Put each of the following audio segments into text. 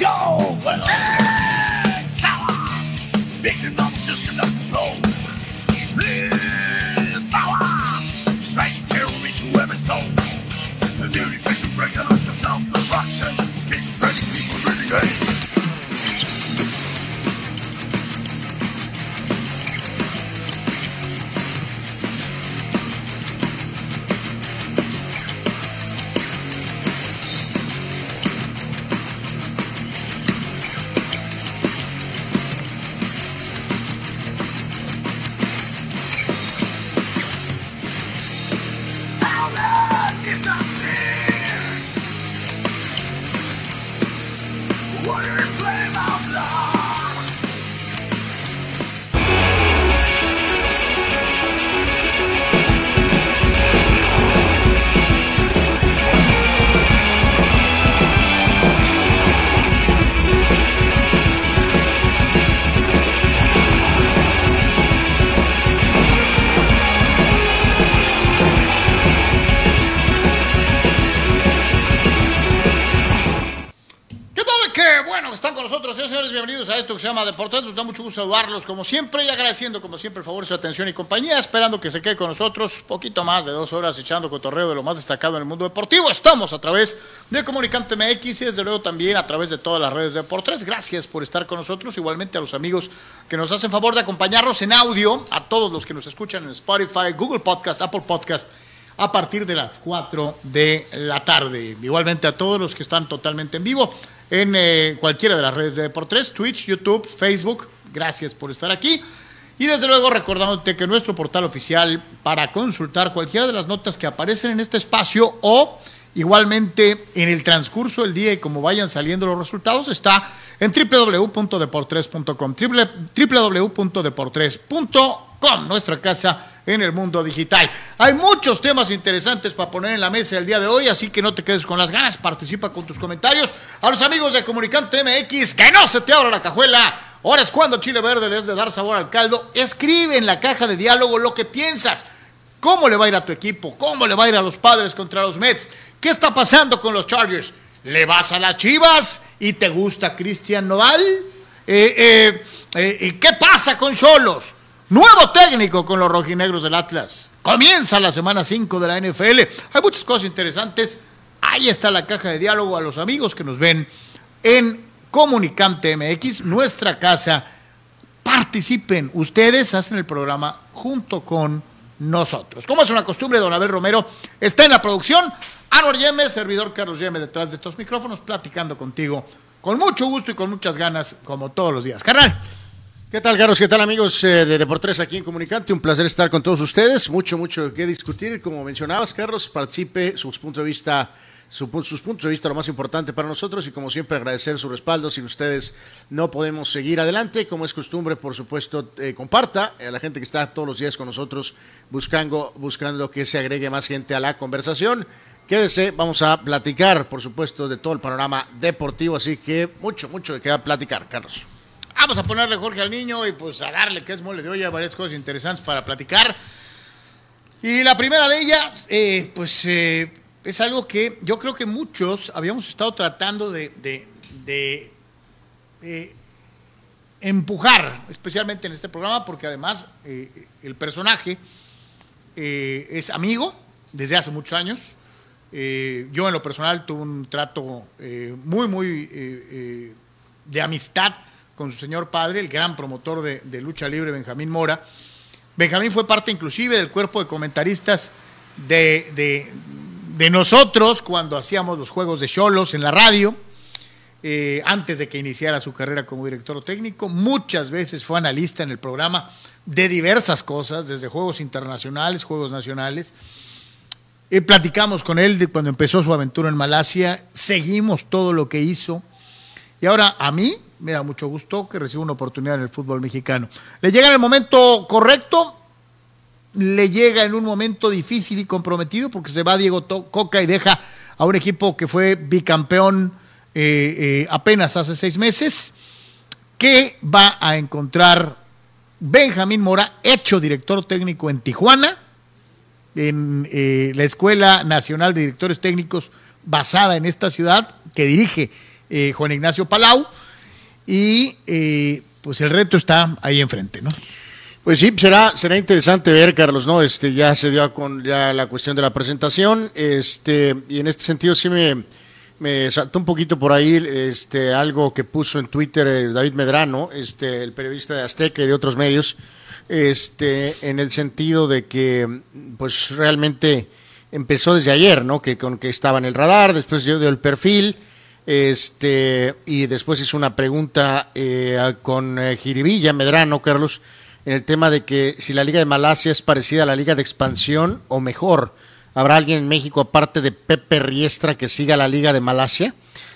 you come to see se llama Deportes. Nos da mucho gusto saludarlos como siempre y agradeciendo como siempre el favor su atención y compañía, esperando que se quede con nosotros poquito más de dos horas echando cotorreo de lo más destacado en el mundo deportivo. Estamos a través de Comunicante MX y desde luego también a través de todas las redes de Deportes. Gracias por estar con nosotros, igualmente a los amigos que nos hacen favor de acompañarnos en audio, a todos los que nos escuchan en Spotify, Google Podcast, Apple Podcast a partir de las 4 de la tarde. Igualmente a todos los que están totalmente en vivo en eh, cualquiera de las redes de Deportes, Twitch, YouTube, Facebook. Gracias por estar aquí. Y desde luego recordándote que nuestro portal oficial para consultar cualquiera de las notas que aparecen en este espacio o igualmente en el transcurso del día y como vayan saliendo los resultados está en www.deportres.com www.deportres.com nuestra casa en el mundo digital. Hay muchos temas interesantes para poner en la mesa el día de hoy, así que no te quedes con las ganas, participa con tus comentarios. A los amigos de Comunicante MX, que no se te abra la cajuela. Ahora es cuando Chile Verde les de dar sabor al caldo. Escribe en la caja de diálogo lo que piensas. ¿Cómo le va a ir a tu equipo? ¿Cómo le va a ir a los padres contra los Mets? ¿Qué está pasando con los Chargers? ¿Le vas a las Chivas y te gusta Cristian Nodal? Eh, eh, eh, ¿Y qué pasa con Cholos? Nuevo técnico con los rojinegros del Atlas. Comienza la semana 5 de la NFL. Hay muchas cosas interesantes. Ahí está la caja de diálogo a los amigos que nos ven en Comunicante MX, nuestra casa. Participen. Ustedes hacen el programa junto con nosotros. Como es una costumbre, don Abel Romero está en la producción. Anor Yeme, servidor Carlos Yeme detrás de estos micrófonos, platicando contigo con mucho gusto y con muchas ganas, como todos los días. Carnal. ¿Qué tal, Carlos? ¿Qué tal, amigos eh, de Deportes aquí en Comunicante? Un placer estar con todos ustedes. Mucho, mucho que discutir. Como mencionabas, Carlos, participe sus puntos de vista, sus puntos de vista lo más importante para nosotros y como siempre agradecer su respaldo. Sin ustedes no podemos seguir adelante. Como es costumbre, por supuesto, eh, comparta a la gente que está todos los días con nosotros buscando, buscando que se agregue más gente a la conversación. Quédese, vamos a platicar, por supuesto, de todo el panorama deportivo, así que mucho, mucho de qué platicar, Carlos. Vamos a ponerle Jorge al niño y pues a darle que es mole de olla, varias cosas interesantes para platicar. Y la primera de ellas, eh, pues eh, es algo que yo creo que muchos habíamos estado tratando de, empujar, especialmente en este programa, porque además eh, el personaje es amigo desde hace muchos años. yo en lo personal tuve un trato muy, muy de amistad con su señor padre, el gran promotor de, lucha libre, Benjamín Mora. Benjamín fue parte inclusive del cuerpo de comentaristas de, nosotros cuando hacíamos los juegos de Cholos en la radio, eh, antes de que iniciara su carrera como director técnico. Muchas veces fue analista en el programa de diversas cosas, desde juegos internacionales, juegos nacionales. Eh, platicamos con él de cuando empezó su aventura en Malasia, seguimos todo lo que hizo. Y ahora a mí me da mucho gusto que reciba una oportunidad en el fútbol mexicano. Le llega en el momento correcto, le llega en un momento difícil y comprometido porque se va Diego Coca y deja a un equipo que fue bicampeón eh, eh, apenas hace seis meses, que va a encontrar Benjamín Mora, hecho director técnico en Tijuana, en eh, la Escuela Nacional de Directores Técnicos basada en esta ciudad, que dirige Juan Ignacio Palau. Y eh, pues el reto está ahí enfrente, ¿no? Pues sí, será, será interesante ver, Carlos, ¿no? Este, ya se dio con ya la cuestión de la presentación, este, y en este sentido sí me, me saltó un poquito por ahí este, algo que puso en Twitter eh, David Medrano, este, el periodista de Azteca y de otros medios, este, en el sentido de que, pues realmente empezó desde ayer, ¿no? Que con que estaba en el radar, después dio el perfil, este, y después hizo una pregunta eh, con eh, Medrano, Carlos, en el tema de que si la Liga de Malasia es parecida a la Liga de Expansión o mejor. ¿Habrá alguien en México, aparte de Pepe Riestra, que siga la Liga de Malasia?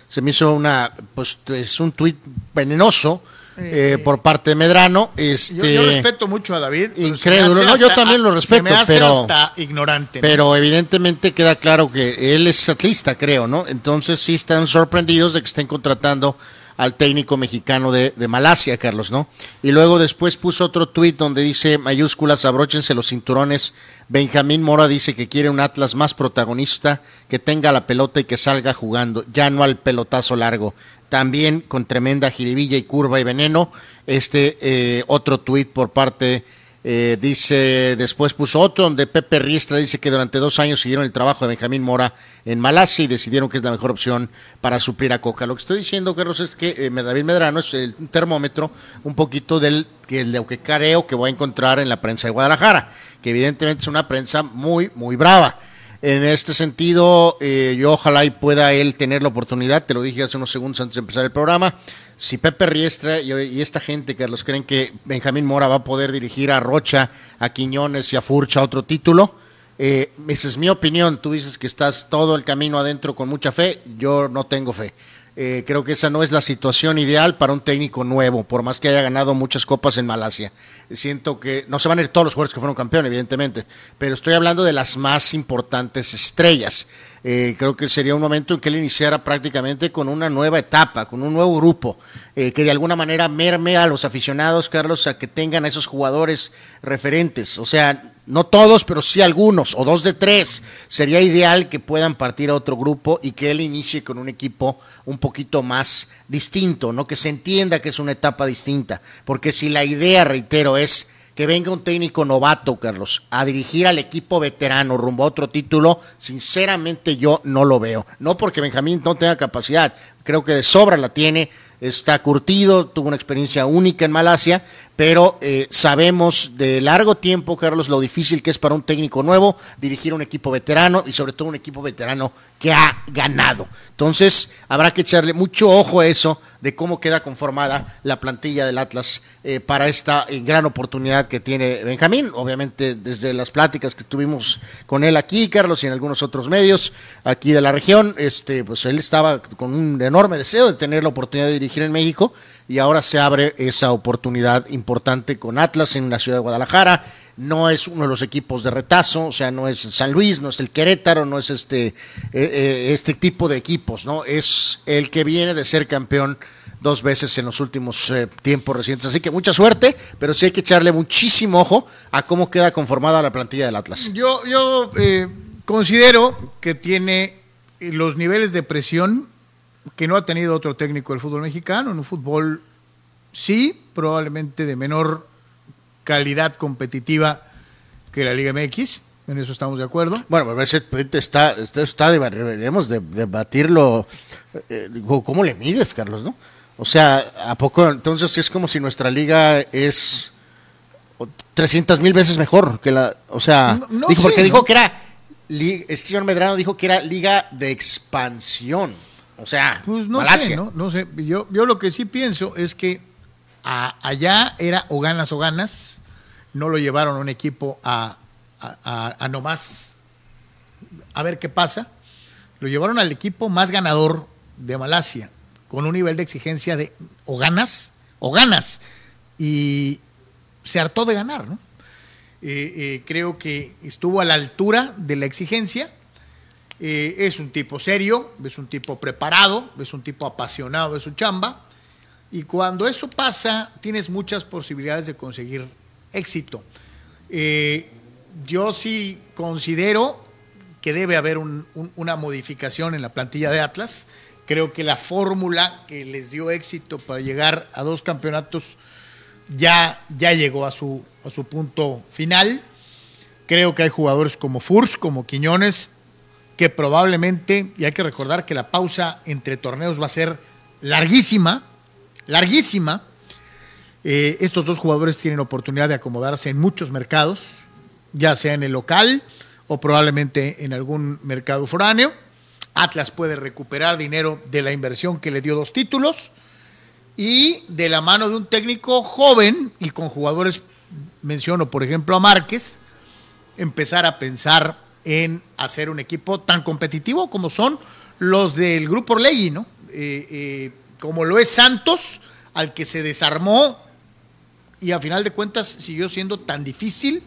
Se me hizo una, pues es un tuit venenoso eh, por parte de Medrano. Este, yo, yo respeto mucho a David. Incrédulo, no, yo también lo respeto, Se me hace pero- hasta ignorante. ¿no? Pero evidentemente queda claro que él es atlista, creo, ¿no? Entonces sí están sorprendidos de que estén contratando al técnico mexicano de, de Malasia, Carlos, ¿no? Y luego después puso otro tuit donde dice mayúsculas, abróchense los cinturones. Benjamín Mora dice que quiere un Atlas más protagonista, que tenga la pelota y que salga jugando, ya no al pelotazo largo. También con tremenda jiribilla y curva y veneno. Este eh, otro tuit por parte eh, dice, después puso otro donde Pepe Riestra dice que durante dos años siguieron el trabajo de Benjamín Mora en Malasia y decidieron que es la mejor opción para suplir a Coca. Lo que estoy diciendo, Carlos, es que eh, David Medrano es el termómetro un poquito del que, lo que creo que voy a encontrar en la prensa de Guadalajara, que evidentemente es una prensa muy, muy brava. En este sentido, eh, yo ojalá y pueda él tener la oportunidad, te lo dije hace unos segundos antes de empezar el programa, si Pepe Riestra y, esta gente, Carlos, creen que Benjamín Mora va a poder dirigir a Rocha, a Quiñones y a Furcha otro título, eh, esa es mi opinión. Tú dices que estás todo el camino adentro con mucha fe, yo no tengo fe. Eh, creo que esa no es la situación ideal para un técnico nuevo, por más que haya ganado muchas copas en Malasia. Siento que no se van a ir todos los jugadores que fueron campeones, evidentemente, pero estoy hablando de las más importantes estrellas. Eh, creo que sería un momento en que él iniciara prácticamente con una nueva etapa, con un nuevo grupo, eh, que de alguna manera merme a los aficionados, Carlos, a que tengan a esos jugadores referentes. O sea, no todos, pero sí algunos, o dos de tres. Sería ideal que puedan partir a otro grupo y que él inicie con un equipo un poquito más distinto, ¿no? Que se entienda que es una etapa distinta. Porque si la idea, reitero, es que venga un técnico novato, Carlos, a dirigir al equipo veterano rumbo a otro título, sinceramente yo no lo veo. No porque Benjamín no tenga capacidad, creo que de sobra la tiene, está curtido, tuvo una experiencia única en Malasia, pero eh, sabemos de largo tiempo, Carlos, lo difícil que es para un técnico nuevo dirigir un equipo veterano y sobre todo un equipo veterano que ha ganado. Entonces, habrá que echarle mucho ojo a eso de cómo queda conformada la plantilla del Atlas eh, para esta eh, gran oportunidad que tiene Benjamín. Obviamente, desde las pláticas que tuvimos con él aquí, Carlos, y en algunos otros medios aquí de la región, este, pues él estaba con un enorme deseo de tener la oportunidad de dirigir en México y ahora se abre esa oportunidad importante con Atlas en la ciudad de Guadalajara. No es uno de los equipos de retazo, o sea, no es San Luis, no es el Querétaro, no es este, eh, eh, este tipo de equipos, ¿no? Es el que viene de ser campeón dos veces en los últimos eh, tiempos recientes. Así que mucha suerte, pero sí hay que echarle muchísimo ojo a cómo queda conformada la plantilla del Atlas. Yo, yo considero que tiene los niveles de presión que no ha tenido otro técnico del fútbol mexicano. En un fútbol, sí, probablemente de menor calidad competitiva que la Liga MX. En eso estamos de acuerdo. Bueno, ese está, está, está deba- deberíamos de debatirlo. eh, ¿Cómo le mides, Carlos, no? O sea, ¿a poco? Entonces es como si nuestra liga es 300 mil veces mejor que la... O sea, No- no dijo, porque dijo ¿no? que era... Steven Medrano dijo que era liga de expansión. O sea, Pues no Malasia. sé, ¿no? No sé. Yo, yo lo que sí pienso es que a- allá era o ganas o ganas. No lo llevaron un equipo a, a, a- a nomás a ver qué pasa. Lo llevaron al equipo más ganador de Malasia, con un nivel de exigencia de o ganas o ganas. Y se hartó de ganar, ¿no? Eh, eh, creo que estuvo a la altura de la exigencia. Eh, es un tipo serio, es un tipo preparado, es un tipo apasionado de su chamba. Y cuando eso pasa, tienes muchas posibilidades de conseguir éxito. Eh, yo sí considero que debe haber un- un- una modificación en la plantilla de Atlas, Creo que la fórmula que les dio éxito para llegar a dos campeonatos ya, ya llegó a su, a su punto final. Creo que hay jugadores como Furs, como Quiñones, que probablemente, y hay que recordar que la pausa entre torneos va a ser larguísima, larguísima. Eh, estos dos jugadores tienen oportunidad de acomodarse en muchos mercados, ya sea en el local o probablemente en algún mercado foráneo. Atlas puede recuperar dinero de la inversión que le dio dos títulos y de la mano de un técnico joven y con jugadores, menciono por ejemplo a Márquez, empezar a pensar en hacer un equipo tan competitivo como son los del Grupo Orlegui, ¿no? Eh, eh, como lo es Santos, al que se desarmó y a final de cuentas siguió siendo tan difícil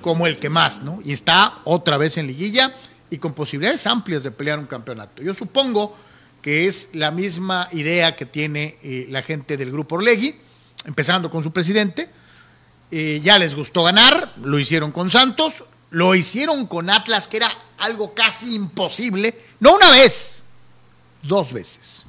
como el que más, ¿no? Y está otra vez en liguilla y con posibilidades amplias de pelear un campeonato. Yo supongo que es la misma idea que tiene eh, la gente del Grupo Orlegui, empezando con su presidente. Eh, ya les gustó ganar, lo hicieron con Santos, lo hicieron con Atlas, que era algo casi imposible, no una vez, dos veces.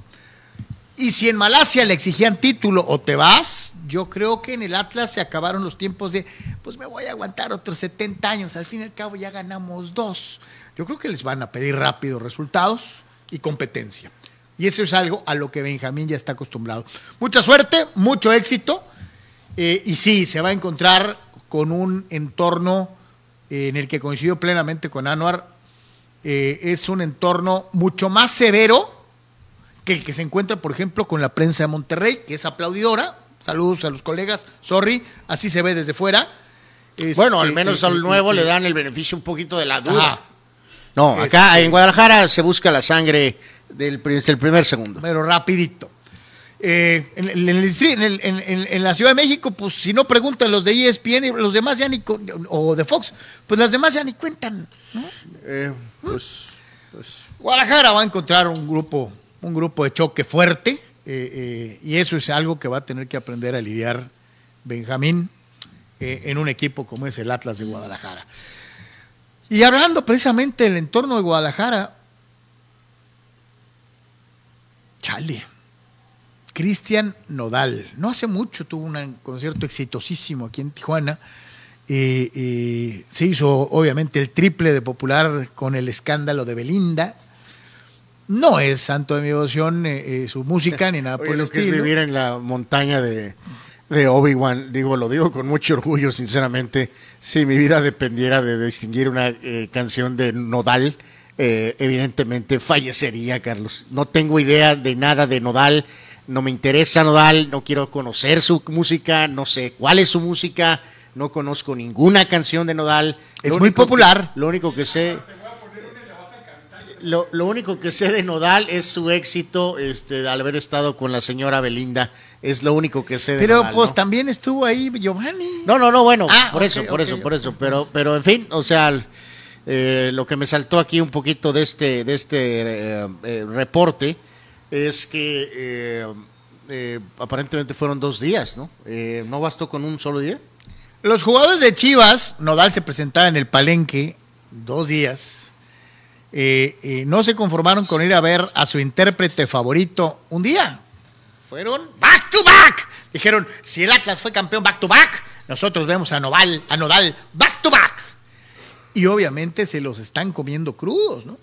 Y si en Malasia le exigían título o te vas, yo creo que en el Atlas se acabaron los tiempos de, pues me voy a aguantar otros 70 años, al fin y al cabo ya ganamos dos. Yo creo que les van a pedir rápido resultados y competencia. Y eso es algo a lo que Benjamín ya está acostumbrado. Mucha suerte, mucho éxito. Eh, y sí, se va a encontrar con un entorno eh, en el que coincido plenamente con Anuar. Eh, es un entorno mucho más severo que el que se encuentra, por ejemplo, con la prensa de Monterrey, que es aplaudidora. Saludos a los colegas, sorry, así se ve desde fuera. bueno, al Este, menos eh, al nuevo eh, le dan el beneficio un poquito de la duda. Ajá. No, acá Este- en Guadalajara se busca la sangre del, primer segundo. pero rapidito. Eh, en, la Ciudad de México, pues si no preguntan los de ESPN, los demás ya ni, o de Fox, pues las demás ya ni cuentan. ¿no? Eh, pues, pues, Guadalajara va a encontrar un grupo, un grupo de choque fuerte, eh, eh, y eso es algo que va a tener que aprender a lidiar Benjamín eh, en un equipo como es el Atlas de Guadalajara. Y hablando precisamente del entorno de Guadalajara, chale, Cristian Nodal, no hace mucho tuvo un concierto exitosísimo aquí en Tijuana. Se hizo obviamente el triple de popular con el escándalo de Belinda. No es santo de mi devoción eh, eh, su música ni nada oye, por el lo que es estilo. vivir en la montaña de, de Obi-Wan, digo, lo digo con mucho orgullo, sinceramente. Si mi vida dependiera de distinguir una eh, canción de Nodal, eh, evidentemente fallecería, Carlos. No tengo idea de nada de Nodal, no me interesa Nodal, no quiero conocer su música, no sé cuál es su música, no conozco ninguna canción de Nodal. Es Lo muy que- popular. lo único que sé lo, lo único que sé de Nodal es su éxito este, al haber estado con la señora Belinda. Es lo único que sé de Pero Nodal, pues ¿no? también estuvo ahí Giovanni. No, no, no, bueno, Ah, por eso, por eso, por eso. Pero, pero en fin, o sea, eh, lo que me saltó aquí un poquito de este, de este eh, eh, reporte es que eh, eh, aparentemente fueron dos días, ¿no? Eh, ¿No bastó con un solo día? Los jugadores de Chivas, Nodal se presentaba en el Palenque dos días. Eh, eh, no se conformaron con ir a ver a su intérprete favorito un día. Fueron back to back. Dijeron, si el Atlas fue campeón back to back, nosotros vemos a Nodal, a Nodal back to back. Y obviamente se los están comiendo crudos, ¿no?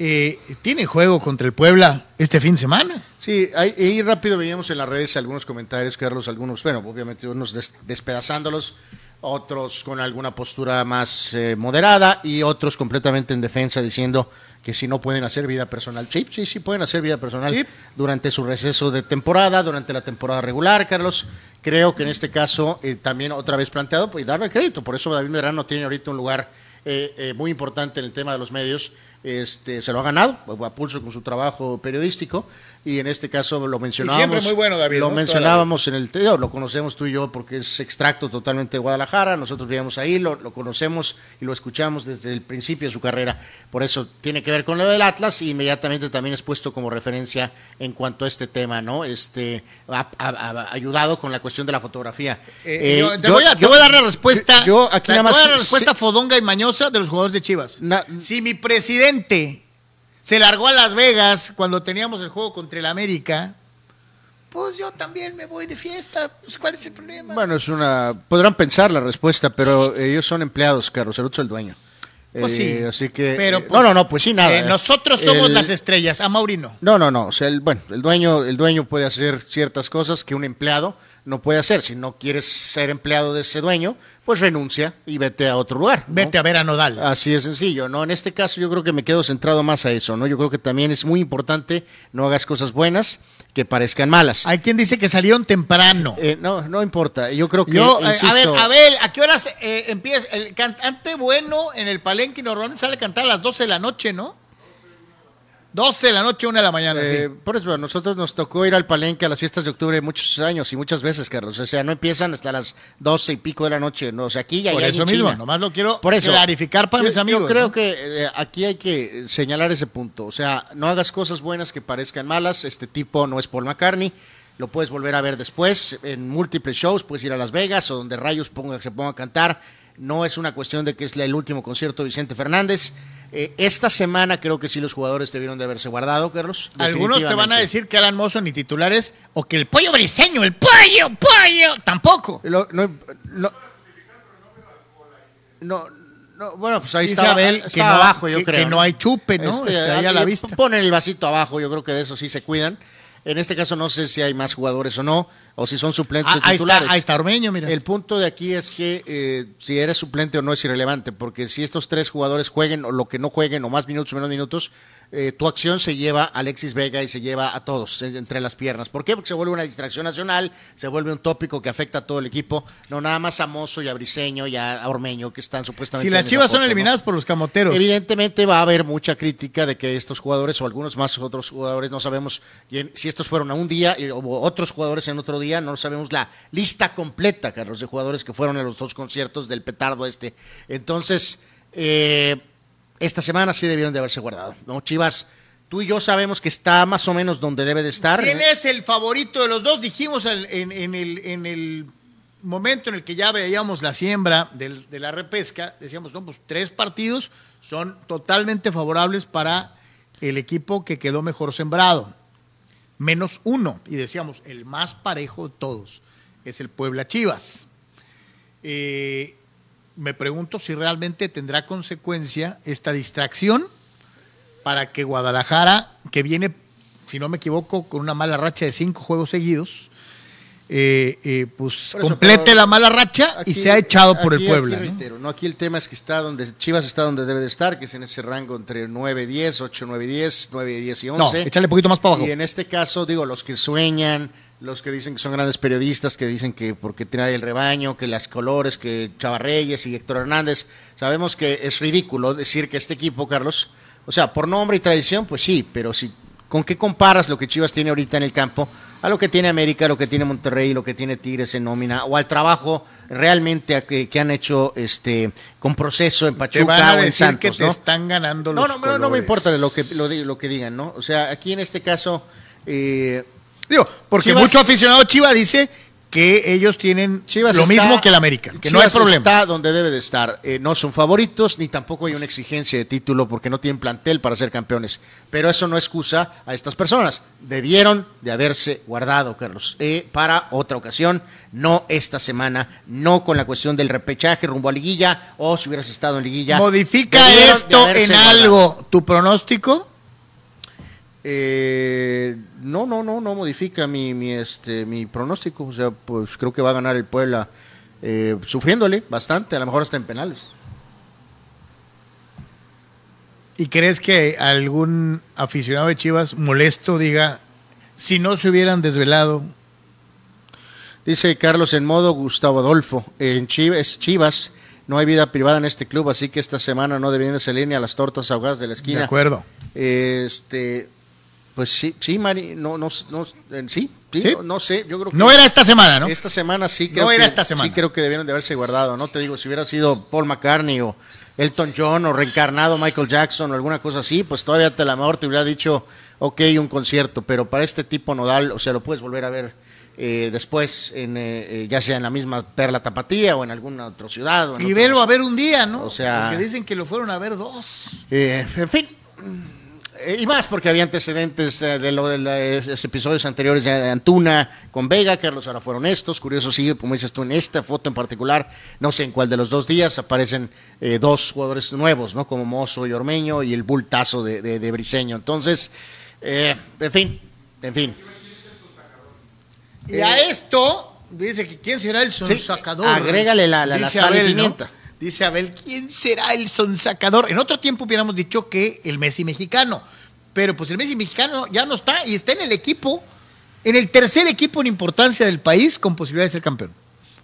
Eh, tiene juego contra el Puebla este fin de semana. Sí, ahí, ahí rápido veíamos en las redes algunos comentarios, Carlos, algunos, bueno, obviamente unos des- despedazándolos, otros con alguna postura más eh, moderada y otros completamente en defensa diciendo que si no pueden hacer vida personal. Sí, sí, sí pueden hacer vida personal Sí. durante su receso de temporada, durante la temporada regular, Carlos. Creo que en este caso eh, también otra vez planteado pues, darle crédito. Por eso David Medrano tiene ahorita un lugar eh, eh, muy importante en el tema de los medios. Este, se lo ha ganado a pulso con su trabajo periodístico y en este caso lo mencionábamos. siempre muy bueno, David, Lo ¿no? mencionábamos en el teo, lo conocemos tú y yo porque es extracto totalmente de Guadalajara. Nosotros vivíamos ahí, lo, lo conocemos y lo escuchamos desde el principio de su carrera. Por eso tiene que ver con lo del Atlas y inmediatamente también es puesto como referencia en cuanto a este tema, ¿no? Este ha, ha- ha ayudado con la cuestión de la fotografía. Eh, Eh, yo, te, yo- voy a, te yo- voy a dar la respuesta. Yo aquí voy a dar la respuesta sí, fodonga y mañosa de los jugadores de Chivas. Na- si mi presidente se largó a Las Vegas cuando teníamos el juego contra el América, pues yo también me voy de fiesta. Pues, ¿Cuál es el problema? Bueno, es una. Podrán pensar la respuesta, pero ellos son empleados, Carlos. Es el dueño. Pues sí, Eh, así que. pero, eh, pues, no, no, no, pues sí, nada. Eh, nosotros somos El- las estrellas, a Maurino. No, no, no. O sea, el, bueno, el dueño, el dueño puede hacer ciertas cosas que un empleado no puede hacer. Si no quieres ser empleado de ese dueño, pues renuncia y vete a otro lugar. ¿no? Vete a ver a Nodal. Así de sencillo, ¿no? En este caso yo creo que me quedo centrado más a eso, ¿no? Yo creo que también es muy importante no hagas cosas buenas que parezcan malas. Hay quien dice que salieron temprano. Eh, no, no importa. Yo creo que, Yo, eh, a ver, Abel, ¿a qué horas eh, empieza? El cantante bueno en el palenque normalmente sale a cantar a las 12 de la noche, ¿no? 12 de la noche, 1 de la mañana, Eh, sí. Por eso, a nosotros nos tocó ir al palenque a las fiestas de octubre muchos años y muchas veces, Carlos. O sea, no empiezan hasta las doce y pico de la noche. ¿no? O sea, aquí ya Por eso en mismo, China. nomás lo quiero Por eso, clarificar para yo- mis amigos. Yo creo ¿no? que eh, aquí hay que señalar ese punto. O sea, no hagas cosas buenas que parezcan malas. Este tipo no es Paul McCartney. Lo puedes volver a ver después en múltiples shows. Puedes ir a Las Vegas o donde Rayos ponga, se ponga a cantar. No es una cuestión de que es el último concierto de Vicente Fernández. Eh, esta semana creo que sí los jugadores debieron de haberse guardado, Carlos. Algunos te van a decir que Alan Mozo ni titulares o que el pollo briseño, el pollo, pollo, tampoco. Lo- no, no, no, no, bueno, pues ahí Dice está, Abel que no- abajo, yo que- creo. que no hay chupe, ¿no? Este, Está ahí a la vista. Ponen el vasito abajo, yo creo que de eso sí se cuidan. En este caso no sé si hay más jugadores o no, o si son suplentes Ah, o ahí, titulares. está, ahí está Ormeño, mira. El punto de aquí es que eh, si eres suplente o no es irrelevante, porque si estos tres jugadores jueguen o lo que no jueguen, o más minutos o menos minutos, eh, tu acción se lleva a Alexis Vega y se lleva a todos eh, entre las piernas. ¿Por qué? Porque se vuelve una distracción nacional, se vuelve un tópico que afecta a todo el equipo, no nada más a Mozo y a Briseño y a Ormeño, que están supuestamente. si las chivas son eliminadas por los camoteros. Evidentemente va a haber mucha crítica de que estos jugadores o algunos más otros jugadores no sabemos si estos fueron a un día y o otros jugadores en otro día, no sabemos la lista completa, Carlos, de jugadores que fueron a los dos conciertos del petardo este. Entonces, eh, esta semana sí debieron de haberse guardado, ¿no? Chivas, tú y yo sabemos que está más o menos donde debe de estar. ¿Quién es el favorito de los dos? Dijimos en el momento en el que ya veíamos la siembra del- de la repesca, decíamos, no, pues tres partidos son totalmente favorables para el equipo que quedó mejor sembrado. Menos uno. Y decíamos, el más parejo de todos es el Puebla Chivas. Eh, me pregunto si realmente tendrá consecuencia esta distracción para que Guadalajara, que viene, si no me equivoco, con una mala racha de cinco juegos seguidos, eh, eh, pues eso, complete la mala racha y se ha echado por el Puebla. Aquí, ¿no? reitero, ¿no? Aquí el tema es que está donde Chivas está donde debe de estar, que es en ese rango entre 9, 10, 8, 9, 10, 9, 10 y No, 11. échale un poquito más para abajo. Y en este caso, digo, los que sueñan, los que dicen que son grandes periodistas, que dicen que porque tiene el rebaño, que las colores, que Chava Reyes y Héctor Hernández, sabemos que es ridículo decir que este equipo, Carlos, o sea, por nombre y tradición, pues sí, pero si ¿con qué comparas lo que Chivas tiene ahorita en el campo a lo que tiene América, lo que tiene Monterrey, lo que tiene Tigres en nómina, o al trabajo realmente a que, que han hecho este con proceso en Te Pachuca van a o en decir Santos, que te ¿no? están ganando los no, no, no me colores. importa lo que, lo, que digan, ¿no? O sea, aquí en este caso, eh, Digo, porque Chivas- mucho aficionado Chiva dice que ellos tienen Chivas lo está- mismo que el América, que no hay Chivas problema. está donde debe de estar. Eh, no son favoritos, ni tampoco hay una exigencia de título porque no tienen plantel para ser campeones. Pero eso no excusa a estas personas. Debieron de haberse guardado, Carlos, eh, para otra ocasión, no esta semana, no con la cuestión del repechaje rumbo a liguilla, o si hubieras estado en liguilla. ¿Modifica esto en guardado. algo tu pronóstico? Eh, no, no, no, no modifica mi, mi, este, mi pronóstico. O sea, pues creo que va a ganar el Puebla eh, sufriéndole bastante, a lo mejor hasta en penales. ¿Y crees que algún aficionado de Chivas molesto diga, si no se hubieran desvelado, Dice Carlos en modo Gustavo Adolfo, en Chivas, Chivas no hay vida privada en este club, así que esta semana no debían salir ni a las tortas ahogadas de la esquina. de acuerdo? Este, pues sí, sí, Mari, no, no, no, eh, sí, sí, ¿Sí? No, no sé, yo creo que No era esta semana, ¿no? Esta semana sí creo No era que, esta semana. sí creo que debieron de haberse guardado, ¿no? Te digo, si hubiera sido Paul McCartney o Elton John o reencarnado Michael Jackson o alguna cosa así, pues todavía te la mejor te hubiera dicho, ok, un concierto, pero para este tipo nodal, o sea, lo puedes volver a ver eh, después, en, eh, eh, ya sea en la misma Perla Tapatía o en alguna otra ciudad. o en Y otro- velo a ver un día, ¿no? O sea- Porque dicen que lo fueron a ver dos. Eh, en fin, y más porque había antecedentes eh, de lo de los episodios anteriores de Antuna con Vega, Carlos, ahora fueron estos. Curioso, sí, como dices tú, en esta foto en particular, no sé en cuál de los dos días, aparecen eh, dos jugadores nuevos, ¿no? Como Mozo y Ormeño y el bultazo de, de, de Briseño. Entonces, eh, en fin, en fin. Y a esto, dice que quién será el sonsacador. Sí, agrégale la- la- la sal y ¿no? Dice Abel, ¿quién será el sonsacador? En otro tiempo hubiéramos dicho que el Messi mexicano. Pero pues el Messi mexicano ya no está y está en el equipo, en el tercer equipo en importancia del país con posibilidad de ser campeón.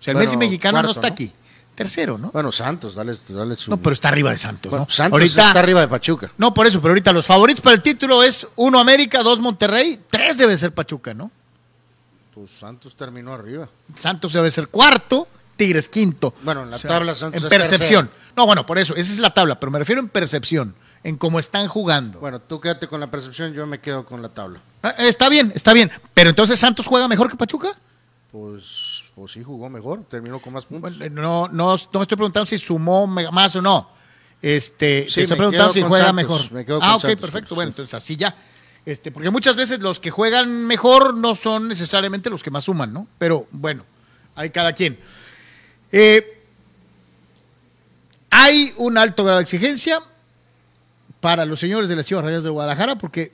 O sea, el Bueno, Messi mexicano no está ¿no? aquí. Tercero, ¿no? Bueno, Santos, dale, dale su. No, pero está arriba de Santos, Bueno, ¿no? Santos ahorita, está arriba de Pachuca. No, por eso, pero ahorita los favoritos para el título es uno América, dos Monterrey, tres debe ser Pachuca, ¿no? Pues Santos terminó arriba. Santos debe ser cuarto, Tigres quinto. Bueno, en la tabla Santos En es percepción. No, bueno, por eso, esa es la tabla, pero me refiero en percepción, en cómo están jugando. Bueno, tú quédate con la percepción, yo me quedo con la tabla. Ah, está bien, está bien. Pero entonces Santos juega mejor que Pachuca. Pues, pues sí, jugó mejor, terminó con más puntos. Bueno, no, no, no me estoy preguntando si sumó más o no. Este, Sí, te estoy preguntando si juega Santos, mejor. me quedo ah, ok, Santos, perfecto. Bueno, entonces así ya. Este, porque muchas veces los que juegan mejor no son necesariamente los que más suman, ¿no? Pero bueno, hay cada quien. Eh, hay un alto grado de exigencia para los señores de las Chivas Rayas de Guadalajara, porque,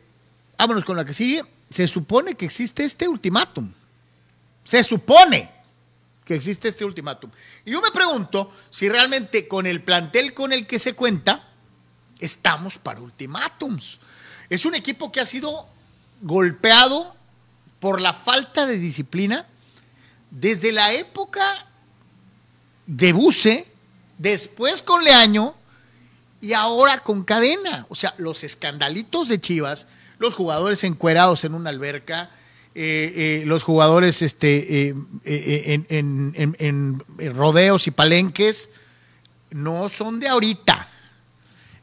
vámonos con la que sigue, se supone que existe este ultimátum. Se supone que existe este ultimátum. Y yo me pregunto si realmente con el plantel con el que se cuenta, estamos para ultimátums. Es un equipo que ha sido golpeado por la falta de disciplina desde la época de Buse, después con Leaño y ahora con Cadena. O sea, los escandalitos de Chivas, los jugadores encuerados en una alberca, eh, eh, los jugadores este, eh, en- en rodeos y palenques, no son de ahorita.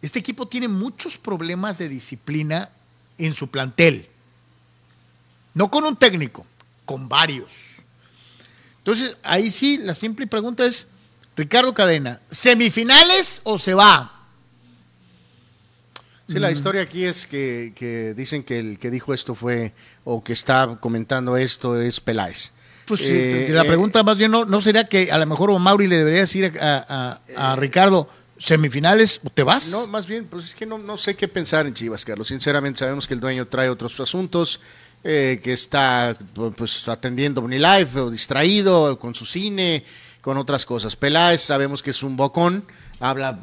Este equipo tiene muchos problemas de disciplina en su plantel. No con un técnico, con varios. Entonces, ahí sí, la simple pregunta es, Ricardo Cadena, ¿semifinales o se va? Sí, la historia aquí es que, que dicen que el que dijo esto fue, o que está comentando esto es Peláez. Pues sí, Eh, la eh, pregunta más bien no, no sería que a lo mejor o Mauri le debería decir a, a- a Ricardo, semifinales, ¿te vas? No, más bien, pues es que no, no sé qué pensar en Chivas, Carlos. Sinceramente, sabemos que el dueño trae otros asuntos, eh, que está pues atendiendo Live o distraído con su cine, con otras cosas. Peláez, sabemos que es un bocón, habla,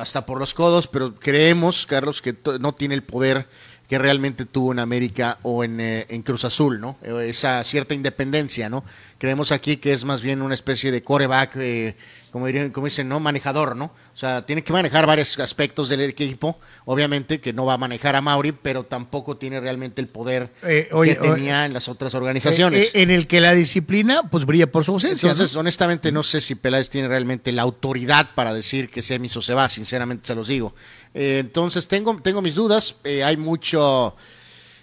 hasta por los codos, pero creemos, Carlos, que no tiene el poder que realmente tuvo en América o en, eh, en Cruz Azul, ¿no? Eh, Esa cierta independencia, ¿no? Creemos aquí que es más bien una especie de coreback, eh, como dirían, como dicen, ¿no? Manejador, ¿no? O sea, tiene que manejar varios aspectos del equipo, obviamente que no va a manejar a Mauri, pero tampoco tiene realmente el poder Eh, oye, que tenía en las otras Eh, organizaciones. eh, en el que la disciplina pues brilla por su ausencia. Entonces, ¿no? honestamente, no sé si Peláez tiene realmente la autoridad para decir que Semiso se va, sinceramente se los digo. Eh, entonces, tengo, tengo mis dudas. Eh, hay mucho.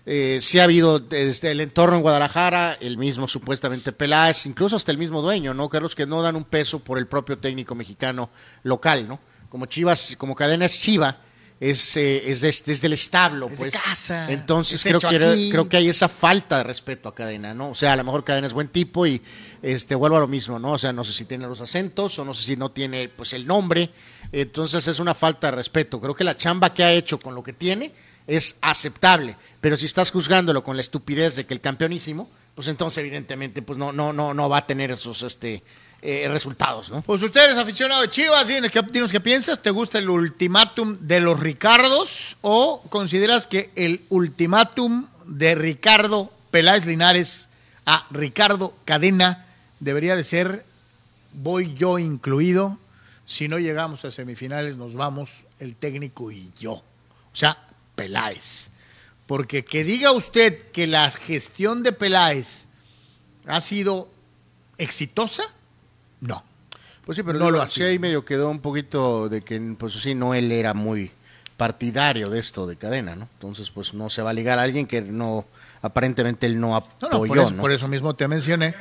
Eh, sí ha habido desde el entorno en Guadalajara, el mismo supuestamente Peláez, incluso hasta el mismo dueño, ¿no, Carlos? Que no dan un peso por el propio técnico mexicano local, ¿no? Como Chivas, como cadena es Chiva, es, eh, es des- desde el establo, pues. casa, Entonces es creo que, creo que hay esa falta de respeto a Cadena, ¿no? O sea, a lo mejor Cadena es buen tipo y este vuelvo a lo mismo, ¿no? O sea, no sé si tiene los acentos o no sé si no tiene pues el nombre. Entonces es una falta de respeto. Creo que la chamba que ha hecho con lo que tiene es aceptable, pero si estás juzgándolo con la estupidez de que el campeonísimo, pues entonces evidentemente pues no no no no va a tener esos este eh, resultados. Pues usted eres aficionado de Chivas, dinos qué piensas. ¿Te gusta el ultimátum de los Ricardos o consideras que el ultimátum de Ricardo Peláez Linares a Ricardo Cadena debería de ser voy yo incluido? Si no llegamos a semifinales nos vamos el técnico y yo. O sea, Peláez. Porque que diga usted que la gestión de Peláez ha sido exitosa, no. Pues sí, pero No no lo lo ha sí sido. ahí medio quedó un poquito de que, pues sí, no él era muy partidario de esto de cadena, ¿no? Entonces, pues no se va a ligar a alguien que no, aparentemente él no No, apoyó, no, por, eso, ¿no? por eso mismo te mencioné.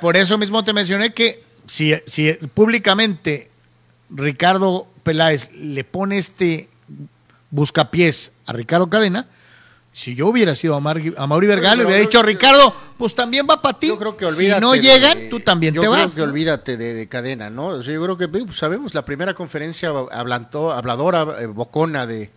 Por eso mismo te mencioné que si, si públicamente Ricardo Peláez le pone este busca pies a Ricardo Cadena. Si yo hubiera sido a, Mar- a Mauri Vergara, le hubiera yo- dicho, Ricardo, pues también va para ti. Yo creo que si olvídate. no de- llegan, tú también yo te creo vas. que ¿no? olvídate de, de cadena, ¿no? O sea, yo creo que pues, sabemos la primera conferencia hablantó- habladora, eh, bocona de,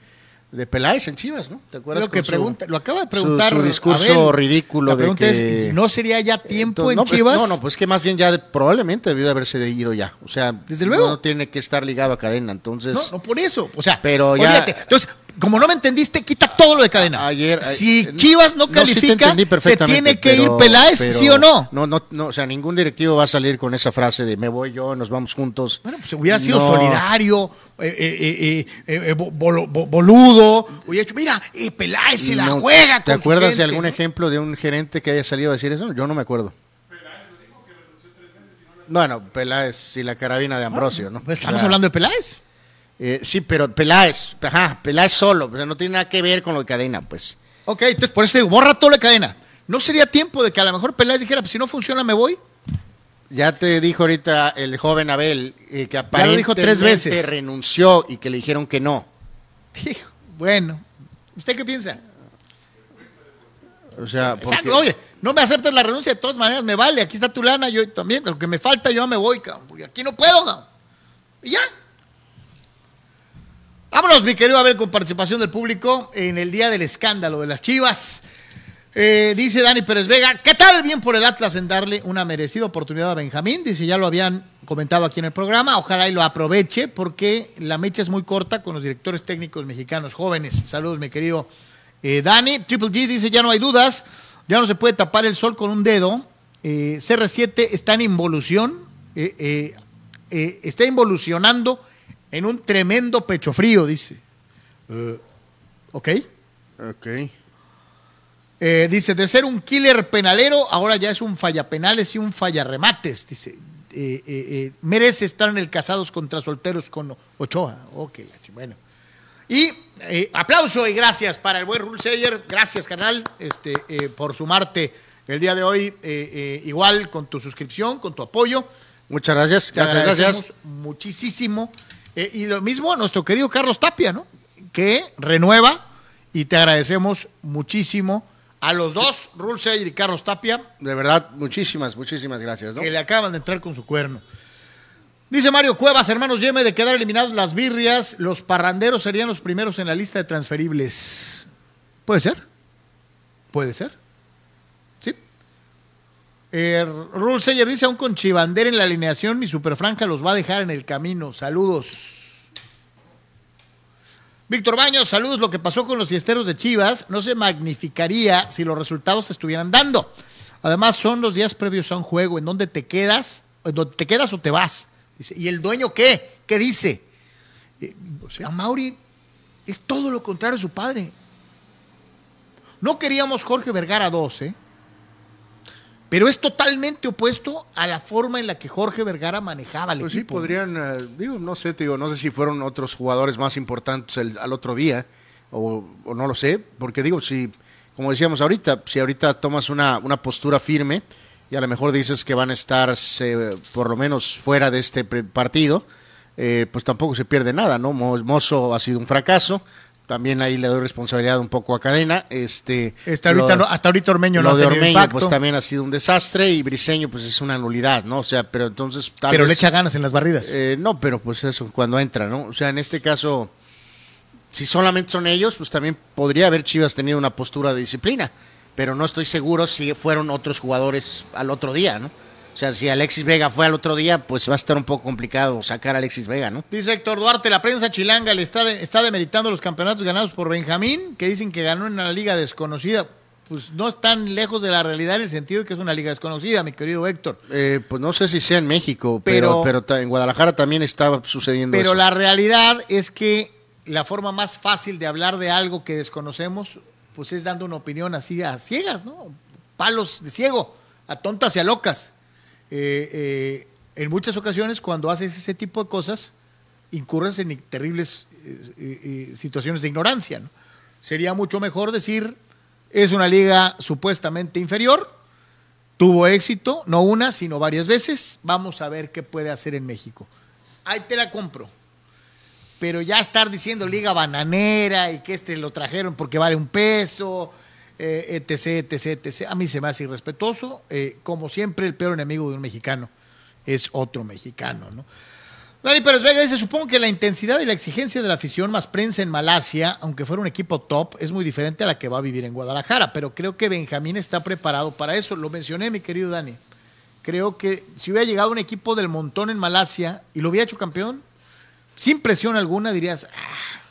de Peláez en Chivas, ¿no? ¿Te acuerdas? Lo que su- pregunta, lo acaba de su- preguntar. su discurso Abel. ridículo La de que- es, ¿no sería ya tiempo Entonces, en no, pues, Chivas? no, no, pues que más bien ya de- probablemente debió de haberse ido ya. O sea, Desde luego. no tiene que estar ligado a cadena, entonces... No, no por eso. O sea, Pero ya- olvídate. Entonces, como no me entendiste, quita todo lo de cadena. Ayer, si eh, Chivas no califica, se tiene que pero- ir Peláez, pero ¿sí o no? No, no, no, o sea, ningún directivo va a salir con esa frase de me voy yo, nos vamos juntos. Bueno, pues hubiera sido No. solidario, eh, eh, eh, eh, eh, bo- bolo- bo- boludo. Hubiera dicho, mira, eh, Peláez se la juega. ¿Te con su acuerdas de algún ejemplo de un gerente que haya salido a decir eso? Yo no me acuerdo. Bueno, Peláez y la carabina de Ambrosio, ¿no? Pues estamos O sea, hablando de Peláez. Eh, sí, pero Peláez, ajá, Peláez solo, o sea, no tiene nada que ver con lo de cadena, pues. Ok, entonces por eso te digo, borra todo lo de cadena. ¿No sería tiempo de que a lo mejor Peláez dijera, pues si no funciona me voy? Ya te dijo ahorita el joven Abel eh, que aparentemente dijo tres veces. renunció y que le dijeron que no. Hijo, Bueno, ¿usted qué piensa? O sea, porque- oye, no me aceptas la renuncia, de todas maneras me vale, aquí está tu lana, yo también, lo que me falta yo me voy, cabrón, porque aquí no puedo, cabrón. Y ya. Vámonos, mi querido Abel, con participación del público en el día del escándalo de las Chivas. Eh, dice Dani Pérez Vega, ¿qué tal? Bien por el Atlas en darle una merecida oportunidad a Benjamín. Dice, ya lo habían comentado aquí en el programa, ojalá y lo aproveche porque la mecha es muy corta con los directores técnicos mexicanos jóvenes. Saludos, mi querido eh, Dani. Triple G dice, ya no hay dudas, ya no se puede tapar el sol con un dedo. Eh, CR7 está en involución, está involucionando en un tremendo pecho frío, dice. Eh, ¿Ok? Ok. Eh, dice, de ser un killer penalero, ahora ya es un falla penales y un falla remates. Dice, eh, merece estar en el casados contra solteros con Ochoa. Ok, bueno. Y aplauso y gracias para el buen Rulseyer. Gracias, canal, este, por sumarte el día de hoy. igual con tu suscripción, con tu apoyo. Muchas gracias. Te Gracias, gracias. muchísimo. Eh, y lo mismo a nuestro querido Carlos Tapia, ¿no? Que renueva y te agradecemos muchísimo a los dos, Rulseyer y Carlos Tapia, De verdad, muchísimas, muchísimas gracias, ¿no? que le acaban de entrar con su cuerno. Dice Mario Cuevas, hermanos Yeme, de quedar eliminados las birrias, los parranderos serían los primeros en la lista de transferibles. ¿Puede ser? ¿Puede ser? Eh, Rule dice, aún con Chivander en la alineación, mi superfranja los va a dejar en el camino. Saludos. Víctor Baños, saludos. Lo que pasó con los fiesteros de Chivas no se magnificaría si los resultados se estuvieran dando. Además, son los días previos a un juego en donde te quedas, en donde te quedas o te vas. ¿y el dueño qué? ¿Qué dice? Eh, a Mauri es todo lo contrario a su padre. No queríamos Jorge Vergara 2, ¿eh? Pero es totalmente opuesto a la forma en la que Jorge Vergara manejaba al Pues sí, equipo. podrían, eh, digo, no sé, te digo, no sé si fueron otros jugadores más importantes el- al otro día, o, o no lo sé, porque digo, si, como decíamos ahorita, si ahorita tomas una, una postura firme y a lo mejor dices que van a estar por lo menos fuera de este partido, eh, pues tampoco se pierde nada, ¿no? Mo- Mozo ha sido un fracaso, también ahí le doy responsabilidad un poco a Cadena. Este, Hasta ahorita, no- hasta ahorita Ormeño no lo ha de Ormeño, impacto, pues también ha sido un desastre y Briseño, pues es una nulidad, ¿no? O sea, pero entonces tal pero le echa ganas en las barridas. eh, no, pero pues eso, cuando entra, ¿no? O sea, en este caso, si solamente son ellos, pues también podría haber Chivas tenido una postura de disciplina, pero no estoy seguro si fueron otros jugadores al otro día, ¿no? O sea, si Alexis Vega fue al otro día, pues va a estar un poco complicado sacar a Alexis Vega, ¿no? Dice Héctor Duarte, la prensa chilanga le está, de- está demeritando los campeonatos ganados por Benjamín, que dicen que ganó en una liga desconocida. Pues no están lejos de la realidad en el sentido de que es una liga desconocida, mi querido Héctor. Eh, pues no sé si sea en México, Pero- pero, pero, en Guadalajara también estaba sucediendo Pero eso. la realidad es que la forma más fácil de hablar de algo que desconocemos, pues es dando una opinión así a ciegas, ¿no? Palos de ciego, a tontas y a locas. Eh, eh, en muchas ocasiones, cuando haces ese tipo de cosas, incurres en terribles eh, situaciones de ignorancia. ¿no? Sería mucho mejor decir, es una liga supuestamente inferior, tuvo éxito, no una, sino varias veces, vamos a ver qué puede hacer en México. Ahí te la compro. pero ya estar diciendo liga bananera y que este lo trajeron porque vale un peso, eh, etc, etc, etc, a mí se me hace irrespetuoso. Eh, como siempre, el peor enemigo de un mexicano es otro mexicano, ¿no? Dani Pérez Vega dice, supongo que la intensidad y la exigencia de la afición más prensa en Malasia, aunque fuera un equipo top, es muy diferente a la que va a vivir en Guadalajara, pero creo que Benjamín está preparado para eso. Lo mencioné, mi querido Dani. Creo que si hubiera llegado un equipo del montón en Malasia y lo hubiera hecho campeón, sin presión alguna dirías, ah,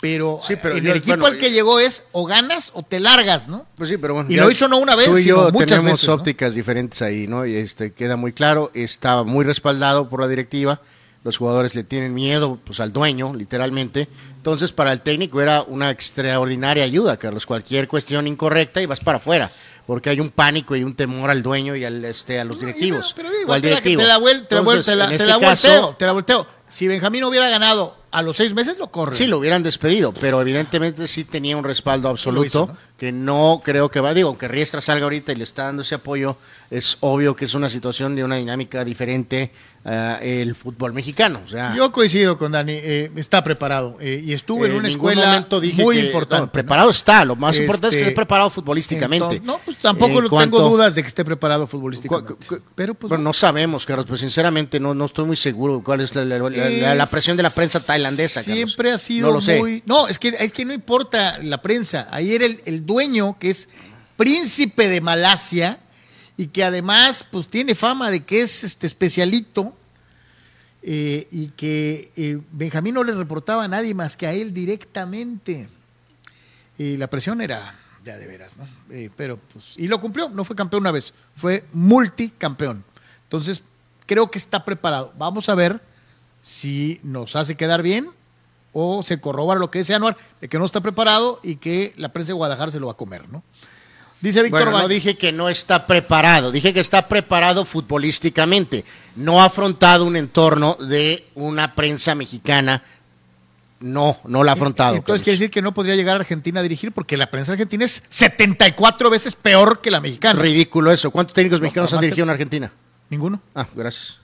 pero, Sí, pero en yo- el equipo bueno, al que llegó es o ganas o te largas, ¿no? Pues sí, pero bueno. Y ya lo hizo no una vez, Tú y yo tenemos veces, ¿no? ópticas diferentes ahí, ¿no? Y este queda muy claro, estaba muy respaldado por la directiva. Los jugadores le tienen miedo pues, al dueño, literalmente. Entonces, para el técnico era una extraordinaria ayuda, Carlos. Cualquier cuestión incorrecta y vas para afuera. Porque hay un pánico y un temor al dueño y al, este, a los directivos. Pero, o pero, al te la- directivo. Te la, vuel- te la te la- en te este caso, volteo, te la volteo. Si Benjamín hubiera ganado a los seis meses, lo corre. Sí, lo hubieran despedido, pero evidentemente sí tenía un respaldo absoluto hizo, ¿no? que no creo que va. Digo, aunque Riestra salga ahorita y le está dando ese apoyo, es obvio que es una situación de una dinámica diferente a el fútbol mexicano. O sea, Yo coincido con Dani, eh, está preparado eh, y estuvo en en una escuela dije muy que- importante. no, ¿no? preparado está, lo más importante es que Este, esté preparado futbolísticamente. Entonces, no, pues tampoco En lo cuanto- tengo dudas de que esté preparado futbolísticamente. Pero pues no sabemos, Carlos, pues sinceramente no, no estoy muy seguro cuál es la, la- la- la- la presión de la prensa tailandesa. Carlos. Siempre ha sido No lo sé. muy. No, es que, es que no importa la prensa. Ayer el, el dueño, que es príncipe de Malasia y que además pues tiene fama de que es este especialito eh, y que eh, Benjamín no le reportaba a nadie más que a él directamente. Y la presión era ya de veras, ¿no? Eh, pero pues, y lo cumplió, no fue campeón una vez, fue multicampeón. Entonces, creo que está preparado. Vamos a ver si nos hace quedar bien o se corrobora lo que dice Anuar, de que no está preparado y que la prensa de Guadalajara se lo va a comer, ¿no? Dice Víctor Bueno, no dije que no está preparado, dije que está preparado futbolísticamente. No ha afrontado un entorno de una prensa mexicana. No, no la ha afrontado. Entonces Carlos. quiere decir que no podría llegar a Argentina a dirigir porque la prensa argentina es 74 veces peor que la es mexicana. ridículo eso. ¿Cuántos técnicos mexicanos han dirigido en Argentina? Ninguno. Ah, gracias.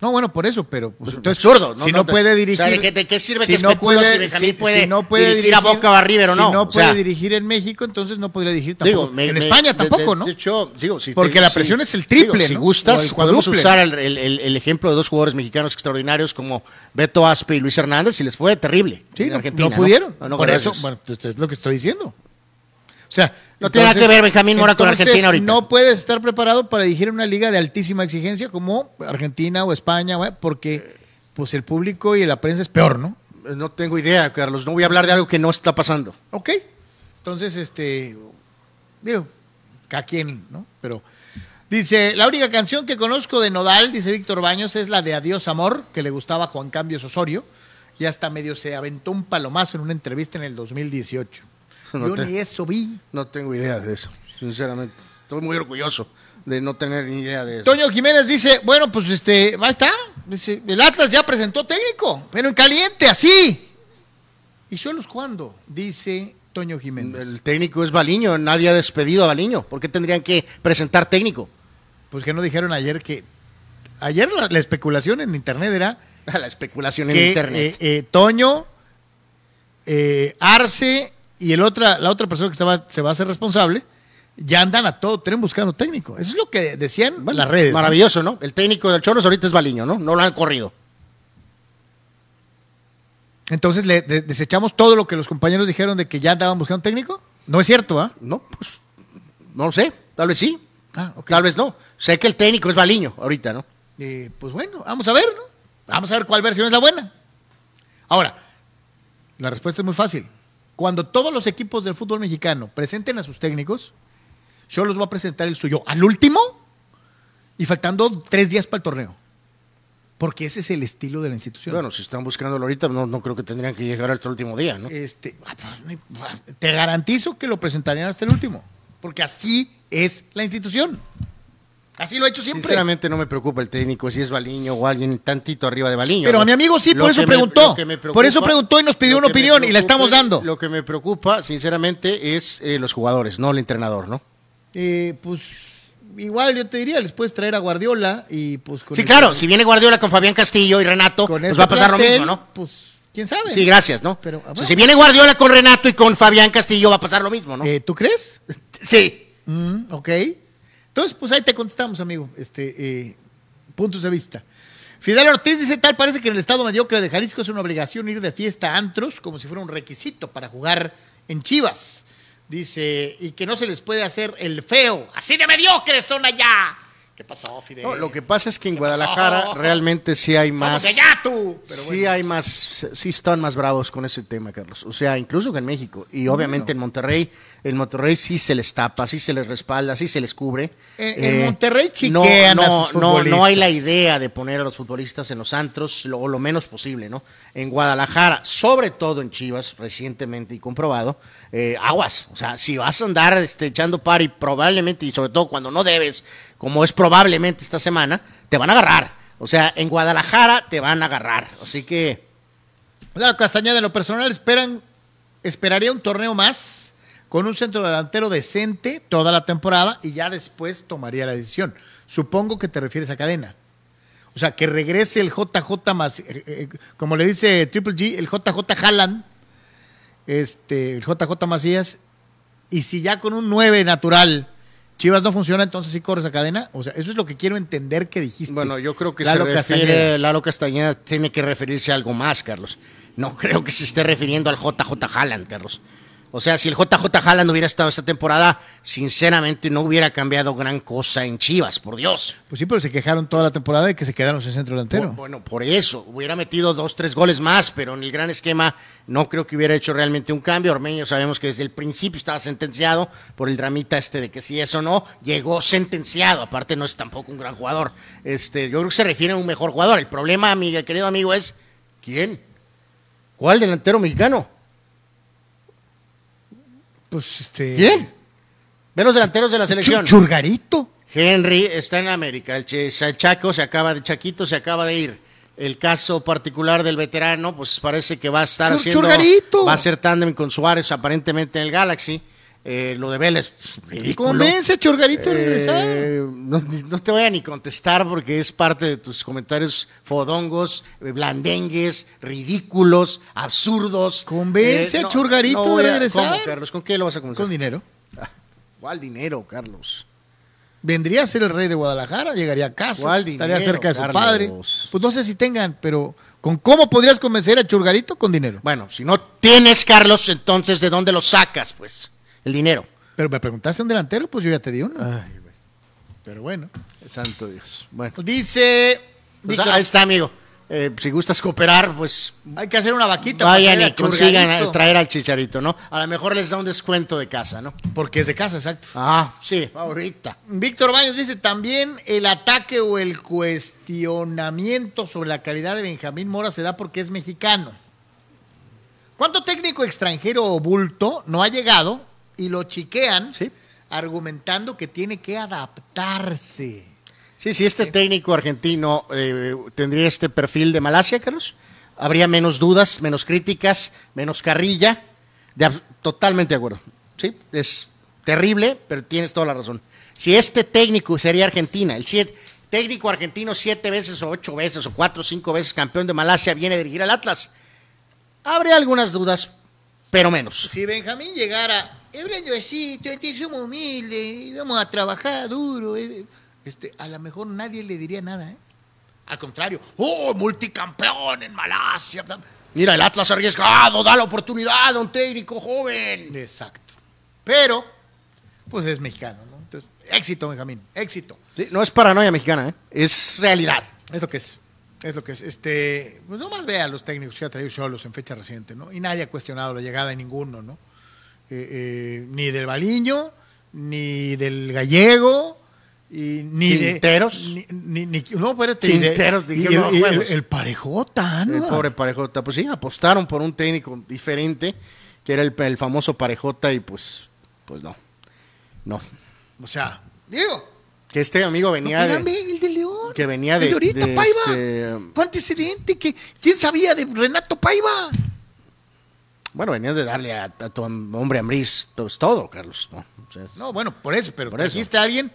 No, bueno, por eso, pero pues, Pues, entonces, absurdo. si no, puede dirigir. O sea, ¿de qué, de qué sirve si que no puede, si Benjamín si- puede, si no puede dirigir, a Boca o a River o no? Si no O puede sea, dirigir en México, entonces no podría dirigir tampoco. Digo, me- en España tampoco, de- ¿no? de hecho, digo, si Porque te- la si- presión es el triple, digo, Si gustas, podemos usar el, el- el- el ejemplo de dos jugadores mexicanos extraordinarios como Beto Aspe y Luis Hernández y les fue terrible Sí, en no, Argentina. no pudieron. Por eso, bueno, es lo que estoy diciendo. O sea, No tiene nada que ver Benjamín Mora con Argentina ahorita. No puedes estar preparado para dirigir una liga de altísima exigencia como Argentina o España, porque pues el público y la prensa es peor, ¿no? No tengo idea, Carlos. No voy a hablar de algo que no está pasando. Ok. Entonces, este, digo, cada quien, ¿no? Pero dice, la única canción que conozco de Nodal, dice Víctor Baños, es la de Adiós Amor, que le gustaba a Juan Cambios Osorio, y hasta medio se aventó un palomazo en una entrevista en el 2018. No Yo te- ni eso vi. No tengo idea de eso, sinceramente. Estoy muy orgulloso de no tener ni idea de eso. Toño Jiménez dice, bueno, pues este, ahí está. Dice, el Atlas ya presentó técnico, pero en caliente, así. ¿Y solos cuándo? Dice Toño Jiménez. El técnico es Baliño, nadie ha despedido a Baliño. ¿Por qué tendrían que presentar técnico? Pues que no dijeron ayer que. Ayer la, la especulación en internet era La especulación en que internet. eh, eh, Toño, eh, Arce y el otra, la otra persona que estaba, se va a hacer responsable ya andan a todo tren buscando técnico. Eso es lo que decían Bueno, las redes. Maravilloso, ¿no? El técnico del Choros ahorita es Baliño, ¿no? No lo han corrido. Entonces le de- desechamos todo lo que los compañeros dijeron de que ya andaban buscando técnico. No es cierto, ¿ah? No, pues no lo sé. Tal vez sí, Ah, tal vez no. Sé que el técnico es Baliño ahorita, ¿no? Eh, pues bueno, vamos a ver, ¿no? Vamos a ver cuál versión es la buena. Ahora, la respuesta es muy fácil. Cuando todos los equipos del fútbol mexicano presenten a sus técnicos, yo los voy a presentar el suyo al último y faltando tres días para el torneo. Porque ese es el estilo de la institución. Bueno, si están buscándolo ahorita, no, no creo que tendrían que llegar hasta el último día, ¿no? Este, ah, pues, hay- te garantizo que lo presentarían hasta el último. Porque así es la institución. Así lo ha hecho siempre. Sinceramente no me preocupa el técnico, si es Baliño o alguien tantito arriba de Baliño. Pero a mi amigo sí, lo por eso me- preguntó. Por eso preguntó y nos pidió una opinión y la estamos dando. Lo que me preocupa, sinceramente, es eh, los jugadores, no el entrenador, ¿no? Eh, pues igual yo te diría, les puedes traer a Guardiola y pues con Sí, el- claro, si viene Guardiola con Fabián Castillo y Renato, con pues este va a pasar lo mismo, ¿no? Pues, quién sabe. Sí, gracias, ¿no? Pero, ah, O sea, bueno. si viene Guardiola con Renato y con Fabián Castillo va a pasar lo mismo, ¿no? Eh, ¿Tú crees? sí. Mm, ok. Entonces, pues ahí te contestamos, amigo. Este, eh, puntos de vista. Fidel Ortiz dice, tal parece que en el estado mediocre de Jalisco es una obligación ir de fiesta a antros como si fuera un requisito para jugar en Chivas. Dice, y que no se les puede hacer el feo. Así de mediocres son allá. ¿Qué pasó, Fidel? No, lo que pasa es que en. Guadalajara realmente sí hay más. de allá, tú. Pero sí bueno. hay más, sí están más bravos con ese tema, Carlos. O sea, incluso que en México. Y obviamente en Monterrey, en Monterrey sí se les tapa, sí se les respalda, sí se les cubre. Eh, En- Monterrey no, chiquean a no, sus no, no hay la idea de poner a los futbolistas en los antros lo, lo menos posible, ¿no? En Guadalajara, sobre todo en Chivas, recientemente y comprobado, eh, aguas. O sea, si vas a andar este, echando party, probablemente, y sobre todo cuando no debes, como es probablemente esta semana, te van a agarrar. O sea, en Guadalajara te van a agarrar. Así que, Claro, Castañeda, en lo personal, esperan, esperaría un torneo más con un centro delantero decente toda la temporada y ya después tomaría la decisión. Supongo que te refieres a cadena. O sea, que regrese el JJ más, eh, eh, como le dice Triple G, el JJ Haaland, este, el JJ Macías, y si ya con un 9 natural Chivas no funciona, entonces sí corres a cadena. O sea, eso es lo que quiero entender que dijiste. bueno, yo creo que Lalo se refiere, Castañeda. Lalo Castañeda tiene que referirse a algo más, Carlos. No creo que se esté refiriendo al JJ Haaland, Carlos. O sea, si el JJ Haaland hubiera estado esta temporada, sinceramente no hubiera cambiado gran cosa en Chivas, por Dios. Pues sí, pero se quejaron toda la temporada de que se quedaron sin centro delantero. Por- bueno, por eso, hubiera metido dos, tres goles más, pero en el gran esquema no creo que hubiera hecho realmente un cambio. Ormeño sabemos que desde el principio estaba sentenciado por el dramita este de que si eso no, llegó sentenciado. Aparte no es tampoco un gran jugador. Este, yo creo que se refiere a un mejor jugador. El problema, mi querido amigo, es ¿quién? ¿Cuál delantero mexicano? Pues este. ¿Quién? Ve los delanteros de la selección. Chu- Churgarito. Henry está en América. El, Ch- el Chaco se acaba de Chaquito se acaba de ir. El caso particular del veterano, pues parece que va a estar Chur- haciendo. Churgarito. Va a ser tándem con Suárez aparentemente en el Galaxy. Eh, lo de Vélez, ridículo. Convence a Churgarito a regresar. Eh, no, no te voy a ni contestar porque es parte de tus comentarios fodongos, eh, blandengues, ridículos, absurdos. Eh, Convence a Churgarito voy de a- regresar. ¿Cómo, Carlos? ¿Con qué lo vas a convencer? Con dinero. ¿Cuál dinero, Carlos? Vendría a ser el rey de Guadalajara, llegaría a casa, ¿Cuál estaría dinero, cerca de su Carlos? padre. Pues no sé si tengan, pero ¿con cómo podrías convencer a Churgarito? Con dinero. Bueno, si no tienes, Carlos, entonces ¿de dónde lo sacas, pues? El dinero. Pero me preguntaste un delantero, pues yo ya te di uno. Pero bueno. Santo Dios. Bueno, Dice. pues ahí está, amigo. Eh, si gustas cooperar, pues hay que hacer una vaquita. vayan y a consigan traer al chicharito, ¿no? A lo mejor les da un descuento de casa, ¿no? Porque es de casa, exacto. Ah, sí, ahorita. Víctor Baños dice también el ataque o el cuestionamiento sobre la calidad de Benjamín Mora se da porque es mexicano. ¿Cuánto técnico extranjero o bulto no ha llegado y lo chiquean Sí. argumentando que tiene que adaptarse? Sí, si este técnico argentino eh, tendría este perfil de Malasia, Carlos, habría menos dudas, menos críticas, menos carrilla. De totalmente de acuerdo. Sí, es terrible, pero tienes toda la razón. Si este técnico sería Argentina, el siete- técnico argentino siete veces o ocho veces o cuatro o cinco veces campeón de Malasia viene a dirigir al Atlas, habría algunas dudas, pero menos. Si Benjamín llegara, hablando así, somos humildes, vamos a trabajar duro, este, a lo mejor nadie le diría nada, ¿eh? Al contrario, oh, multicampeón en Malasia. Mira, el Atlas arriesgado, da la oportunidad a un técnico joven. Exacto. Pero, pues es mexicano, ¿no? Entonces, éxito, Benjamín, éxito. Sí, no es paranoia mexicana, ¿eh? es realidad. Es lo que es. Es lo que es. Este, pues nomás vea a los técnicos que ha traído Cholos en fecha reciente, ¿no? Y nadie ha cuestionado la llegada de ninguno, ¿no? Eh, eh, ni del Baliño, ni del Gallego, y ni Quinteros. de. Ni, ni, ni- no, espérate. y de- Quinteros, y el, el- juegos. el parejota, ¿no? El pobre Parejota. Pues sí, apostaron por un técnico diferente, que era el, el famoso Parejota, y pues, pues no. No. O sea, digo. Que este amigo venía no, de. el de León. que venía El de- ahorita, de Paiva. este- Fue antecedente. Que, ¿Quién sabía de Renato Paiva? Bueno, venía de darle a, a tu hombre Ambriz to- todo, Carlos. ¿no? O sea, No, bueno, por eso, pero Por eso. trajiste a alguien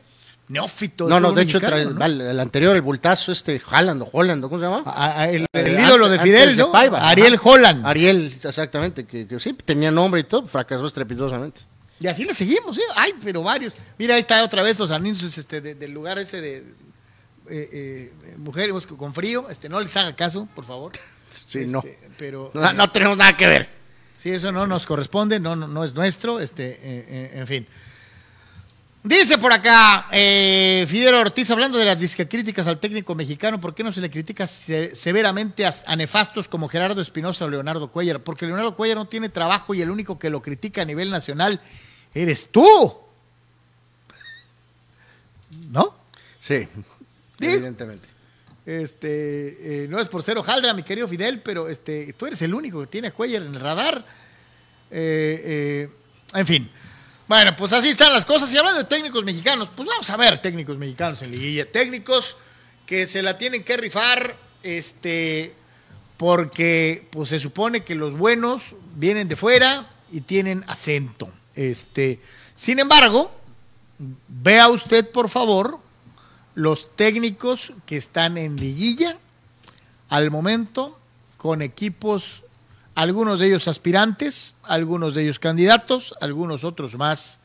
neófito. No, no, de hecho, el, el anterior, el bultazo, este, Haaland o Holland, ¿cómo se llama? A- a- el, el Eh, ídolo de Fidel, de ¿no? Paiva, Ariel. Holland. Ariel, exactamente, que, que sí, tenía nombre y todo, fracasó estrepitosamente. Y así le seguimos, ¿eh? Ay, pero varios. Mira, ahí está otra vez los anuncios este, de- del lugar ese de eh, eh, mujeres con frío. Este, no les haga caso, por favor. Sí, Este, no. Pero no. No tenemos nada que ver. Sí, eso no nos corresponde, no, no, no es nuestro, este, eh, eh, en fin. Dice por acá eh, Fidel Ortiz, hablando de las disquecríticas al técnico mexicano, ¿por qué no se le critica se- severamente a, a nefastos como Gerardo Espinosa o Leonardo Cuellar? Porque Leonardo Cuellar no tiene trabajo y el único que lo critica a nivel nacional eres tú. ¿No? Sí, ¿Sí? evidentemente. Este, eh, no es por ser hojaldra, mi querido Fidel, pero este, tú eres el único que tiene a Cuellar en el radar. Eh, eh, en fin. Bueno, pues así están las cosas. Y hablando de técnicos mexicanos, pues vamos a ver técnicos mexicanos en liguilla. Técnicos que se la tienen que rifar, este, porque pues se supone que los buenos vienen de fuera y tienen acento. Este, sin embargo, vea usted, por favor, los técnicos que están en liguilla al momento con equipos, algunos de ellos aspirantes, algunos de ellos candidatos, algunos otros más,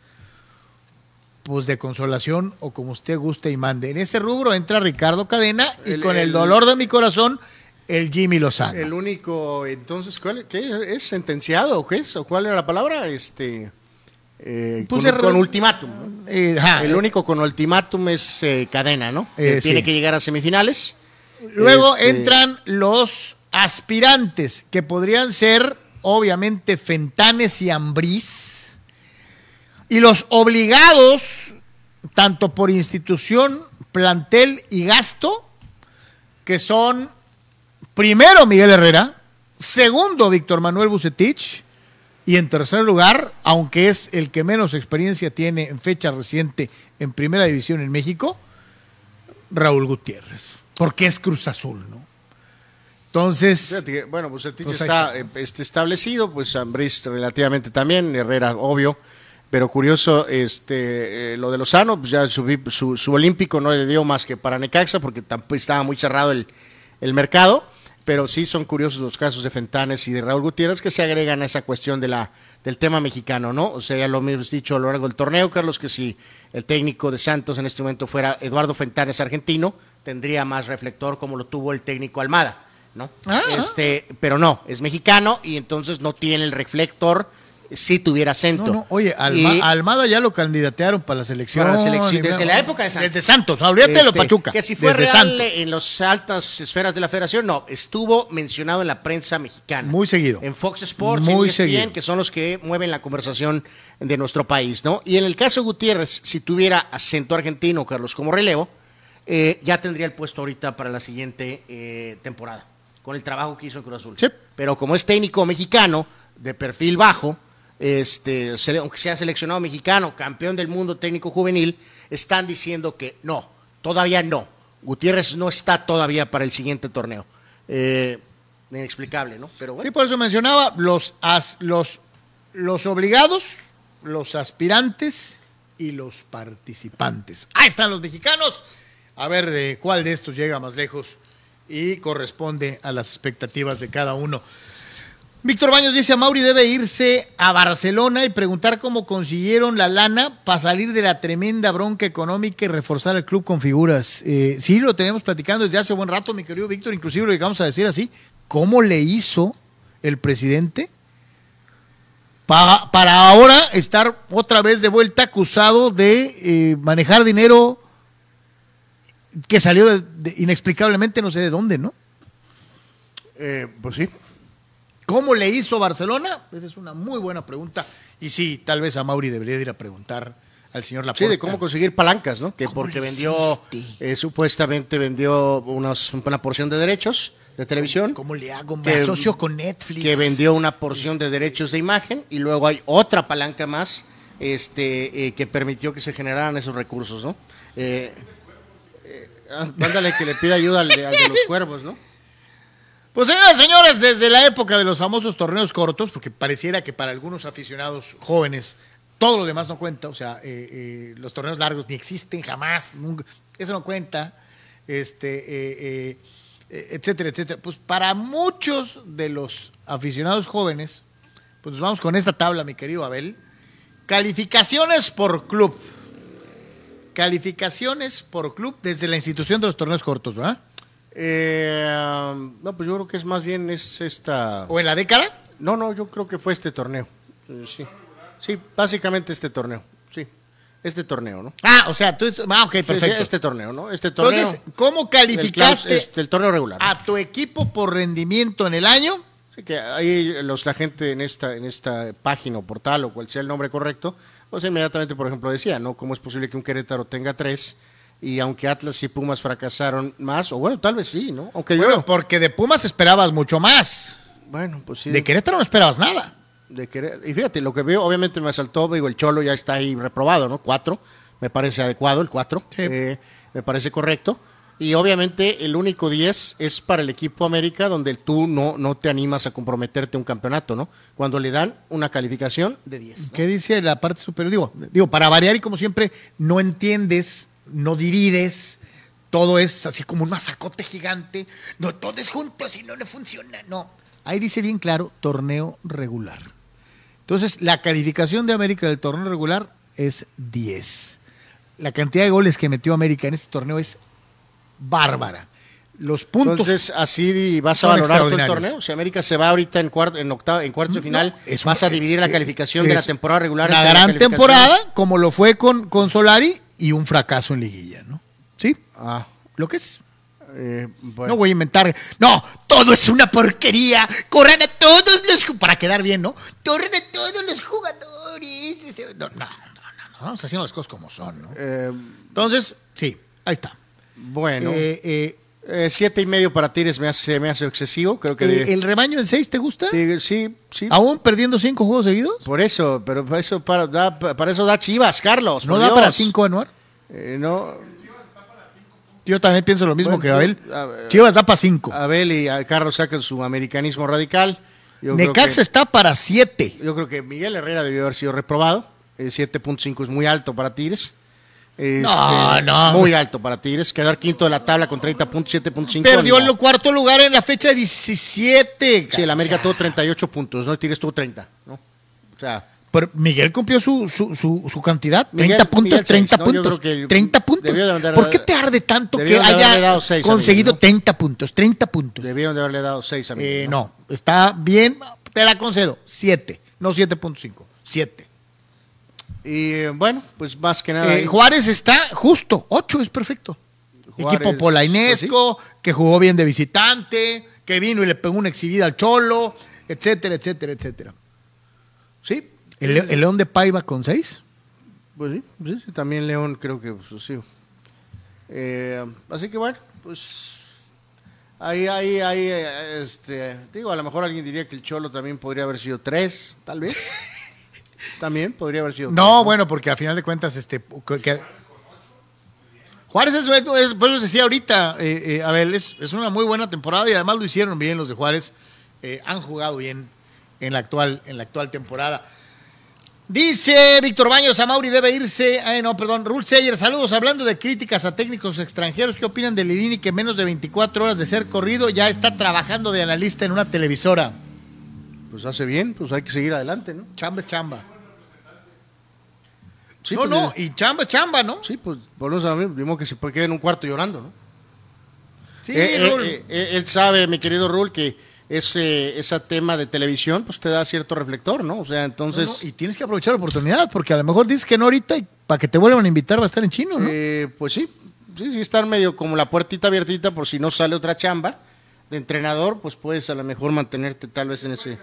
pues de consolación o como usted guste y mande. En ese rubro entra Ricardo Cadena y El- con el, el- dolor de mi corazón, el Jimmy Lozano. El único, entonces, ¿cuál qué, es sentenciado o qué es? ¿O cuál era la palabra? Este, eh, Pues con, ultimátum. ¿no? Eh, ajá, el único con ultimátum es eh, Cadena, ¿no? Que tiene sí. que llegar a semifinales. Luego Este, entran los aspirantes, que podrían ser, obviamente, Fentanes y Ambriz. Y los obligados, tanto por institución, plantel y gasto, que son, primero, Miguel Herrera, segundo, Víctor Manuel Bucetich, y en tercer lugar, aunque es el que menos experiencia tiene en fecha reciente en Primera División en México, Raúl Gutiérrez, porque es Cruz Azul, ¿no? Entonces, Fíjate que, bueno, pues el Pues está, está. eh, este, establecido, pues Ambriz relativamente también, Herrera obvio, pero curioso, este, eh, lo de Lozano, pues ya su, su, su olímpico no le dio más que para Necaxa, porque tampoco estaba muy cerrado el, el mercado, pero sí son curiosos los casos de Fentanes y de Raúl Gutiérrez que se agregan a esa cuestión de la, del tema mexicano, ¿no? O sea, ya lo hemos dicho a lo largo del torneo, Carlos, que si el técnico de Santos en este momento fuera Eduardo Fentanes argentino, tendría más reflector como lo tuvo el técnico Almada, ¿no? Ah. este, pero no, es mexicano y entonces no tiene el reflector si tuviera acento. no, no, oye, Alma- Y- Almada ya lo candidatearon para la selección. Para la selección, desde la época de Santos. Desde Santos, olvídate de lo Este, Pachuca. Que si fue desde real Santos. en las altas esferas de la federación, no, estuvo mencionado en la prensa mexicana. Muy seguido. En Fox Sports, Muy en E ESPN, seguido. que son los que mueven la conversación de nuestro país, ¿no? Y en el caso de Gutiérrez, si tuviera acento argentino, Carlos, como relevo, eh, ya tendría el puesto ahorita para la siguiente eh, temporada, con el trabajo que hizo en Cruz Azul. Sí. Pero como es técnico mexicano, de perfil bajo, este, aunque sea seleccionado mexicano, campeón del mundo técnico juvenil, están diciendo que no, todavía no. Gutiérrez no está todavía para el siguiente torneo. Eh, inexplicable, ¿no? Pero bueno. Sí, por eso mencionaba los, los, los obligados, los aspirantes y los participantes. Ahí están los mexicanos. A ver de cuál de estos llega más lejos y corresponde a las expectativas de cada uno. Víctor Baños dice a Mauri debe irse a Barcelona y preguntar cómo consiguieron la lana para salir de la tremenda bronca económica y reforzar el club con figuras. Eh, sí, lo tenemos platicando desde hace buen rato, mi querido Víctor, inclusive lo llegamos a decir así. ¿Cómo le hizo el presidente para, para ahora estar otra vez de vuelta acusado de eh, manejar dinero que salió de- inexplicablemente no sé de dónde, ¿no? Eh, pues sí. ¿Cómo le hizo Barcelona? Esa es una muy buena pregunta. Y sí, tal vez a Mauri debería ir a preguntar al señor Laporta. Sí, de cómo conseguir palancas, ¿no? Que ¿Cómo porque vendió, eh, supuestamente vendió unos, una porción de derechos de televisión. ¿Cómo le hago? Me Que- asocio con Netflix. que vendió una porción de derechos de imagen y luego hay otra palanca más este eh, que permitió que se generaran esos recursos, ¿no? Eh, eh, ah, mándale que le pida ayuda al de, al de los cuervos, ¿no? Pues señoras y señores, desde la época de los famosos torneos cortos, porque pareciera que para algunos aficionados jóvenes todo lo demás no cuenta, o sea, eh, eh, los torneos largos ni existen jamás, nunca, eso no cuenta, este, eh, etcétera, etcétera. Pues para muchos de los aficionados jóvenes, pues nos vamos con esta tabla, mi querido Abel. Calificaciones por club. Calificaciones por club desde la institución de los torneos cortos, ¿verdad? Eh, no, pues yo creo que es más bien es esta... ¿O en la década? No, no, yo creo que fue este torneo. Eh, Sí, sí, básicamente este torneo. Sí, este torneo, ¿no? Ah, o sea, tú es, ah, ok, Sí, sí, perfecto. este torneo, ¿no? Este torneo. Entonces, ¿cómo el, calificaste este, el torneo regular. ¿no? a tu equipo por rendimiento en el año? Sí, que ahí los, la gente en esta, en esta página o portal o cual sea el nombre correcto, pues inmediatamente, por ejemplo, decía, ¿no? ¿Cómo es posible que un Querétaro tenga tres y aunque Atlas y Pumas fracasaron más, o bueno, tal vez sí, ¿no? Aunque Bueno, yo, porque de Pumas esperabas mucho más. bueno, pues sí. De Querétaro no esperabas nada. de Querétaro. Y fíjate, lo que veo, obviamente me asaltó, digo, el Cholo ya está ahí reprobado, ¿no? Cuatro, me parece adecuado el cuatro, Sí. eh, me parece correcto. Y obviamente el único 10 es para el equipo América, donde tú no, no te animas a comprometerte a un campeonato, ¿no? Cuando le dan una calificación de 10. ¿no? ¿Qué dice la parte superior? Digo, digo, para variar y como siempre, no entiendes, no divides, todo es así como un masacote gigante. No, todo es juntos y no le funciona. No. Ahí dice bien claro, torneo regular. Entonces, la calificación de América del torneo regular es 10. La cantidad de goles que metió América en este torneo es bárbara. Los puntos. Entonces, así vas a valorar todo el torneo. Si América se va ahorita en cuarto, en octavo, en cuarto de final, es vas a dividir la eh, calificación de la temporada regular. Las gran temporada, como lo fue con, con Solari, y un fracaso en liguilla, ¿no? ¿Sí? Ah, Lo que es. eh, bueno. No voy a inventar. No, todo es una porquería. Corran a todos los. Para quedar bien, ¿no? Corran a todos los jugadores. Este, No, no, no, no, no. Vamos haciendo las cosas como son, ¿no? Eh, Entonces, sí, ahí está. bueno. Eh, eh, siete y medio para Tigres me hace, me hace excesivo, creo que eh, de- ¿El rebaño en seis te gusta? Tigres, sí, sí. ¿Aún perdiendo cinco juegos seguidos? Por eso, pero para eso para, da, para eso da Chivas, Carlos. ¿No da Dios. para cinco, Anuar? Eh, no, Yo también pienso lo mismo Bueno, que Abel. ver. Chivas da para cinco. Abel y Carlos sacan su americanismo radical. Yo Necaxa que, está para siete. yo creo que Miguel Herrera debió haber sido reprobado. Eh, 7.5 es muy alto para Tigres. Este, No, no. Muy alto para Tigres. Quedar quinto de la tabla con 30.7.5. Perdió no. el cuarto lugar en la fecha 17. Sí, el América O sea, tuvo 38 puntos, ¿no? El Tigres tuvo 30, ¿no? O sea, pero Miguel cumplió su, su, su, su cantidad. Miguel- 30 puntos, Miguel 30 seis, ¿no? Yo puntos. creo que 30 puntos. haber- ¿Por qué te arde tanto que haya dado seis conseguido Miguel, ¿no? 30 puntos? 30 puntos. debieron de haberle dado 6 a Miguel. Eh, no, está bien, te la concedo. 7, no 7.5. 7. Y eh, bueno, pues más que nada. Eh, Juárez está justo, 8 es perfecto. Juárez, Equipo polainesco, pues que jugó bien de visitante, que vino y le pegó una exhibida al Cholo, etcétera, etcétera, etcétera. sí. ¿El, Le- el León de Paiva con 6? Pues sí, sí, sí, también León creo que pues, sí. Eh, así que bueno, pues ahí, ahí, ahí, este, digo, a lo mejor alguien diría que el Cholo también podría haber sido 3, tal vez. también podría haber sido No, bueno, porque al final de cuentas, este. que- Juárez es, es- por eso decía ahorita, eh, eh, a ver, es, es una muy buena temporada y además lo hicieron bien los de Juárez. eh, han jugado bien en la actual, en la actual temporada. Dice Víctor Baños, a Mauri debe irse. Ay, no, perdón. Rul Seyer, saludos. Hablando de críticas a técnicos extranjeros, ¿qué opinan de Lilini que menos de 24 horas de ser corrido ya está trabajando de analista en una televisora? Pues hace bien, pues hay que seguir adelante, ¿no? Chamba es chamba. Sí, no, pues, no, y chamba es chamba, ¿no? Sí, pues volvemos a lo mismo, mismo que se puede quedar en un cuarto llorando, ¿no? Sí, Eh, eh, Rul. eh, eh, él sabe, mi querido Rul, que ese, ese tema de televisión pues te da cierto reflector, ¿no? O sea, entonces, No, no, y tienes que aprovechar la oportunidad, porque a lo mejor dices que no ahorita y para que te vuelvan a invitar va a estar en chino, ¿no? eh, pues sí, sí, sí, estar medio como la puertita abiertita por si no sale otra chamba de entrenador, pues puedes a lo mejor mantenerte tal vez en ese...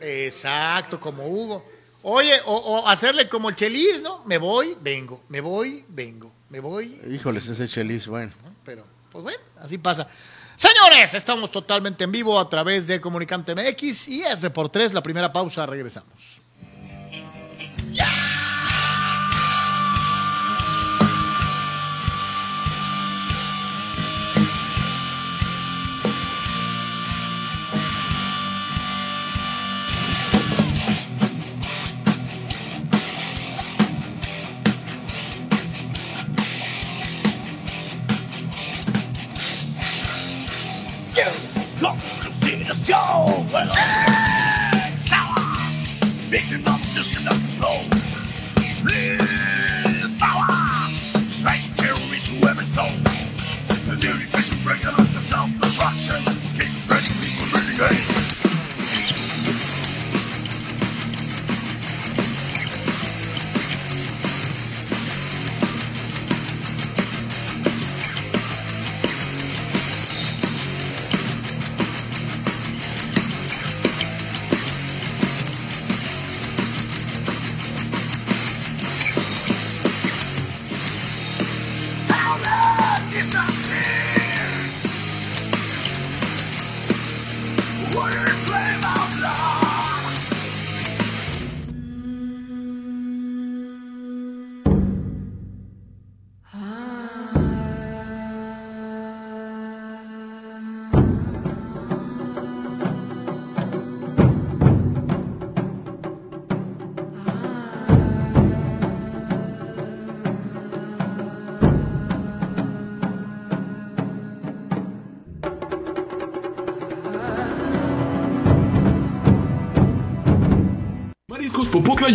Exacto, como Hugo. Oye, o, o hacerle como el Chelis, ¿no? Me voy, vengo, me voy, vengo, me voy. Híjoles, ese Chelis, bueno. ¿no? Pero, pues bueno, así pasa. Señores, estamos totalmente en vivo a través de Comunicante MX y es de por tres la primera pausa, regresamos.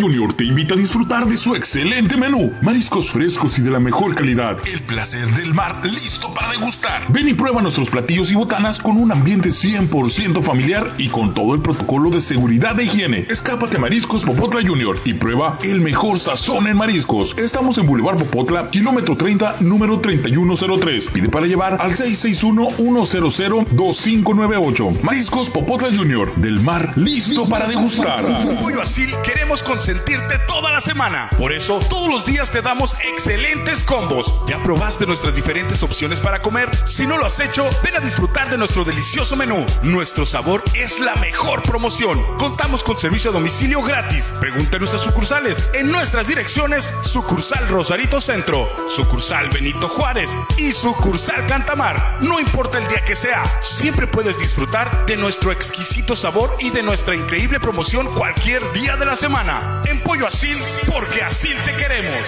Junior te invita a disfrutar de su excelente menú. Mariscos frescos y de la mejor calidad. Placer del mar listo para degustar. Ven y prueba nuestros platillos y botanas con un ambiente 100% familiar y con todo el protocolo de seguridad de higiene. Escápate Mariscos Popotla Junior y prueba el mejor sazón en mariscos. Estamos en Boulevard Popotla, kilómetro 30, número 3103. Pide para llevar al 661-100-2598. Mariscos Popotla Junior, del mar listo para degustar. Pollo Asil queremos consentirte toda la semana. Por eso, todos los días te damos excelentes combos. ¿Ya probaste nuestras diferentes opciones para comer? Si no lo has hecho, ven a disfrutar de nuestro delicioso menú. Nuestro sabor es la mejor promoción. Contamos con servicio a domicilio gratis. Pregunta en nuestras sucursales. En nuestras direcciones, sucursal Rosarito Centro, sucursal Benito Juárez y sucursal Cantamar. No importa el día que sea, siempre puedes disfrutar de nuestro exquisito sabor y de nuestra increíble promoción cualquier día de la semana. En Pollo Asil, porque así te queremos.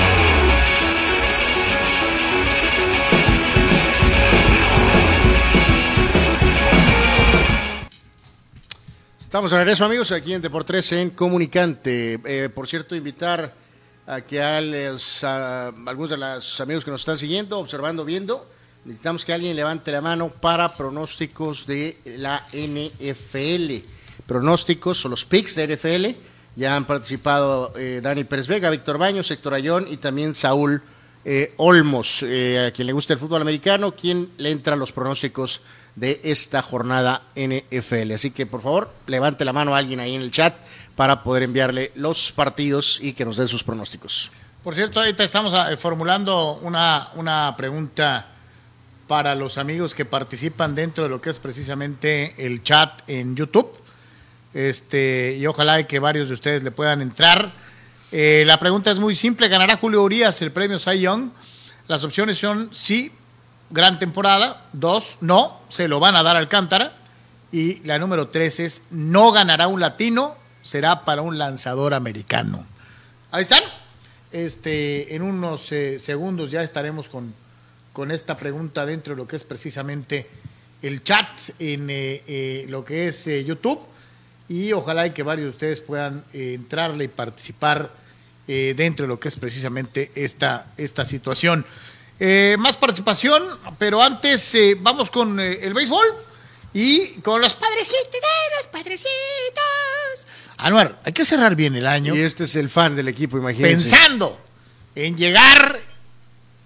Estamos de regreso, amigos, aquí en Deportes en Comunicante. Eh, por cierto, invitar a que a algunos de los amigos que nos están siguiendo, observando, viendo, necesitamos que alguien levante la mano para pronósticos de la NFL. Pronósticos o los picks de NFL. Ya han participado eh, Dani Pérez Vega, Víctor Baños, Héctor Ayón y también Saúl eh, Olmos, eh, a quien le gusta el fútbol americano, quien le entra los pronósticos de esta jornada NFL. Así que por favor, levante la mano a alguien ahí en el chat para poder enviarle los partidos y que nos den sus pronósticos. Por cierto, ahorita estamos ah, formulando una, una pregunta para los amigos que participan dentro de lo que es precisamente el chat en YouTube. Este, y ojalá que varios de ustedes le puedan entrar. Eh, la pregunta es muy simple: ¿ganará Julio Urias el premio Cy Young? Las opciones son sí, gran temporada. Dos, no, se lo van a dar Alcántara. Y la número tres es no ganará un latino, será para un lanzador americano. Ahí están. Este, en unos eh, segundos ya estaremos con, con esta pregunta dentro de lo que es precisamente el chat en eh, eh, lo que es eh, YouTube. Y ojalá y que varios de ustedes puedan entrarle y participar dentro de lo que es precisamente esta, esta situación. Eh, más participación, pero antes eh, vamos con eh, el béisbol y con los padrecitos, ¡eh, los padrecitos. Anuar, hay que cerrar bien el año Y este es el fan del equipo, imagínense. pensando en llegar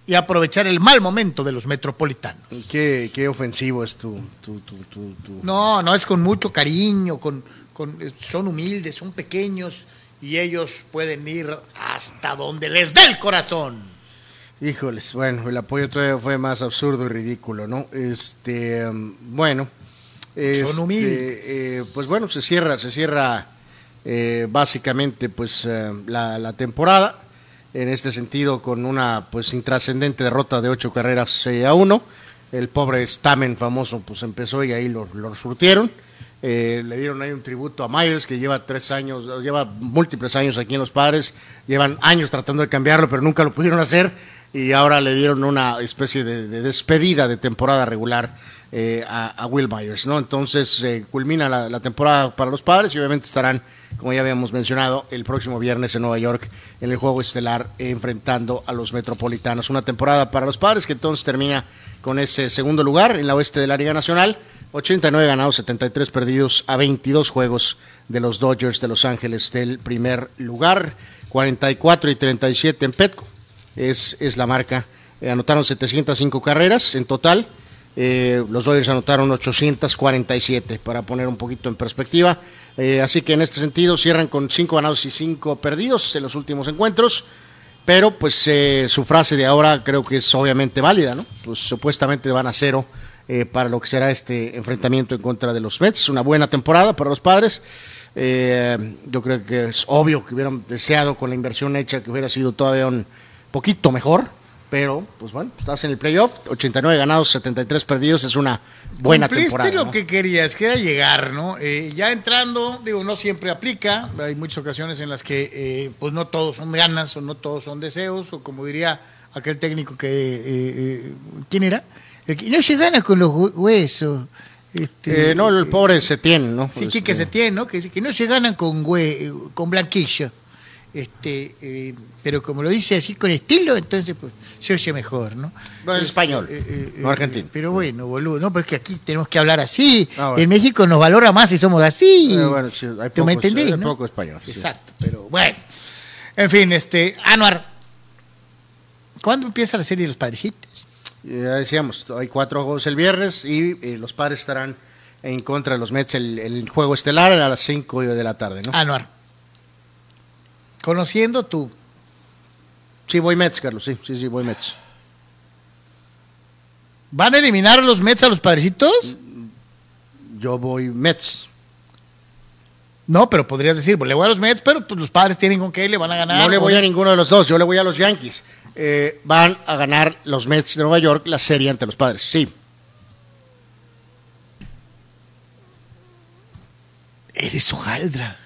y aprovechar el mal momento de los metropolitanos. Qué, qué ofensivo es tu, tu, tu, tu, tu- No, no es con mucho cariño, con, con- son humildes, son pequeños y ellos pueden ir hasta donde les dé el corazón. Híjoles, bueno, el apoyo todavía fue más absurdo y ridículo, ¿no? Este, um, bueno, este, humildes. eh, pues bueno, se cierra, se cierra eh, básicamente pues eh, la, la temporada. En este sentido, con una pues intrascendente derrota de ocho carreras eh, a uno. El pobre Stamen famoso pues empezó y ahí lo, lo surtieron. Eh, le dieron ahí un tributo a Myers, que lleva tres años, lleva múltiples años aquí en Los Padres, llevan años tratando de cambiarlo, pero nunca lo pudieron hacer, y ahora le dieron una especie de, de despedida de temporada regular eh, a, a Will Myers, ¿no? Entonces eh, culmina la, temporada para los Padres y obviamente estarán, como ya habíamos mencionado, el próximo viernes en Nueva York en el juego estelar enfrentando a los Metropolitanos. Una temporada para los Padres que entonces termina con ese segundo lugar en la oeste de la Liga Nacional. 89 ganados, 73 perdidos a 22 juegos de los Dodgers de Los Ángeles del primer lugar. 44 y 37 en Petco es, es la marca. Eh, anotaron 705 carreras en total. Eh, los Dodgers anotaron 847 para poner un poquito en perspectiva. Eh, así que en este sentido cierran con 5 ganados y 5 perdidos en los últimos encuentros. Pero pues su frase de ahora creo que es obviamente válida, ¿no? Pues supuestamente van a cero para lo que será este enfrentamiento en contra de los Mets. Una buena temporada para los padres. Yo creo que es obvio que hubieran deseado con la inversión hecha que hubiera sido todavía un poquito mejor. Pero, pues bueno, estás en el playoff, 89 ganados, 73 perdidos, es una buena Cumpliste temporada. lo ¿no? que querías, que era llegar, ¿no? Eh, ya entrando, digo, no siempre aplica, hay muchas ocasiones en las que, eh, pues no todos son ganas o no todos son deseos, o como diría aquel técnico que, eh, eh, ¿quién era? El que no se gana con los hue- huesos. Este, Eh, no, el pobre Setién, ¿no? Sí, Este, que se tiene, ¿no? Que dice que no se ganan con hue- con blanquillo. Este, eh, pero como lo dice así con estilo, entonces pues se oye mejor, ¿no? Bueno, es español, eh, no argentino. Pero bueno, boludo, no, pero es que aquí tenemos que hablar así. Ah, bueno. En México nos valora más si somos así. Eh, bueno, sí, hay ¿Tú me pocos- entendés? hay no? poco español, sí. Exacto, pero bueno. En fin, este, Anuar, ¿cuándo empieza la serie de los padrecitos? Ya decíamos, hay cuatro juegos el viernes y eh, los padres estarán en contra de los Mets el, el juego estelar a las 5 de la tarde, ¿no? Anuar. Conociendo tú, Sí, voy Mets, Carlos, sí, sí, sí, voy Mets. ¿van a eliminar a los Mets a los padrecitos? Yo voy Mets. No, pero podrías decir, pues le voy a los Mets, pero pues los padres tienen con qué, le van a ganar. No le voy a ninguno de los dos, yo le voy a los Yankees. Eh, van a ganar los Mets de Nueva York la serie ante los padres, sí. Eres hojaldra.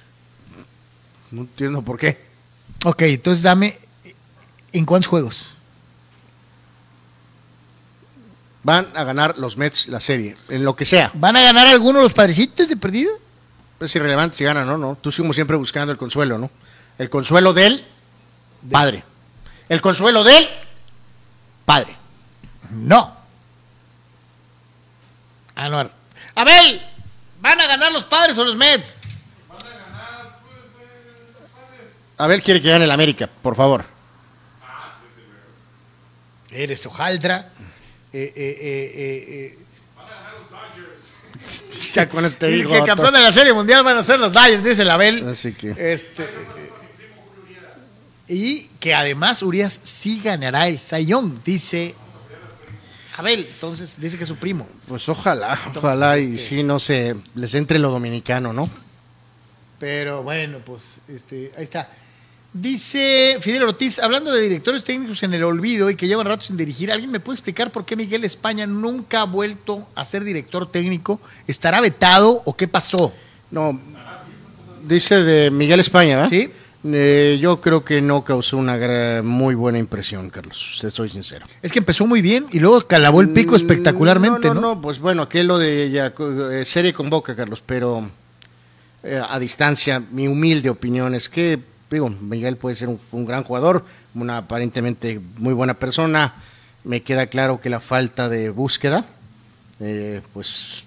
No entiendo por qué. Ok, entonces dame, ¿en cuántos juegos? Van a ganar los Mets la serie, en lo que sea. ¿Van a ganar alguno los padrecitos de perdido? Es irrelevante si ganan o no, no. Tú como siempre buscando el consuelo, ¿no? El consuelo del padre. El consuelo del padre. No. Anuar. Abel, ¿van a ganar los padres o los Mets? Abel quiere que gane el América, por favor. Eres hojaldra. Eh, eh, eh, eh, eh. Ya con esto te Dice digo. que el campeón de la Serie Mundial van a ser los Dodgers, dice el Abel. Así que. Este, y que además Urias sí ganará el Sayón, dice Abel. Entonces dice que es su primo. Pues ojalá, ojalá y sí, no sé, les entre lo dominicano, ¿no? Pero bueno, pues este, ahí está. Dice Fidel Ortiz, hablando de directores técnicos en el olvido y que llevan rato sin dirigir, ¿alguien me puede explicar por qué Miguel España nunca ha vuelto a ser director técnico? ¿Estará vetado o qué pasó? No, dice de Miguel España, ¿verdad? Sí. Eh, yo creo que no causó una muy buena impresión, Carlos, soy sincero. Es que empezó muy bien y luego calabó el pico espectacularmente, ¿no? Mm, No, no, pues bueno, aquello de ya, eh, serie con boca, Carlos, pero eh, a distancia, mi humilde opinión es que, digo, Miguel puede ser un, un gran jugador, una aparentemente muy buena persona. Me queda claro que la falta de búsqueda, eh, pues,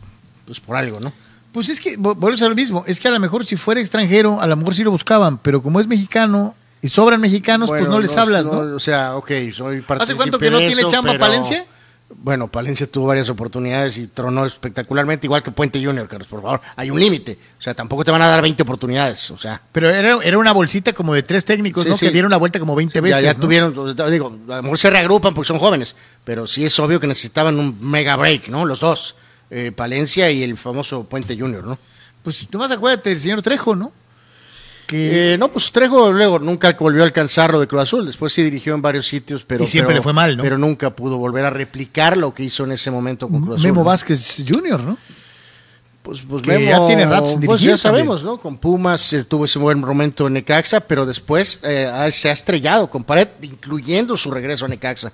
pues por algo, ¿no? Pues es que, vuelves a lo mismo, es que a lo mejor si fuera extranjero, a lo mejor sí lo buscaban, pero como es mexicano y sobran mexicanos, pues no les hablas, ¿no? O sea, ok, soy ¿Hace cuánto partícipe que no tiene chamba pero- Palencia? Bueno, Palencia tuvo varias oportunidades y tronó espectacularmente, igual que Puente Junior, Carlos, por favor. Hay un límite. O sea, tampoco te van a dar 20 oportunidades. O sea, Pero era, era una bolsita como de tres técnicos, Sí, ¿no? sí. Que dieron la vuelta como 20 ya, veces. ya ¿no? tuvieron, digo, a lo mejor se reagrupan porque son jóvenes, pero sí es obvio que necesitaban un mega break, ¿no? Los dos, eh, Palencia y el famoso Puente Junior, ¿no? Pues nomás acuérdate del señor Trejo, ¿no? Que Eh, no, pues Trejo luego nunca volvió a alcanzar lo de Cruz Azul. Después sí dirigió en varios sitios, pero. Y siempre pero- le fue mal, ¿no? Pero nunca pudo volver a replicar lo que hizo en ese momento con Cruz Azul. Memo ¿no? Vázquez Jr., ¿no? Pues, pues que Memo, ya tiene rato sin Pues ya sabemos, ¿no? Con Pumas eh, tuvo ese buen momento en Necaxa, pero después eh, se ha estrellado con pared, incluyendo su regreso a Necaxa.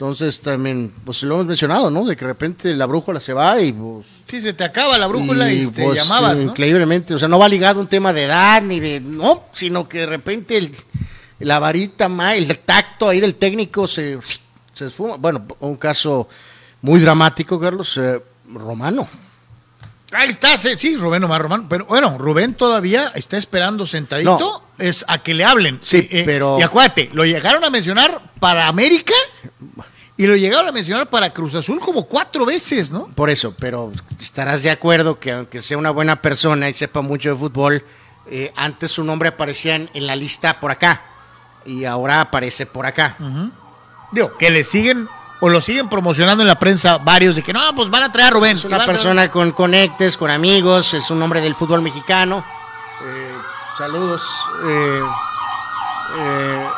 Entonces también, pues lo hemos mencionado, ¿no? De que de repente la brújula se va y pues. Sí, se te acaba la brújula y, te pues, llamabas, eh, ¿no? Increíblemente, o sea, no va ligado a un tema de edad ni de. No, sino que de repente el- la varita, ma- el tacto ahí del técnico se, se esfuma. Bueno, un caso muy dramático, Carlos, eh, Romano. Ahí está, sí, Rubén Omar Román. Pero bueno, Rubén todavía está esperando sentadito No. es a que le hablen. Sí, Eh, pero- Y acuérdate, lo llegaron a mencionar para América y lo llegaron a mencionar para Cruz Azul como cuatro veces, ¿no? Por eso, pero estarás de acuerdo que aunque sea una buena persona y sepa mucho de fútbol, eh, antes su nombre aparecía en, en la lista por acá y ahora aparece por acá. Digo, que le siguen o lo siguen promocionando en la prensa varios de que no, pues van a traer a Rubén. Es una a persona con conectes, con amigos, es un hombre del fútbol mexicano. Eh, saludos. eh, eh,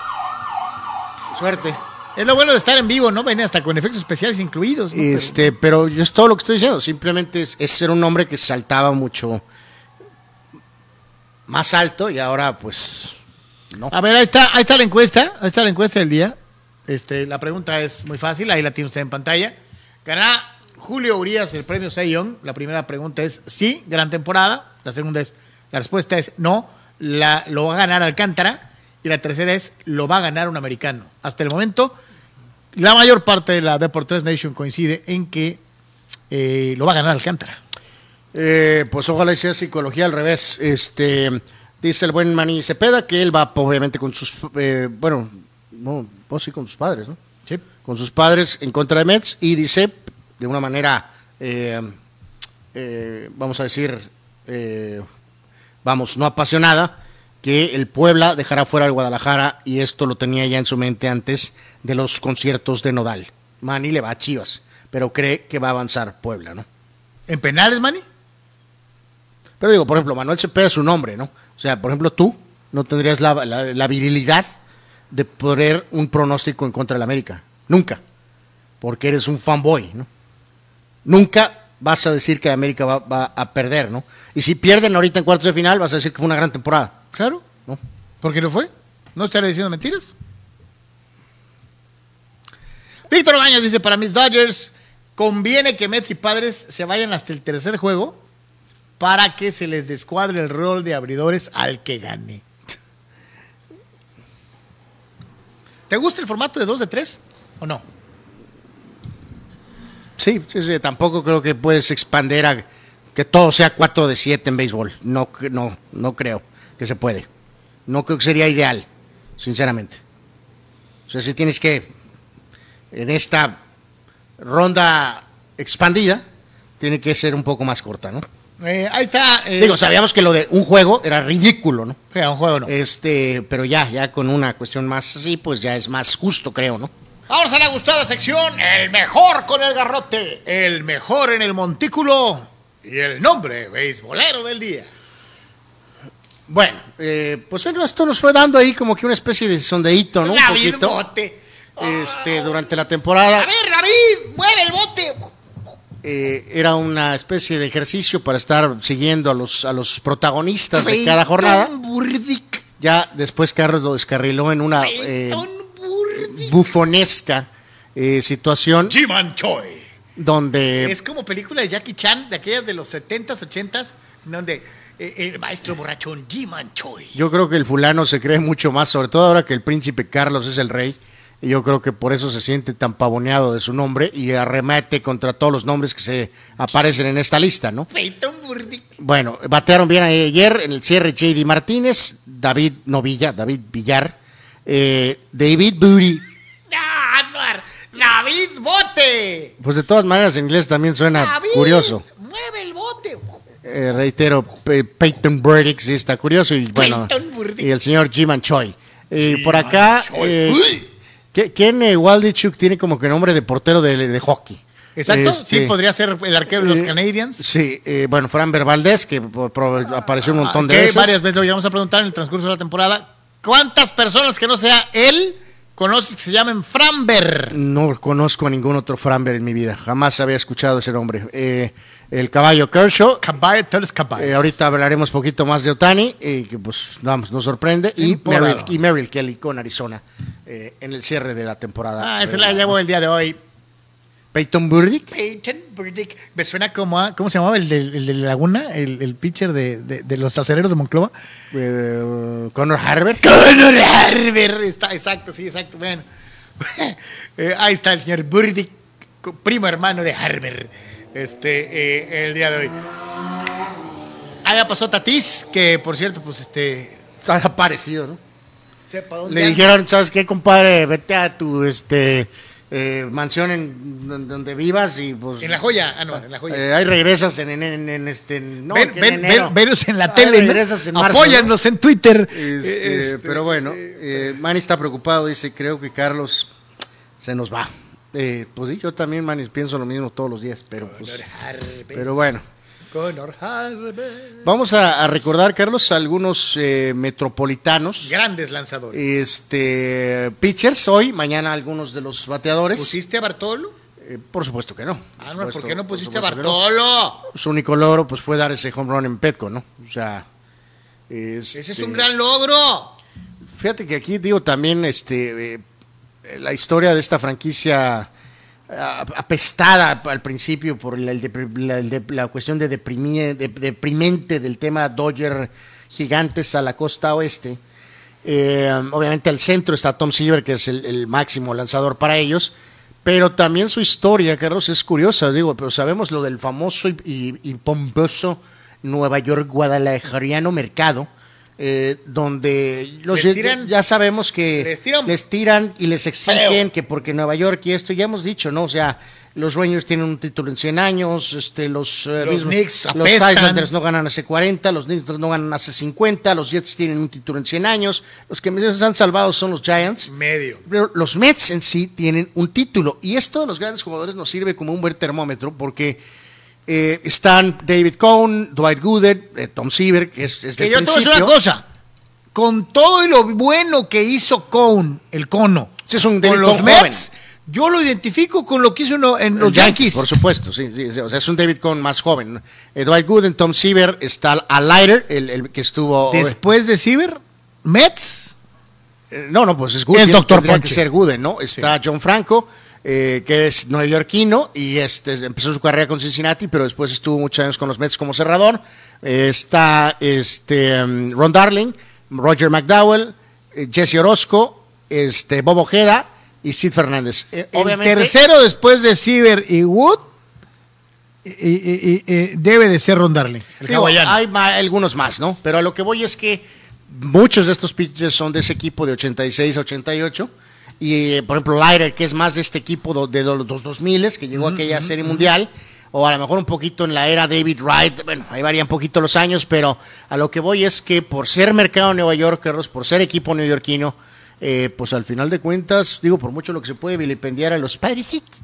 suerte. Es lo bueno de estar en vivo, ¿no? Ven hasta con efectos especiales incluidos. Este, pero yo es todo lo que estoy diciendo. Simplemente es, es ser un hombre que saltaba mucho más alto y ahora pues no. A ver, ahí está, ahí está la encuesta, ahí está la encuesta del día. Este, la pregunta es muy fácil, ahí la tiene usted en pantalla. ¿Ganará Julio Urias el premio Young? La primera pregunta es sí, gran temporada. La segunda es, la respuesta es no, la, lo va a ganar Alcántara. Y la tercera es, lo va a ganar un americano. Hasta el momento, la mayor parte de la Deportes Nation coincide en que eh, lo va a ganar Alcántara. Eh, pues ojalá sea psicología al revés. Este dice el buen Manny Cepeda que él va obviamente con sus eh, bueno, no, pues sí con sus padres, ¿no? Sí. Con sus padres en contra de Mets y dice de una manera vamos a decir vamos, no apasionada, que el Puebla dejará fuera al Guadalajara y esto lo tenía ya en su mente antes de los conciertos de Nodal. Manny le va a Chivas, pero cree que va a avanzar Puebla, ¿no? ¿En penales, Manny? Pero digo, por ejemplo, Manuel Cepeda es su nombre, ¿no? O sea, por ejemplo, tú no tendrías la, la- la virilidad de poner un pronóstico en contra del América. Nunca. Porque eres un fanboy, ¿no? Nunca vas a decir que el América va, va a perder, ¿no? Y si pierden ahorita en cuartos de final, vas a decir que fue una gran temporada. Claro. ¿No? ¿Por qué no fue? ¿No estaré diciendo mentiras? Víctor Baños dice, para mis Dodgers, conviene que Mets y Padres se vayan hasta el tercer juego para que se les descuadre el rol de abridores al que gane. ¿Te gusta el formato de 2 de 3 o no? Sí, sí, sí, tampoco creo que puedes expander a que todo sea 4 de 7 en béisbol. No, no, no creo que se puede. No creo que sería ideal, sinceramente. O sea, si tienes que, en esta ronda expandida, tiene que ser un poco más corta, ¿no? Eh, ahí está. eh, Digo, sabíamos que lo de un juego era ridículo, ¿no? juega un juego no. Este, pero ya, ya con una cuestión más así, pues ya es más justo, creo, ¿no? Vamos a la gustada sección, el mejor con el garrote, el mejor en el montículo y el nombre beisbolero del día. Bueno, eh, pues bueno, esto nos fue dando ahí como que una especie de sondeíto, ¿no? Un poquito. Bote. Este, durante la temporada A ver, David, mueve el bote. eh, era una especie de ejercicio para estar siguiendo a los, a los protagonistas de cada jornada. Burdick. Ya después Carlos lo descarriló en una eh, bufonesca eh, situación Jiman Choi. donde Es como película de Jackie Chan, de aquellas de los 70s, 80s, donde el maestro borrachón Jiman Choi. yo creo que el fulano se cree mucho más, sobre todo ahora que el príncipe Carlos es el rey. Y yo creo que por eso se siente tan pavoneado de su nombre y arremete contra todos los nombres que se aparecen en esta lista, ¿no? Bueno, batearon bien ayer en el cierre JD Martínez, David Novilla, David Villar, eh, David Booty. ¡Ah! ¡David Bote! Pues de todas maneras en inglés también suena David, curioso. Mueve el bote. Eh, reitero, Pe- Peyton Burdick sí está curioso y bueno, y el señor Jiman Choi. Eh, por acá, eh, Ken eh, Waldichuk tiene como que nombre de portero de, de hockey. Exacto, Este, sí, podría ser el arquero de los eh, Canadiens. Sí, eh, bueno, Fran Valdés, que apareció un montón de veces. varias veces lo llegamos a preguntar en el transcurso de la temporada. ¿Cuántas personas que no sea él conoces que se llamen Framber? No conozco a ningún otro Framber en mi vida. Jamás había escuchado ese nombre. Eh, el caballo Kershaw. Caballo, tú eres caballo. Eh, ahorita hablaremos poquito más de Otani, eh, que pues vamos, nos sorprende. Y. Merrill, y Merrill Kelly con Arizona eh, en el cierre de la temporada. Ah, ese la llevo el día de hoy. Peyton Burdick. Peyton Burdick. Me suena como a, ¿cómo se llamaba? El de, el de Laguna, el, el pitcher de, de- de los acereros de Monclova. eh, Connor Harber. Conor Harber. Está, exacto, sí, exacto. Bueno. Eh, ahí está el señor Burdick, primo hermano de Harber. Este, eh, el día de hoy. Allá pasó Tatis, que por cierto, pues este. Está aparecido, ¿no? sepa dónde Le anda. dijeron, ¿sabes qué, compadre? Vete a tu este eh, mansión en don- donde vivas y pues. En la joya. Ah, no, en la joya. eh, ahí regresas en, en, en- en este. No, ven, ven, enero. ven- venos en la tele, regresas en marzo, Apóyanos en Twitter. Este, Eh, este, pero bueno, eh, Manny está preocupado, dice, creo que Carlos se nos va. Eh, pues sí, yo también, Manny, pienso lo mismo todos los días, pero pues, pero bueno. Conor Harber. Vamos a, a recordar, Carlos, algunos eh, metropolitanos. Grandes lanzadores. Este, pitchers hoy, mañana algunos de los bateadores. ¿Pusiste a Bartolo? Eh, por supuesto que no. Ah, Por no, ¿por qué no pusiste a no. Bartolo? Su único logro pues, fue dar ese home run en Petco, ¿no? O sea. Ese es este, un gran logro. Fíjate que aquí digo también este, eh, la historia de esta franquicia ah, apestada al principio por la, cuestión de, deprimente del tema Dodger gigantes a la costa oeste. Eh, obviamente al centro está Tom Silver, que es el, máximo lanzador para ellos, pero también su historia, Carlos, es curiosa, digo, pero sabemos lo del famoso y, y- y pomposo Nueva York Guadalajariano Mercado, eh, donde los Les tiran- ya sabemos que les tiran- les tiran y les exigen Feo. que porque Nueva York y esto ya hemos dicho, ¿no? O sea, los Rangers tienen un título en 100 años, este, los, eh, Los mismos- Knicks los. Islanders no ganan hace 40, los Knicks no ganan hace 50, los Jets tienen un título en 100 años, los que más han salvado son los Giants. Medio. Pero los Mets en sí tienen un título y esto de los grandes jugadores nos sirve como un buen termómetro porque eh, están David Cohn, Dwight Gooden, eh, Tom Seaver, que es, es Que yo te voy a decir una cosa. Con todo y lo bueno que hizo Cone, el cono, Sí, es un David con los Cohn Mets, yo lo identifico con lo que hizo uno en los Yankees. Por supuesto, sí, sí, o sea, es un David Cohn más joven. Eh, Dwight Gooden, Tom Seaver, está Al Leiter, el, el que estuvo... Después de Siever, Mets. Eh, No, no, pues es Gooden. Es tendría Ponche. que ser Gooden, ¿no? Está John Franco, eh, que es neoyorquino y este, empezó su carrera con Cincinnati, pero después estuvo muchos años con los Mets como cerrador. Eh, está este, um, Ron Darling, Roger McDowell, eh, Jesse Orozco, este, Bob Ojeda y Sid Fernández. El tercero después de Siever y Wood y- y- y- y- debe de ser Ron Darling, el Digo, hawaiano. hay algunos más, ¿no? Pero a lo que voy es que muchos de estos pitchers son de ese equipo de 86 a 88. Y, por ejemplo, Leiter, que es más de este equipo de los dos 2000 que llegó a aquella serie mundial. O a lo mejor un poquito en la era David Wright. Bueno, ahí varían un poquito los años, pero a lo que voy es que por ser mercado Nueva York, Carlos, por ser equipo neoyorquino, eh, pues al final de cuentas, digo, por mucho lo que se puede vilipendiar a los padrecitos,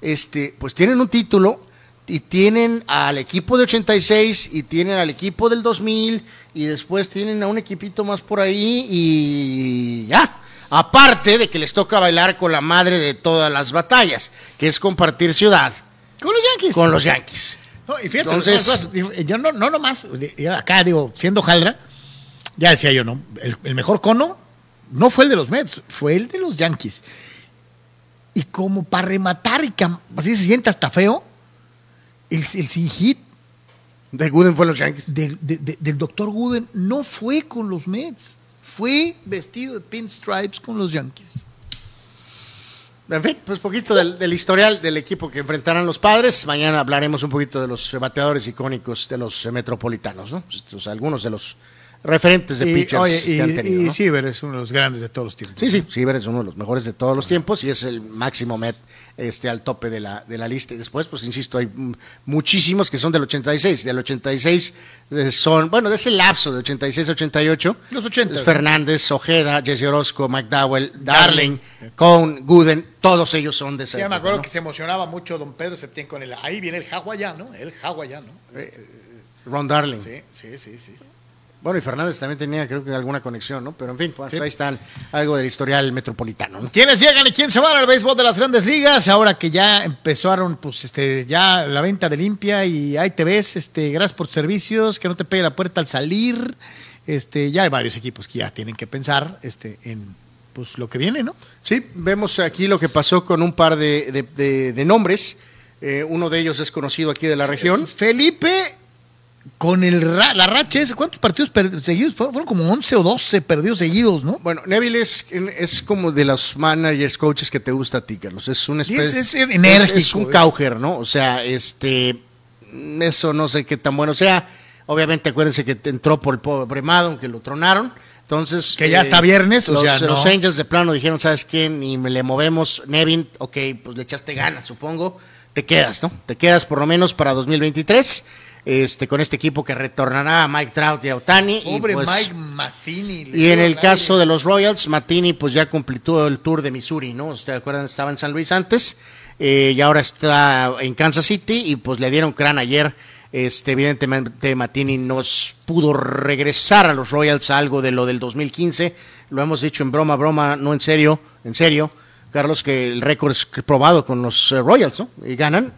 este, pues tienen un título y tienen al equipo de 86 y tienen al equipo del 2000 y después tienen a un equipito más por ahí y ya. Aparte de que les toca bailar con la madre de todas las batallas, que es compartir ciudad Con los Yankees. con los Yankees. No, y fíjate, Entonces- cosas, yo no, no nomás, acá digo, siendo Jaldra, ya decía yo, ¿no? El, el mejor cono no fue el de los Mets, fue el de los Yankees. Y como para rematar y así se siente hasta feo, el, el sin hit De Gooden fue los Yankees. del, de- de- del doctor Gooden no fue con los Mets, fue vestido de pinstripes con los Yankees. En fin, pues poquito del, del historial del equipo que enfrentarán los padres. Mañana hablaremos un poquito de los bateadores icónicos de los eh, metropolitanos, ¿no? Estos, algunos de los referentes de Y, pitchers oye, que han y, tenido. y ¿no? Siever es uno de los grandes de todos los tiempos. Sí, sí, Siever es uno de los mejores de todos los tiempos y es el máximo Met este, al tope de la, de la lista. Y después, pues insisto, hay muchísimos que son del 86. Del 86 eh, son, bueno, de ese lapso de 86 a 88. Los 80, es ¿no? Fernández, Ojeda, Jesse Orozco, McDowell, Darling. Darling, Cohn, Gooden, todos ellos son de esa Ya me acuerdo ¿no? que se emocionaba mucho don Pedro Septién con el. Ahí viene el hawaiano, el hawaiano. Ron Darling. Sí, sí, sí, sí. Bueno, y Fernández también tenía, creo que alguna conexión, ¿no? Pero en fin, pues, ahí están algo del historial metropolitano, ¿no? ¿Quiénes llegan y quién se van al béisbol de las grandes ligas? Ahora que ya empezaron, pues, este, ya la venta de limpia y ahí te ves, este, gracias por tus servicios, que no te pegue la puerta al salir. Este, ya hay varios equipos que ya tienen que pensar, este, en, pues, lo que viene, ¿no? Sí, vemos aquí lo que pasó con un par de, de- de- de nombres. Eh, uno de ellos es conocido aquí de la región. Felipe, con el ra- la racha ese, ¿cuántos partidos seguidos? Fueron, como 11 o 12 perdidos seguidos, ¿no? Bueno, Neville es, es como de los managers, coaches que te gusta a ti, Carlos. Es un Y es- especie. es enérgico, Es, un ¿eh? cauger, ¿no? O sea, este. Eso no sé qué tan bueno sea. Obviamente, acuérdense que entró por el pobre Madon, que lo tronaron. Entonces. eh, Que ya está viernes, o los, sea, no. los Angels de plano dijeron, ¿sabes qué? Ni me le movemos. Nevin, ok, pues le echaste ganas, supongo. Te quedas, ¿no? Te quedas por lo menos para 2023. Este, con este equipo que retornará a Mike Trout y a Otani. y, Pobre pues, Mike Matheny. y en el caso de los Royals, Matini pues ya completó el tour de Missouri, ¿no? ¿Ustedes acuerdan? Estaba en San Luis antes eh, y ahora está en Kansas City y pues le dieron crán ayer. Este, evidentemente Matini nos pudo regresar a los Royals a algo de lo del 2015. Lo hemos dicho en broma, broma, no en serio, en serio, Carlos, que el récord es probado con los eh, Royals, ¿no? Y ganan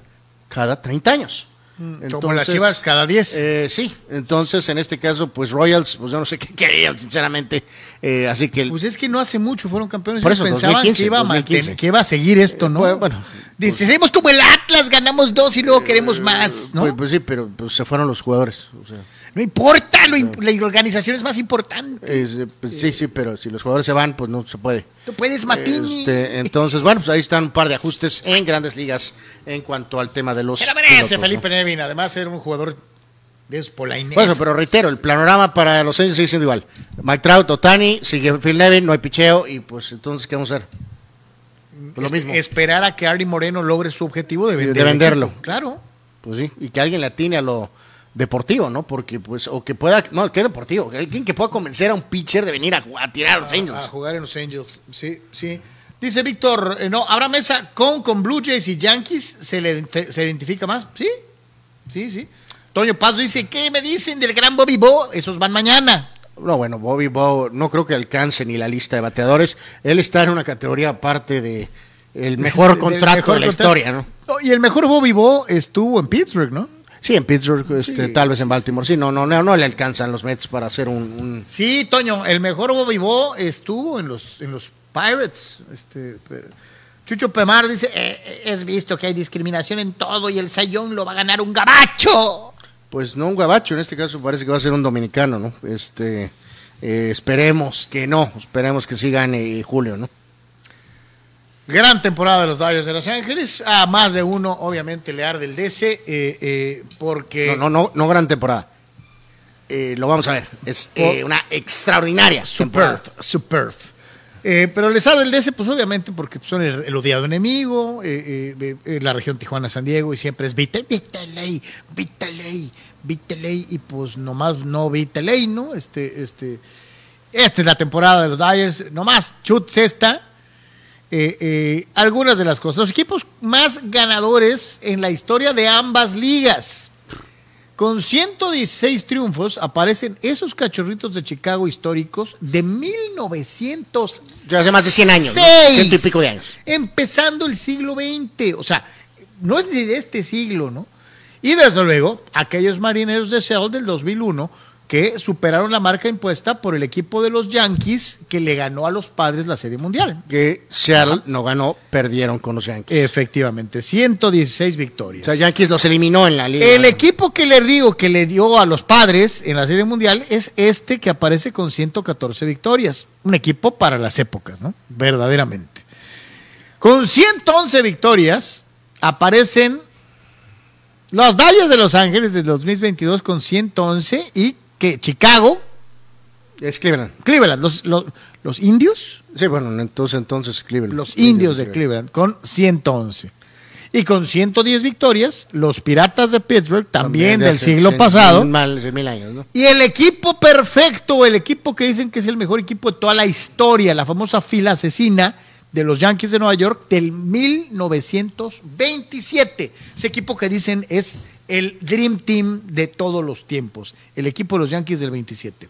cada 30 años. Mm, Como las Chivas cada 10. Eh, sí, entonces en este caso, pues Royals, pues yo no sé qué querían, sinceramente. Eh, así que. Pues es que no hace mucho fueron campeones. Por eso, pensaban 2015, que, iba a 2015. mantener- que iba a seguir esto, ¿no? Eh, bueno, bueno, Dice, seremos como el Atlas, ganamos dos y luego queremos más, ¿no? pues, pues sí, pero pues, se fueron los jugadores. o sea, no importa, lo la organización es más importante. es, eh, pues, sí, sí, pero si los jugadores se van, pues no se puede. Tú puedes, Matini. Este, entonces, bueno, pues ahí están un par de ajustes en grandes ligas en cuanto al tema de los. Merece pilotos, ¿no? Felipe Nevin, además ser un jugador de esos polaines. Bueno, pero reitero, el panorama para los Angels sigue siendo igual. Mike Trout, Otani, sigue Phil Nevin, no hay picheo y pues entonces, ¿qué vamos a hacer? Pues lo mismo. Esperar a que Ari Moreno logre su objetivo de, De vender el venderlo. Claro. Pues sí, y que alguien le atine a lo deportivo, ¿no? Porque, pues, o que pueda, no, ¿qué deportivo? Alguien que pueda convencer a un pitcher de venir a, tirar a los Angels. a jugar en los Angels. Sí, sí. Dice Víctor, eh, no, habrá mesa con, con Blue Jays y Yankees, ¿se le te- se identifica más? Sí, sí, sí. Toño Paz dice, ¿qué me dicen del gran Bobby Bo? Esos van mañana. No, bueno, Bobby Bow no creo que alcance ni la lista de bateadores. Él está en una categoría aparte de el mejor contrato mejor de la contrato. historia, ¿no? Y el mejor Bobby Bo estuvo en Pittsburgh, ¿no? Sí, en Pittsburgh, este, Sí. tal vez en Baltimore. Sí, no, no, no, no le alcanzan los Mets para hacer un, un- Sí, Toño, el mejor Bobby Bo estuvo en los, en los Pirates. Este, Chucho Pemar dice, "Eh, eh, es visto que hay discriminación en todo y el sayón lo va a ganar un gabacho. Pues no un gabacho, en este caso parece que va a ser un dominicano, ¿no? Este, eh, esperemos que no, esperemos que sí gane Julio, ¿no? Gran temporada de los Dodgers de Los Ángeles. A más de uno, obviamente, le arde el DC, eh, eh, porque... No, no, no, no gran temporada. Eh, lo vamos a ver. Es eh, una extraordinaria temporada. Superb, superb. Eh, pero les arde el DC, pues obviamente, porque son el, el odiado enemigo, eh, la región Tijuana-San Diego, y siempre es Vital, Vitaley, Vitaley, Vitaley, y pues nomás no Vitaley, ¿no? Este, este, esta es la temporada de los Dyers, nomás chut cesta. Eh, eh, algunas de las cosas. Los equipos más ganadores en la historia de ambas ligas. Con 116 triunfos aparecen esos cachorritos de Chicago históricos de 1900. Ya hace más de 100 años, ¿no? Ciento y pico de años. Empezando el siglo XX. O sea, no es ni de este siglo, ¿no? Y desde luego, aquellos marineros de Seattle del 2001 que superaron la marca impuesta por el equipo de los Yankees que le ganó a los padres la Serie Mundial. Que Seattle no ganó, perdieron con los Yankees. Efectivamente, 116 victorias. o sea, Yankees los eliminó en la liga. El equipo que le digo que le dio a los padres en la Serie Mundial es este que aparece con 114 victorias. Un equipo para las épocas, ¿no? Verdaderamente. Con 111 victorias aparecen los Dodgers de Los Ángeles de 2022 con 111 y que Chicago Es Cleveland. Cleveland, los, los, los indios, Sí, bueno, entonces, entonces Cleveland. los indios de Cleveland, con 111. Y con 110 victorias, los Piratas de Pittsburgh, también de del siglo cien- pasado. Mal- mil años, ¿no? Y el equipo perfecto, el equipo que dicen que es el mejor equipo de toda la historia, la famosa fila asesina de los Yankees de Nueva York del 1927. Ese equipo que dicen es el Dream Team de todos los tiempos, el equipo de los Yankees del 27.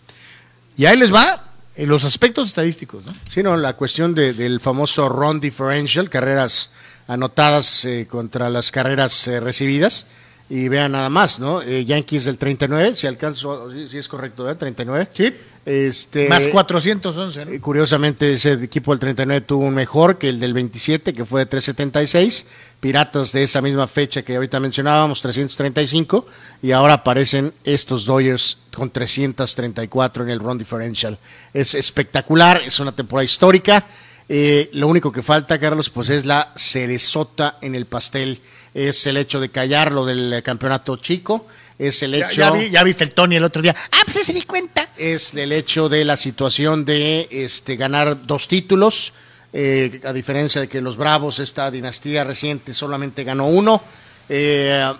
Y ahí les va en los aspectos estadísticos, ¿no? Sí, no, la cuestión de- del famoso run differential, carreras anotadas eh, contra las carreras eh, recibidas. Y vean nada más, ¿no? Eh, Yankees del 39, si alcanzo, si, si es correcto, ¿eh? 39. Sí. Este, Más 411, ¿no? Eh, Curiosamente, ese equipo del 39 tuvo un mejor que el del 27, que fue de 376. Piratas de esa misma fecha que ahorita mencionábamos, 335. Y ahora aparecen estos Dodgers con 334 en el run differential. Es espectacular, es una temporada histórica. Eh, lo único que falta, Carlos, pues es la cerezota en el pastel. Es el hecho de callar lo del campeonato chico. Es el hecho ya vi- ya viste el Tony el otro día. Ah, pues se di cuenta. es el hecho de la situación de este, ganar dos títulos, eh, a diferencia de que los Bravos, esta dinastía reciente, solamente ganó uno. Eh,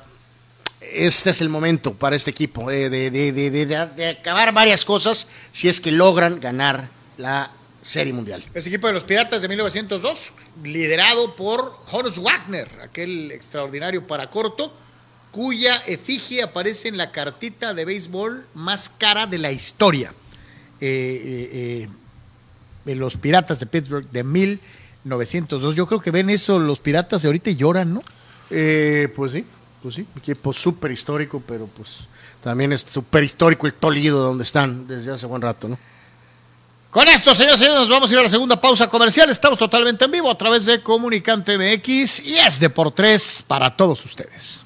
este es el momento para este equipo eh, de, de- de- de- de- de acabar varias cosas si es que logran ganar la Serie Mundial. Ese equipo de los Piratas de 1902, liderado por Honus Wagner, aquel extraordinario para corto, cuya efigie aparece en la cartita de béisbol más cara de la historia. Eh, eh, eh, de los Piratas de Pittsburgh de 1902. Yo creo que ven eso los Piratas de ahorita y lloran, ¿no? Eh, pues sí, pues sí, equipo súper histórico, pero pues también es súper histórico el Toledo donde están desde hace buen rato, ¿no? Con esto, señores y señores, nos vamos a ir a la segunda pausa comercial. Estamos totalmente en vivo a través de Comunicante MX y es de por tres para todos ustedes.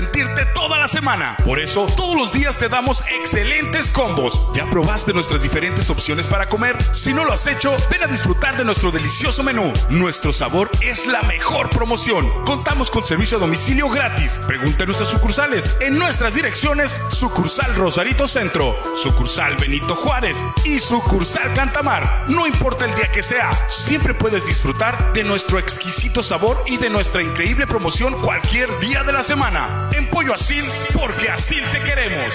toda semana. Por eso, todos los días te damos excelentes combos. ¿Ya probaste nuestras diferentes opciones para comer? Si no lo has hecho, ven a disfrutar de nuestro delicioso menú. Nuestro sabor es la mejor promoción. Contamos con servicio a domicilio gratis. Pregunta en nuestras sucursales. En nuestras direcciones, sucursal Rosarito Centro, sucursal Benito Juárez y sucursal Cantamar. No importa el día que sea, siempre puedes disfrutar de nuestro exquisito sabor y de nuestra increíble promoción cualquier día de la semana. En Pollo Asil, porque así te queremos.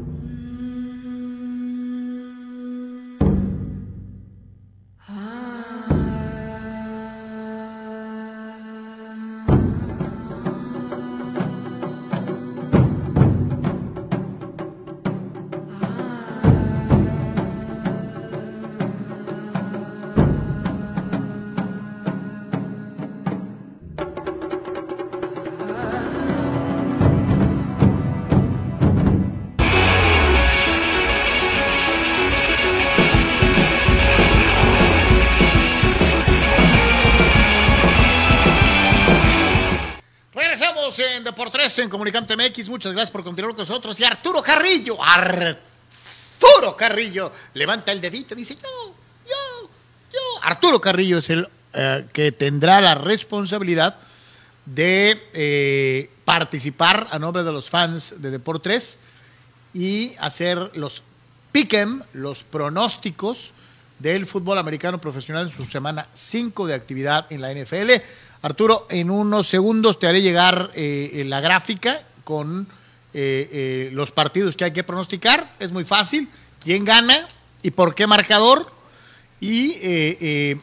10 en Comunicante MX. Muchas gracias por continuar con nosotros. Y Arturo Carrillo, Arturo Carrillo, levanta el dedito y dice: Yo, yo, yo. Arturo Carrillo es el eh, que tendrá la responsabilidad de eh, participar a nombre de los fans de Deportes y hacer los piquem, los pronósticos del fútbol americano profesional en su semana 5 de actividad en la NFL. Arturo, en unos segundos te haré llegar eh, la gráfica con eh, eh, los partidos que hay que pronosticar. Es muy fácil. ¿Quién gana y por qué marcador? Y eh, eh,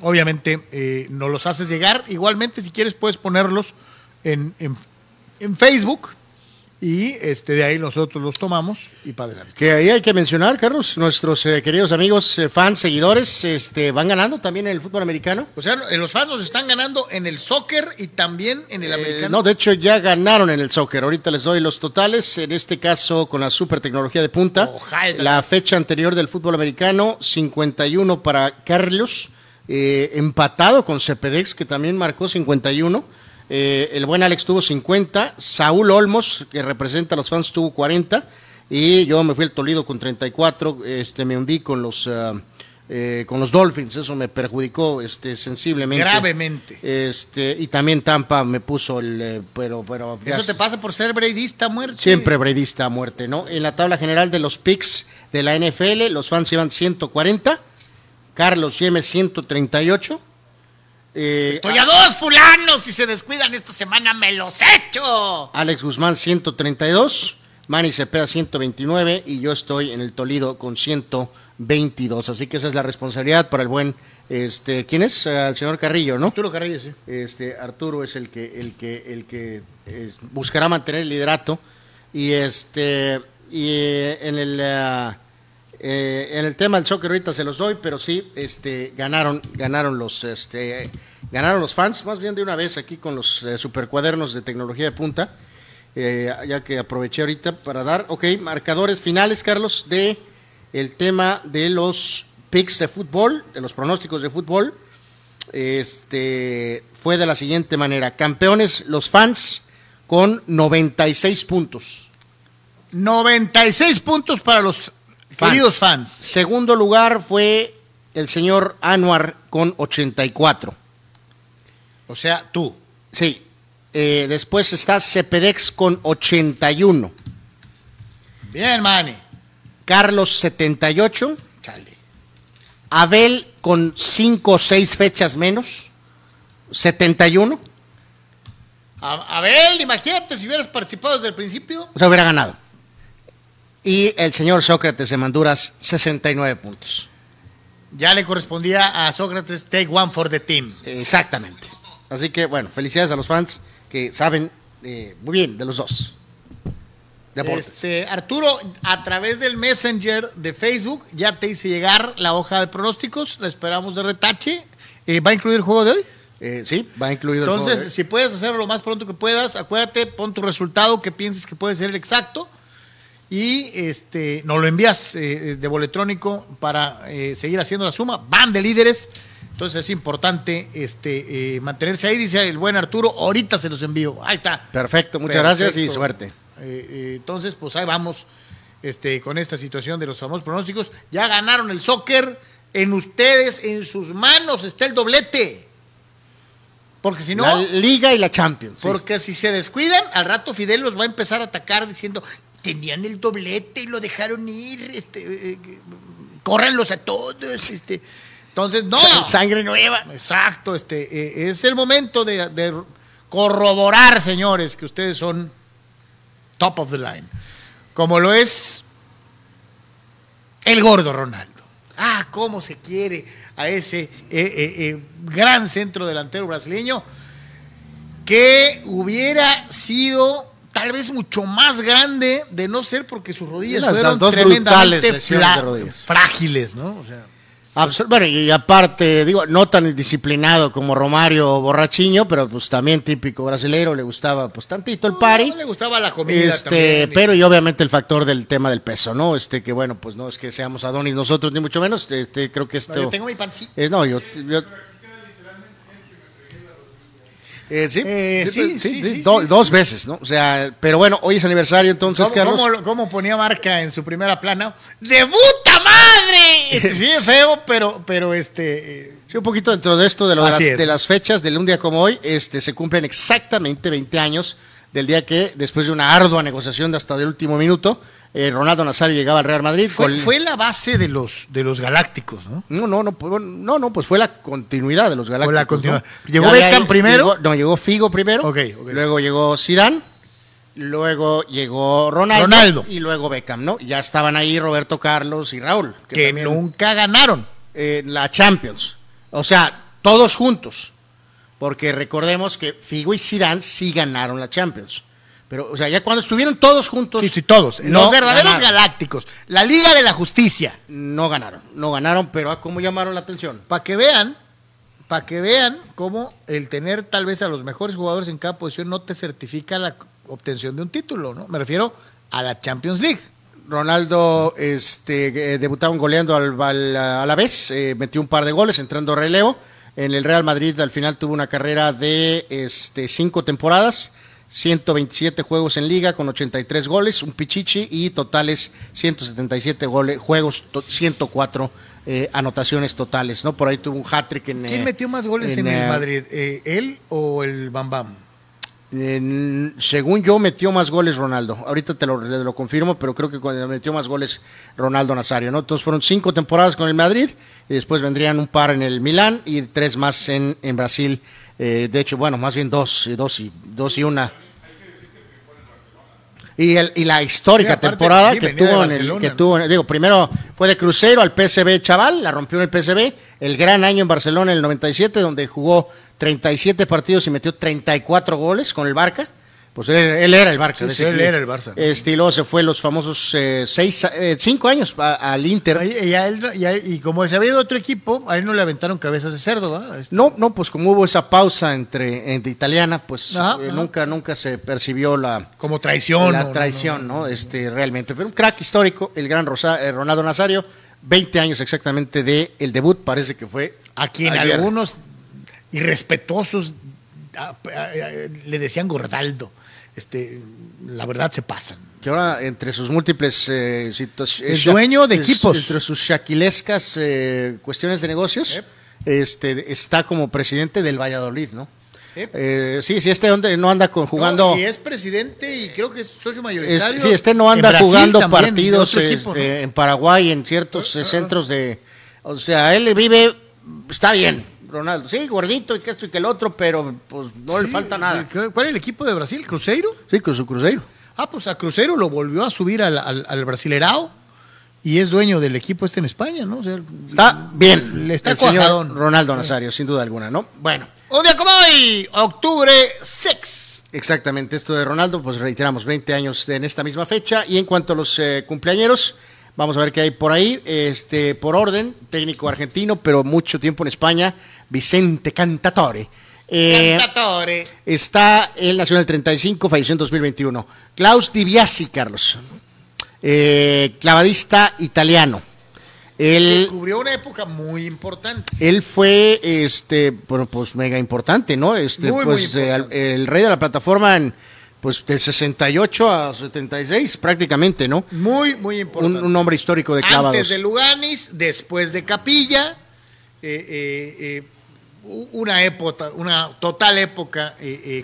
obviamente eh, nos los haces llegar. Igualmente, si quieres, puedes ponerlos en, en- en Facebook y este, de ahí nosotros los tomamos y para adelante. Que ahí hay que mencionar, Carlos, nuestros eh, queridos amigos, eh, fans, seguidores, este, van ganando también en el fútbol americano. O sea, los fans nos están ganando en el soccer y también en el Eh, americano. no, de hecho ya ganaron en el soccer. Ahorita les doy los totales. En este caso con la super tecnología de punta. Ojalá. La fecha anterior del fútbol americano, 51 para Carlos, eh, empatado con Cepedex, que también marcó 51. Eh, el buen Alex tuvo 50. Saúl Olmos, que representa a los fans, tuvo 40. Y yo me fui al Toledo con 34. Este, me hundí con los, eh, con los Dolphins. Eso me perjudicó este, sensiblemente. Gravemente. Este, y también Tampa me puso el. eh, pero, pero. Eso te pasa por ser braidista muerte. Siempre bredista a muerte, ¿no? En la tabla general de los picks de la NFL, los fans llevan 140. Carlos Yeme 138. Eh, Estoy a dos fulanos. Si se descuidan esta semana, me los echo. Alex Guzmán 132, Manny Cepeda 129 y yo estoy en el Tolido con 122. Así que esa es la responsabilidad para el buen, este, ¿quién es? El señor Carrillo, ¿no? Arturo Carrillo, sí. Este, Arturo es el que, el que, el que es- buscará mantener el liderato y este y eh, en el ah, eh, en el tema del soccer ahorita se los doy, pero sí, este, ganaron, ganaron los, este, ganaron los fans, más bien de una vez aquí con los eh, supercuadernos de tecnología de punta, eh, ya que aproveché ahorita para dar, ok, marcadores finales, Carlos, de el tema de los picks de fútbol, de los pronósticos de fútbol. Este fue de la siguiente manera: campeones los fans con 96 puntos. 96 puntos para los queridos fans. Segundo lugar fue el señor Anwar con 84. O sea, tú. Sí. Eh, después está Cepedex con 81. Bien, Manny. Carlos 78. Chale. Abel con 5 o 6 fechas menos. 71. A, Abel, imagínate si hubieras participado desde el principio. O sea, hubiera ganado. Y el señor Sócrates de Manduras, 69 puntos. Ya le correspondía a Sócrates take one for the team. Exactamente. Así que, bueno, felicidades a los fans que saben eh, muy bien de los dos. Deportes. Este, Arturo, a través del Messenger de Facebook ya te hice llegar la hoja de pronósticos. La esperamos de retache. Eh, ¿Va a incluir el juego de hoy? Eh, sí, va incluido el Entonces, juego de- si puedes hacerlo lo más pronto que puedas, acuérdate, pon tu resultado que pienses que puede ser el exacto y este nos lo envías eh, de boletrónico para eh, seguir haciendo la suma. Van de líderes. Entonces es importante este, eh, mantenerse ahí, dice el buen Arturo. Ahorita se los envío. Ahí está. Perfecto, muchas gracias y suerte. Eh, eh, entonces, pues ahí vamos este, con esta situación de los famosos pronósticos. Ya ganaron el soccer. En ustedes, en sus manos está el doblete. Porque si no, la Liga y la Champions. sí. porque si se descuidan, al rato Fidel los va a empezar a atacar diciendo, tenían el doblete y lo dejaron ir, este, eh, córranlos a todos. Este. Entonces, no. Sa- Sangre nueva. Exacto, este, eh, es el momento de, de corroborar, señores, que ustedes son top of the line. Como lo es el gordo Ronaldo. Ah, cómo se quiere a ese eh, eh, eh, gran centro delantero brasileño que hubiera sido tal vez mucho más grande de no ser porque sus rodillas Las- fueron las dos tremendamente de rodillas. frágiles, ¿no? O sea, Absol- bueno, y aparte, digo, no tan disciplinado como Romario Borrachiño, pero pues también típico brasileiro, le gustaba pues tantito el party. no le gustaba la comida Este, también. pero y obviamente el factor del tema del peso, ¿no? Este que bueno, pues no es que seamos Adonis nosotros ni mucho menos, este creo que No, esto yo tengo mi pancita. Eh, no, yo, yo- Eh, sí, Eh, sí, sí, sí, sí, sí, sí, do- sí. dos veces, ¿no? O sea, pero bueno, hoy es aniversario entonces, ¿Cómo, Carlos. cómo- cómo ponía marca en su primera plana? ¡Debuta madre! Sí, es feo, pero, pero este. eh, Sí, un poquito dentro de esto de, lo de, las, de las fechas del un día como hoy, este, se cumplen exactamente 20 años del día que, después de una ardua negociación de hasta el último minuto, eh, Ronaldo Nazario llegaba al Real Madrid. Fue, con- fue la base de los, de los galácticos, ¿no? No, no, no, pues, no, no, pues fue la continuidad de los Galácticos. la continuidad. ¿no? ¿Llegó Beckham primero? llegó- no, llegó Figo primero. Luego llegó Zidane. Luego llegó Ronaldo, Ronaldo. y luego Beckham, ¿no? Ya estaban ahí Roberto Carlos y Raúl. Que también, nunca ganaron. eh, la Champions. O sea, todos juntos. Porque recordemos que Figo y Zidane sí ganaron la Champions. Pero, o sea, ya cuando estuvieron todos juntos. Sí, sí, todos. no los verdaderos ganaron. galácticos. La Liga de la Justicia. No ganaron. No ganaron, pero ¿a ¿cómo llamaron la atención? Para que vean, para que vean cómo el tener tal vez a los mejores jugadores en cada posición no te certifica la obtención de un título, ¿no? Me refiero a la Champions League. Ronaldo este, eh, debutaron goleando al, al- a la vez, eh, metió un par de goles entrando a relevo. En el Real Madrid al final tuvo una carrera de este, cinco temporadas, 127 juegos en liga con 83 goles, un pichichi y totales 177 goles, juegos, to- 104 eh, anotaciones totales. ¿no? Por ahí tuvo un hat-trick en... ¿Quién eh, metió más goles en, eh, el Madrid? Eh, ¿Él o el Bam Bam? Según yo, metió más goles Ronaldo. Ahorita te lo, te lo confirmo, pero creo que cuando metió más goles Ronaldo Nazario, ¿no? Entonces fueron cinco temporadas con el Madrid y después vendrían un par en el Milán y tres más en, en Brasil. Eh, de hecho, bueno, más bien dos, y dos y dos y una. Y, el, y la histórica Sí, temporada que tuvo, en el, que tuvo, en- digo, primero fue de Crucero al PSV Chaval, la rompió en el PSV, el gran año en Barcelona en el 97, donde jugó 37 partidos y metió 34 goles con el Barca. Pues él, él era el Barca. Sí, sí, él era el Barça. Este, y luego se fue los famosos eh, seis, eh, cinco años al Inter. Y, y a él no- y a él- y como se había ido otro equipo, a él no le aventaron cabezas de cerdo. Este- No, no, pues como hubo esa pausa entre, entre italiana, pues Ajá, eh, ajá. nunca, nunca se percibió la, Como traición. la no, traición, ¿no? Este, realmente. Pero un crack histórico, el gran Rosa- Ronaldo Nazario, 20 años exactamente de el debut, parece que fue A quien ayer. algunos irrespetuosos a- a- a- le decían Gordaldo. Este, la verdad se pasan. que ahora entre sus múltiples eh, situa- Es sha- dueño de es- equipos. entre sus shaquilescas eh, cuestiones de negocios, este, está como presidente del Valladolid, ¿no? Yep. Eh, sí, sí, este no anda con, jugando. No, y es presidente y creo que es socio Es- mayoritario. sí, este no anda jugando también, partidos equipo, este, ¿no? Ah, en Paraguay, en ciertos eh, centros de... O sea, él vive, está bien, Ronaldo. Sí, gordito y que esto y que el otro, pero pues no le falta nada. ¿Cuál es el equipo de Brasil? ¿Cruzeiro? Sí, con su cruceiro. Ah, pues a Cruzeiro lo volvió a subir al, al, al Brasilerao y es dueño del equipo este en España, ¿no? O sea, Está bien. Le está el señor. Ronaldo Nazario, sin duda alguna, ¿no? Bueno, Un día como hoy, octubre 6. exactamente esto de Ronaldo, pues reiteramos, 20 años en esta misma fecha. Y en cuanto a los eh, cumpleañeros, vamos a ver qué hay por ahí. Este, por orden, técnico argentino, pero mucho tiempo en España, Vicente Cantatore. Eh, Cantatore. Está, el 35, falleció en 2021. Klaus Di Biasi, Carlos. Eh, clavadista italiano. Él, Cubrió una época muy importante. él fue, este, bueno, pues mega importante, ¿no? Este, Muy, muy pues eh, el rey de la plataforma en, pues del 68 a 76 prácticamente, ¿no? Muy, muy Un, importante. un hombre histórico de clavados. Antes de Luganis, después de Capilla, eh, eh, eh, una época, una total época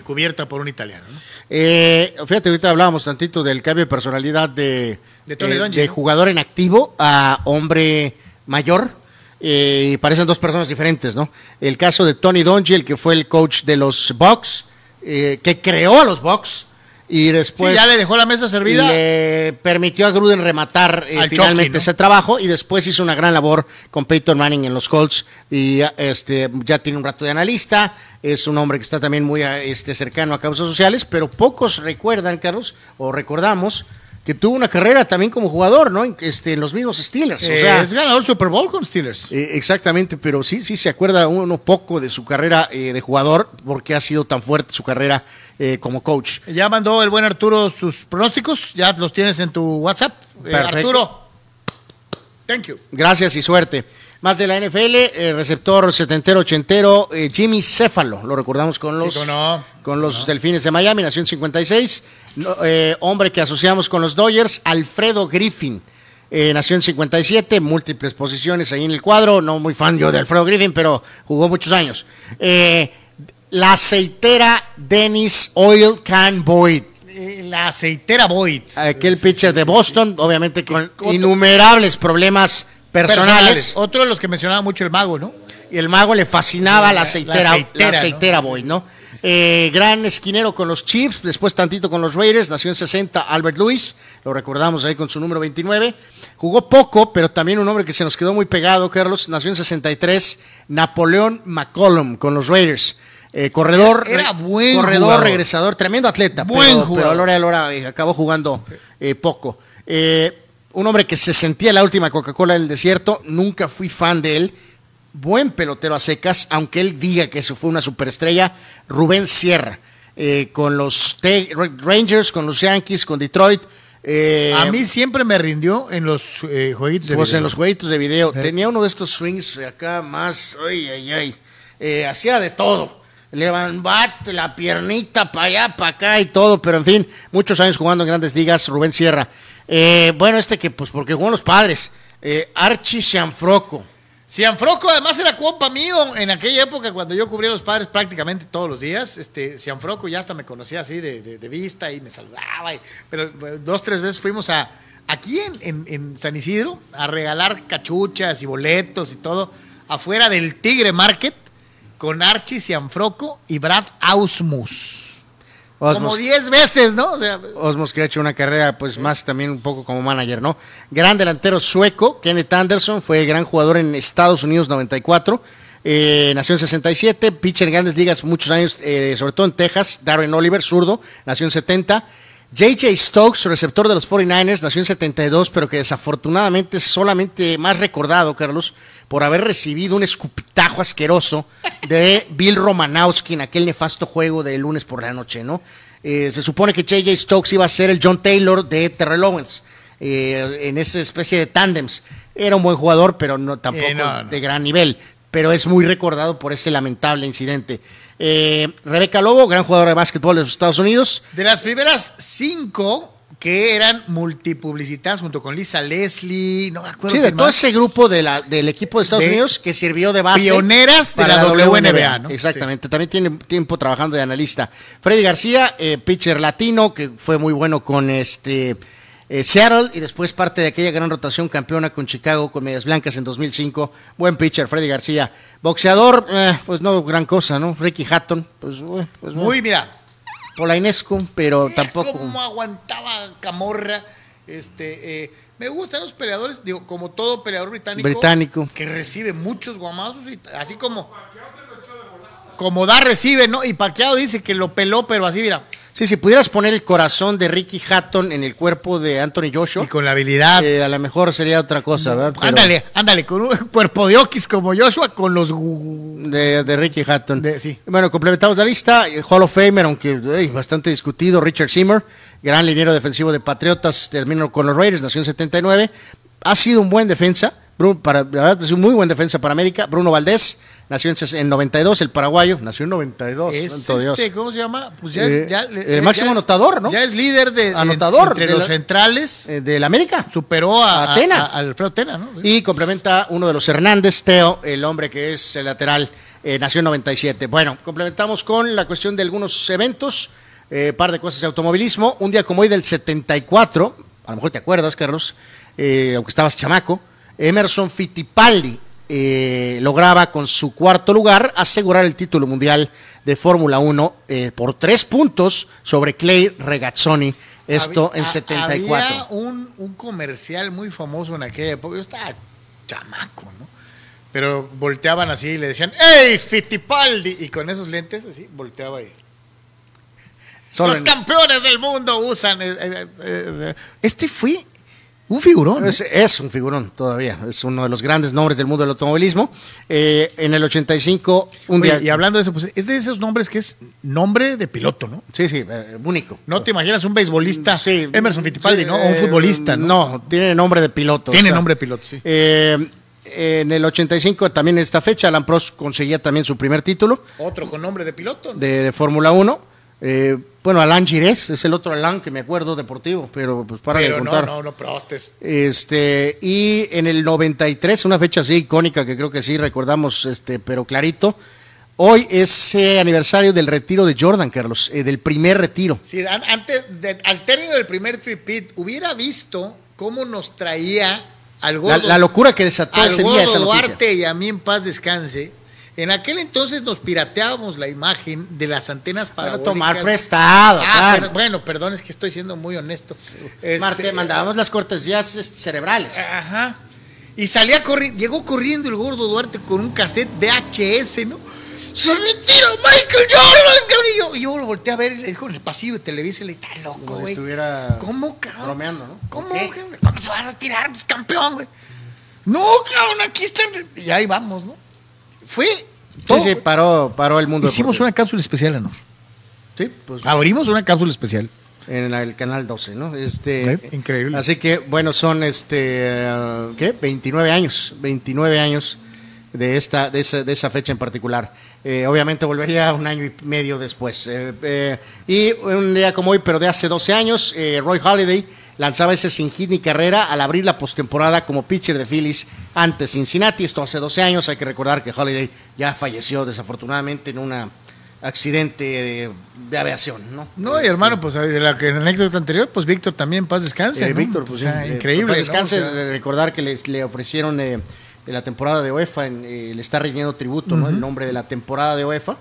cubierta por un italiano. ¿no? Eh, fíjate, ahorita hablábamos tantito del cambio de personalidad de, De de jugador en activo a hombre mayor. eh, y parecen dos personas diferentes, ¿no? El caso de Tony Dungy, el que fue el coach de los Bucks, eh, que creó a los Bucks y después sí, ya le dejó la mesa servida. le permitió a Gruden rematar eh, Al finalmente Chucky, ¿no? ese trabajo y después hizo una gran labor con Peyton Manning en los Colts y este ya tiene un rato de analista, es un hombre que está también muy este, cercano a causas sociales, pero pocos recuerdan, Carlos, o recordamos que tuvo una carrera también como jugador, ¿no? En, este, en los mismos Steelers. o sea, es ganador Super Bowl con Steelers. eh, exactamente, pero sí, sí se acuerda uno poco de su carrera eh, de jugador, porque ha sido tan fuerte su carrera eh, como coach. Ya mandó el buen Arturo sus pronósticos. Ya los tienes en tu WhatsApp. Arturo. Thank you. Gracias y suerte. Más de la NFL, eh, receptor setentero, ochentero, eh, Jimmy Céfalo, lo recordamos con los, no, con los Delfines de Miami, nació en 56. No, eh, hombre que asociamos con los Dodgers, Alfredo Griffin. eh, nació en 57, múltiples posiciones ahí en el cuadro. No muy fan yo de Alfredo Griffin, pero jugó muchos años. Eh, la aceitera Dennis Oil Can Boyd. Eh, La aceitera Boyd. Aquel pitcher de Boston, obviamente con innumerables problemas personales. Otro de los que mencionaba mucho el mago, ¿no? Y el mago le fascinaba la la- aceitera, la la aceitera, aceitera, ¿no? Eh, gran esquinero con los Chiefs, después tantito con los Raiders, nació en 60 Albert Lewis, lo recordamos ahí con su número 29. Jugó poco, pero también un hombre que se nos quedó muy pegado, Carlos, nació en 63 Napoleón McCollum con los Raiders. Eh, corredor, Era- buen corredor, jugador. regresador, tremendo atleta, Buen pero, jugador. pero a la hora de la hora eh, acabó jugando eh, poco. Eh, un hombre que se sentía la última Coca-Cola del desierto, nunca fui fan de él. Buen pelotero a secas, aunque él diga que eso fue una superestrella. Rubén Sierra, eh, con los Rangers, con los Yankees, con Detroit. eh, A mí siempre me rindió en los eh, jueguitos de pues video. en los jueguitos de video. Tenía uno de estos swings acá más. Ay, ay, ay. Eh, hacía de todo. Levantaba la piernita para allá, para acá y todo. Pero en fin, muchos años jugando en grandes ligas. Rubén Sierra. Eh, bueno, este que, pues porque jugó los padres. Eh, Archie Cianfrocco. Cianfrocco además era compa mío en aquella época cuando yo cubría los padres prácticamente todos los días. Este, Cianfrocco ya hasta me conocía así de, de- vista y me saludaba. pero dos, tres veces fuimos a aquí en, en- en San Isidro a regalar cachuchas y boletos y todo afuera del Tigre Market con Archie Cianfrocco y Brad Ausmus. Como Osmos, 10 veces, ¿no? O sea, Osmos que ha hecho una carrera pues más también un poco como manager, ¿no? Gran delantero sueco, Kenneth Anderson, fue gran jugador en Estados Unidos 94, eh, nació en 67, pitcher en grandes ligas muchos años, eh, sobre todo en Texas, Darren Oliver, zurdo, nació en 70. JJ Stokes, receptor de los 49ers, nació en 72, pero que desafortunadamente es solamente más recordado, Carlos, por haber recibido un escupitajo asqueroso de Bill Romanowski en aquel nefasto juego de lunes por la noche, ¿no? Eh, se supone que JJ Stokes iba a ser el John Taylor de Terrell Owens, eh, en esa especie de tándems. Era un buen jugador, pero no tampoco Eh, no, no. de gran nivel. Pero es muy recordado por ese lamentable incidente. Eh, Rebeca Lobo, gran jugadora de básquetbol de los Estados Unidos. De las primeras cinco que eran multipublicitadas junto con Lisa Leslie, no me acuerdo Sí, de todo más. ese grupo de la, del equipo de Estados De Unidos que sirvió de base. pioneras de la WNBA, ¿no? Exactamente, también tiene tiempo trabajando de analista. Freddy García, eh, pitcher latino, que fue muy bueno con este eh, Seattle y después parte de aquella gran rotación campeona con Chicago con Medias Blancas en 2005. Buen pitcher, Freddy García. Boxeador, eh, pues no gran cosa, ¿no? Ricky Hatton, pues, eh, pues Muy, mira, polainesco, pero mira tampoco. cómo aguantaba Camorra. Este, eh, me gustan los peleadores, digo, como todo peleador británico, Británico. que recibe muchos guamazos, y así como, como da, recibe, ¿no? Y Paquiao dice que lo peló, pero así, mira, Sí, si pudieras poner el corazón de Ricky Hatton en el cuerpo de Anthony Joshua, y con la habilidad. eh, a lo mejor sería otra cosa, ¿verdad? Pero- ándale, ándale, con un cuerpo de Okis como Joshua, con los De, de Ricky Hatton. De- sí. Bueno, complementamos la lista. eh, Hall of Famer, aunque bastante discutido, Richard Seymour, gran liniero defensivo de Patriotas, terminó con los Raiders, nació en 79. Ha sido un buen defensa, Bruno, para, la verdad, ha sido un muy buen defensa para América. Bruno Valdés, nació en, ses- en 92, el paraguayo, nació en 92. Es Dios. este, ¿cómo se llama? Pues ya, Eh, ya- ya- máximo ya es- anotador, ¿no? Ya es líder de, de- Anotador entre de los la- centrales. Eh, del América. superó a, Atena. a- al Alfredo Tena, ¿no? Y complementa uno de los Hernández, Teo, el hombre que es el lateral, eh, nació en 97. Bueno, complementamos con la cuestión de algunos eventos, eh, par de cosas de automovilismo. Un día como hoy del 74, a lo mejor te acuerdas, Carlos, eh, aunque estabas chamaco, Emerson Fittipaldi eh, lograba con su cuarto lugar asegurar el título mundial de Fórmula 1 eh, por tres puntos sobre Clay Regazzoni, esto Había- en 74. Había un, un comercial muy famoso en aquella época. Yo estaba chamaco, ¿no? Pero volteaban así y le decían, ¡Ey, Fittipaldi! Y con esos lentes así, volteaba y... Solo Los en- campeones del mundo usan... eh, este fue un figurón. ¿no? Es, es un figurón todavía, es uno de los grandes nombres del mundo del automovilismo. Eh, en el 85, un Oye, día... y hablando de eso, pues es de esos nombres que es nombre de piloto, ¿no? Sí, sí, eh, único. No te imaginas un beisbolista, Sí, Emerson Fittipaldi, sí, ¿no? O un eh, futbolista, ¿no? No, tiene nombre de piloto. Tiene o sea, nombre de piloto, sí. eh, En el 85, también en esta fecha, Alan Prost conseguía también su primer título Otro con nombre de piloto. ¿no? de, de Fórmula 1. Eh, bueno, Alan Girés es el otro Alan que me acuerdo deportivo, pero pues para de Pero no, contar. no, no, Prost es Este, y en el 93, una fecha así icónica que creo que sí recordamos, este, pero clarito. Hoy es eh, aniversario del retiro de Jordan, Carlos, eh, del primer retiro. Sí, an- antes, de- al término del primer tripit, hubiera visto cómo nos traía al La, la locura que desató ese día esa noticia. Duarte y a mí en paz descanse. En aquel entonces nos pirateábamos la imagen de las antenas para tomar prestado, Ah, claro. pero- bueno, perdón, es que estoy siendo muy honesto. Este, Marte, mandábamos las cortesías este, cerebrales. Ajá. Y salía corriendo, llegó corriendo el gordo Duarte con un cassette VHS, ¿no? ¡Se retira Michael Jordan, cabrón! Y yo, y yo lo volteé a ver y le dijo en el pasillo de Televisa y le dije, está loco, güey. estuviera ¿Cómo, cabrón? bromeando, ¿no? ¿Cómo? ¿Cómo se va a retirar? Pues campeón, güey. No, cabrón, aquí está. Y ahí vamos, ¿no? Fue. Sí, todo. sí, paró, paró el mundo. Hicimos deportivo. una cápsula especial, ¿no? Sí, pues Abrimos una cápsula especial. en el canal 12, ¿no? Este, Sí, increíble. Así que, bueno, son, este, ¿qué? 29 años, 29 años de esta, de esa, de esa fecha en particular. Eh, obviamente volvería un año y medio después. Eh, eh, y un día como hoy, pero de hace 12 años, Roy Halladay lanzaba ese sin hit ni carrera al abrir la postemporada como pitcher de Phillies ante Cincinnati. Esto hace 12 años. Hay que recordar que Halladay ya falleció desafortunadamente en un accidente de, de aviación, ¿no? No, y hermano, pues de la, que- en la anécdota anterior, pues Víctor también, paz descanse. Eh, ¿no? Víctor, O pues sea, sí, eh, increíble. paz descanse, ¿no? O sea, recordar que les, le ofrecieron eh, en la temporada de UEFA, en, le está rindiendo tributo, ¿no? El nombre de la temporada de UEFA.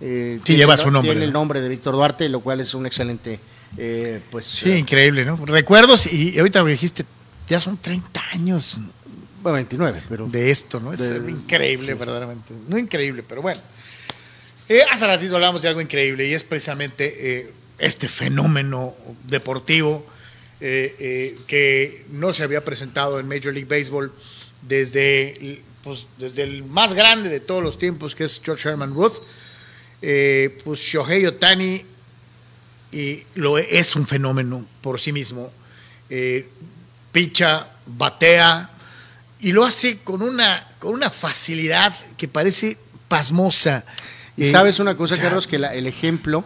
eh, tiene- lleva su nombre, Tiene el ¿no? nombre de Víctor Duarte, lo cual es un excelente, eh, pues... sí, eh, increíble, ¿no? Recuerdos, y ahorita me dijiste, ya son 30 años bueno, 29, pero... de esto, ¿no? Es De- increíble, verdaderamente. No increíble, pero bueno. Eh, hace ratito hablamos de algo increíble y es precisamente eh, este fenómeno deportivo que no se había presentado en Major League Baseball desde, pues, desde el más grande de todos los tiempos, que es George Herman Ruth. Pues Shohei Otani y lo es un fenómeno por sí mismo. Eh, picha, batea y lo hace con una, con una facilidad que parece pasmosa. Y Eh, sabes una cosa, o sea, Carlos, que la- el ejemplo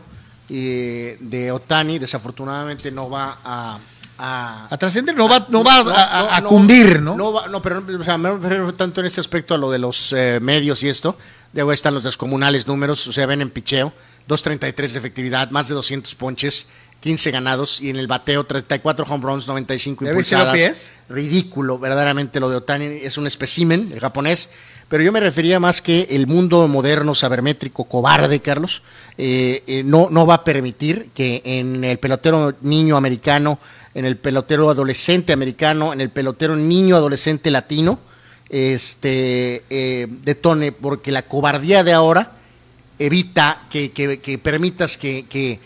eh, de Otani desafortunadamente no va a... a- A trascender no va, no va a- No, a, no, a no, cundir, ¿no? va- no, pero o sea, me refiero tanto en este aspecto a lo de los eh, medios y esto. De ahí están los descomunales números, o sea, ven en picheo, 2.33 de efectividad, más de 200 ponches, 15 ganados y en el bateo 34 home runs, 95 ¿Ya viste lo impulsadas. Ridículo, verdaderamente lo de Otani es un espécimen, el japonés. Pero yo me refería más que el mundo moderno, sabermétrico, cobarde, Carlos, eh, eh, no, no va a permitir que en el pelotero niño americano, en el pelotero adolescente americano, en el pelotero niño adolescente latino, este eh, detone, porque la cobardía de ahora evita que, que- que permitas que, que-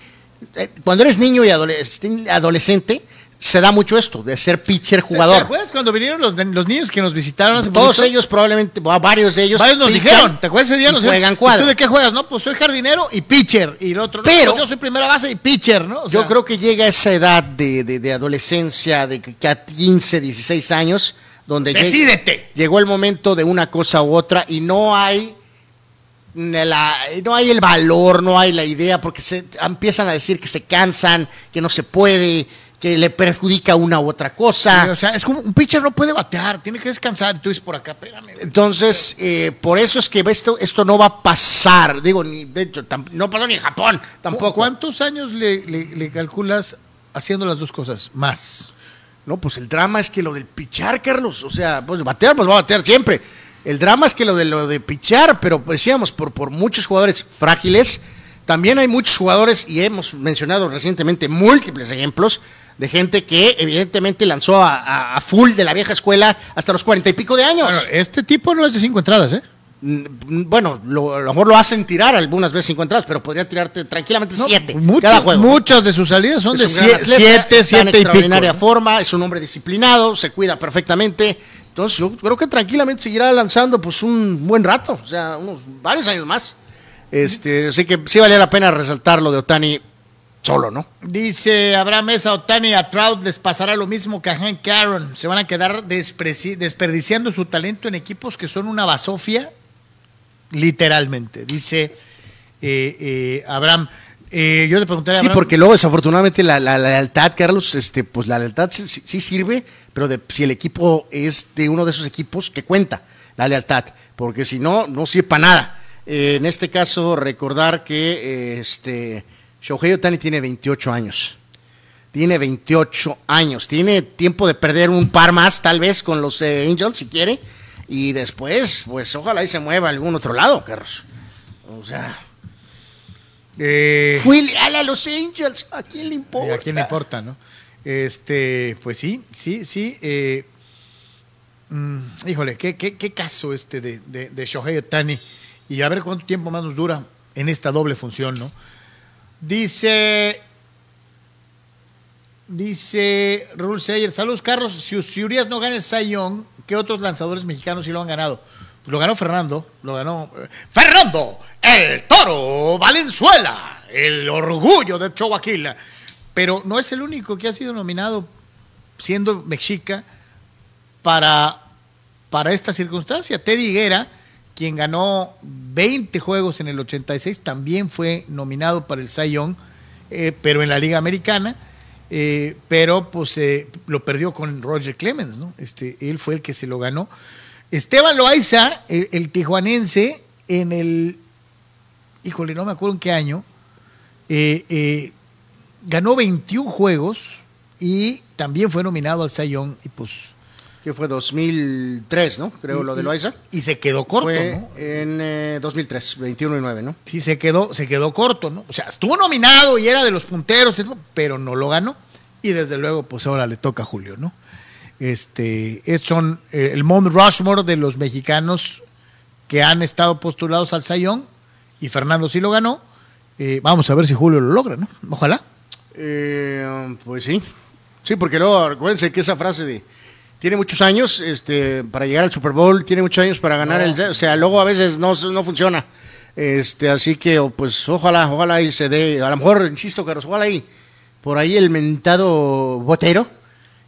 eh, cuando eres niño y adolescente, adolescente, se da mucho esto, de ser pitcher ¿Te jugador. acuerdas cuando vinieron los, los niños que nos visitaron hace Todos poquito? ellos probablemente, bueno, varios de ellos. Varios nos dijeron, ¿te acuerdas ese día? Nos juegan ¿y cuadro. ¿Tú de qué juegas? No, pues soy jardinero y pitcher. Y el otro, no, Pero- pues yo soy primera base y pitcher, ¿no? O Yo creo que llega esa edad de, de- de adolescencia, de que a 15, 16 años, donde Decídete. llegó el momento de una cosa u otra y no hay la- no hay el valor, no hay la idea, porque se empiezan a decir que se cansan, que no se puede, que le perjudica una u otra cosa. Sí, o sea, es como un pitcher no puede batear, tiene que descansar. Tú dices por acá, espérame. Entonces, eh, por eso es que esto, esto no va a pasar. Digo, ni, de hecho, no pasó ni en Japón, tampoco. ¿Cuántos años le, le- le calculas haciendo las dos cosas? Más. No, pues el drama es que lo del pichar, Carlos, o sea, pues batear, pues va a batear siempre. El drama es que lo de lo de pichar, pero pues, decíamos, por, por muchos jugadores frágiles, también hay muchos jugadores, y hemos mencionado recientemente múltiples ejemplos de gente que evidentemente lanzó a, a- a full de la vieja escuela hasta los cuarenta y pico de años. Bueno, este tipo no es de cinco entradas, ¿eh? Mm, Bueno, lo- a lo mejor lo hacen tirar algunas veces cinco entradas, pero podría tirarte tranquilamente siete Muchas- cada juego. Muchas de sus salidas son Es de atleta, siete, en siete y pico. ¿no? forma, es un hombre disciplinado, se cuida perfectamente. Entonces yo creo que tranquilamente seguirá lanzando pues un buen rato, o sea, unos varios años más. Este, así que sí valía la pena resaltar lo de Otani solo, ¿no? Dice Abraham Mesa, Otani a Trout les pasará lo mismo que a Hank Aaron. Se van a quedar desperdiciando su talento en equipos que son una basofia, literalmente. Dice eh, eh, Abraham. Eh, yo le preguntaría Sí, Abraham, porque luego desafortunadamente la, la- la lealtad, Carlos, este, pues la lealtad sí sirve, pero de- si el equipo es de uno de esos equipos que cuenta la lealtad, porque si no, no sirve para nada. Eh, en este caso, recordar que eh, este, Shohei Otani tiene 28 años. Tiene 28 años. Tiene tiempo de perder un par más, tal vez, con los eh, Angels, si quiere. Y después, pues ojalá y se mueva a algún otro lado, Carlos. O sea, fui a los Angels. ¿A quién le importa? ¿A quién le importa, no? Este, pues sí, sí, sí. eh, mm, híjole, ¿qué, qué, qué caso este de, de, Shohei Otani. Y a ver cuánto tiempo más nos dura en esta doble función, ¿no? Dice. Dice Rule Sayer, saludos Carlos, si, si Urias no gana el Young, ¿qué otros lanzadores mexicanos sí lo han ganado? Pues lo ganó Fernando, lo ganó eh, Fernando, el toro Valenzuela, el orgullo de Choaquila. Pero no es el único que ha sido nominado siendo mexica para, para esta circunstancia. Teddy Higuera, quien ganó 20 juegos en el 86, también fue nominado para el Young, eh, pero en la Liga Americana. eh, pero pues eh, lo perdió con Roger Clemens, ¿no? Este, él fue el que se lo ganó. Esteban Loaiza, el, el tijuanense, en el, híjole, no me acuerdo en qué año, ganó 21 juegos y también fue nominado al Young y pues que fue 2003, ¿no? Creo y- lo de Loaiza. Y se quedó corto, Fue ¿no? en eh, 2003, 21 y 9, ¿no? Sí, se quedó, se quedó corto, ¿no? O sea, estuvo nominado y era de los punteros, pero no lo ganó. Y desde luego, pues ahora le toca a Julio, ¿no? Este, es- son eh, el Mount Rushmore de los mexicanos que han estado postulados al Sayón y Fernando sí lo ganó. Eh, vamos a ver si Julio lo logra, ¿no? Ojalá. Eh, pues sí. Sí, porque luego, acuérdense que esa frase de tiene muchos años este, para llegar al Super Bowl, tiene muchos años para ganar el... O sea, luego a veces no, no funciona. Este, así que, o, pues ojalá, ojalá y se dé. A lo mejor, insisto, Carlos, ojalá y por ahí el mentado botero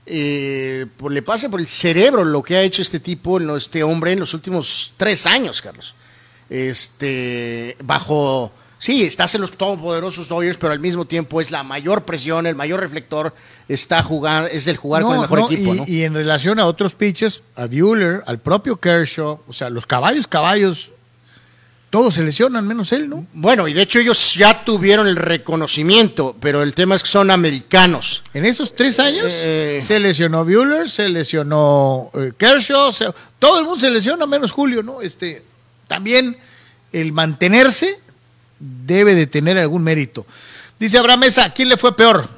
eh, pues, le pase por el cerebro lo que ha hecho este tipo, este hombre, en los últimos tres años, Carlos. Este, bajo, sí, estás en los todopoderosos Dodgers, pero al mismo tiempo es la mayor presión, el mayor reflector, está jugando, es el jugar con el mejor no, equipo, y, ¿no? y en relación a otros pitchers, a Bueller, al propio Kershaw, o sea, los caballos, caballos, todos se lesionan, menos él, ¿no? Bueno, y de hecho ellos ya tuvieron el reconocimiento, pero el tema es que son americanos. En esos tres años Eh, se lesionó Bueller, se lesionó eh, Kershaw, se- todo el mundo se lesiona menos Julio, ¿no? Este, también el mantenerse debe de tener algún mérito. Dice Abraham Mesa, ¿a quién le fue peor?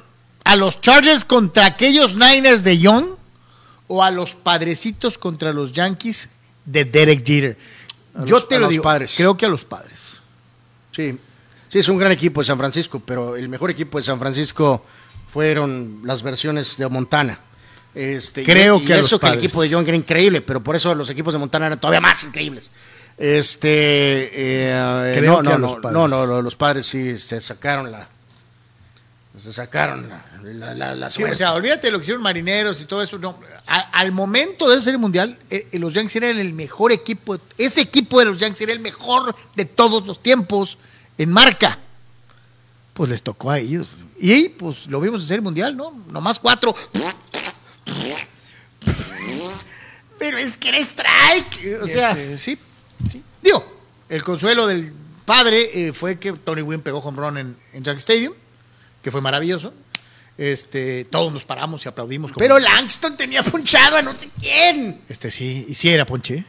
¿A los Chargers contra aquellos Niners de Young o a los padrecitos contra los Yankees de Derek Jeter? A Yo los- te a lo los digo, padres. creo que a los padres. Sí, sí, es un gran equipo de San Francisco, pero el mejor equipo de San Francisco fueron las versiones de Montana. Este, y- Creo y que a los eso que el equipo de Young era increíble, pero por eso los equipos de Montana eran todavía más increíbles. Este, eh, Creo no, que no, los no, padres. no, los padres sí se sacaron la, se sacaron la, la, la- la Sí, o sea, olvídate de lo que hicieron marineros y todo eso. No, A- al momento de esa serie mundial, eh, eh, los Yankees eran el mejor equipo. Ese equipo de los Yankees era el mejor de todos los tiempos en marca. Pues les tocó a ellos. Y pues lo vimos en serie mundial, ¿no? Nomás cuatro. pero es que era strike, o sea, Este, sí. Digo, el consuelo del padre eh, fue que Tony Wynn pegó home run en, en Yankee Stadium, que fue maravilloso. Este, todos nos paramos y aplaudimos. como- pero Langston tenía punchado a no sé quién. Este sí, y sí era Ponche. ¿eh?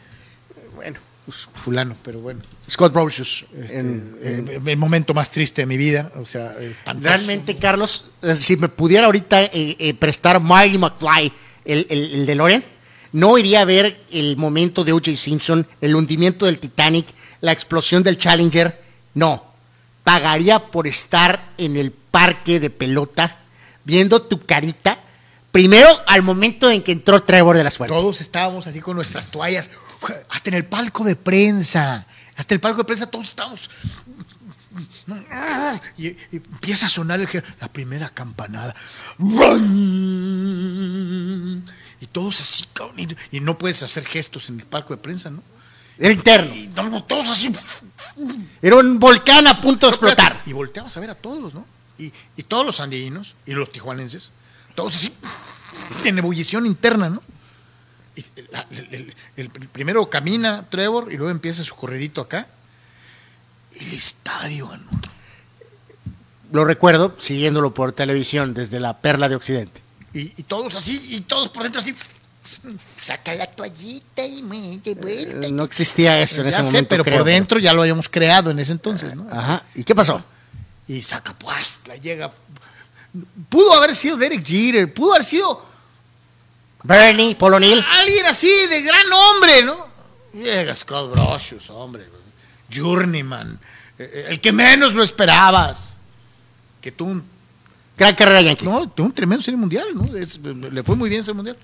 Bueno, Pues, fulano, pero bueno. Scott Brocious. Este, en- en- eh, el momento más triste de mi vida, o sea, espantoso. Realmente, Carlos, eh, si me pudiera ahorita eh, eh, prestar Marty McFly, el, el, el DeLorean, no iría a ver el momento de O.J. Simpson, el hundimiento del Titanic, la explosión del Challenger. No. Pagaría por estar en el parque de pelota, viendo tu carita, primero al momento en que entró Trevor de la Suerte. Todos estábamos así con nuestras toallas, hasta en el palco de prensa, hasta el palco de prensa todos estábamos Y, empieza a sonar el la primera campanada. Y todos así, cabrón, y, y no puedes hacer gestos en el palco de prensa, ¿no? Era interno. Y no, todos así. Era un volcán a punto de explotar. Y volteabas a ver a todos, ¿no? Y, y todos los andillinos y los tijuanenses, todos así, en ebullición interna, ¿no? Y la- el, el- el primero camina Trevor y luego empieza su corredito acá. El estadio, ¿no? Lo recuerdo siguiéndolo por televisión desde la Perla de Occidente. Y, y todos así, y todos por dentro así. Saca la toallita y me de vuelta. Eh, No existía eso en ya ese sé, momento. pero creo, por dentro ya lo habíamos creado en ese entonces, ¿no? Ajá. ¿Y qué pasó? Y saca pues, la llega. Pudo haber sido Derek Jeter, pudo haber sido Bernie, Paul O'Neill. alguien así de gran nombre, ¿no? Llega Scott Brosius, hombre. Journeyman. eh, eh, El que menos lo esperabas. Que tuvo un, Gran carrera Yankee. no, tuvo un tremendo serie mundial, ¿no? Le fue muy bien serie mundial.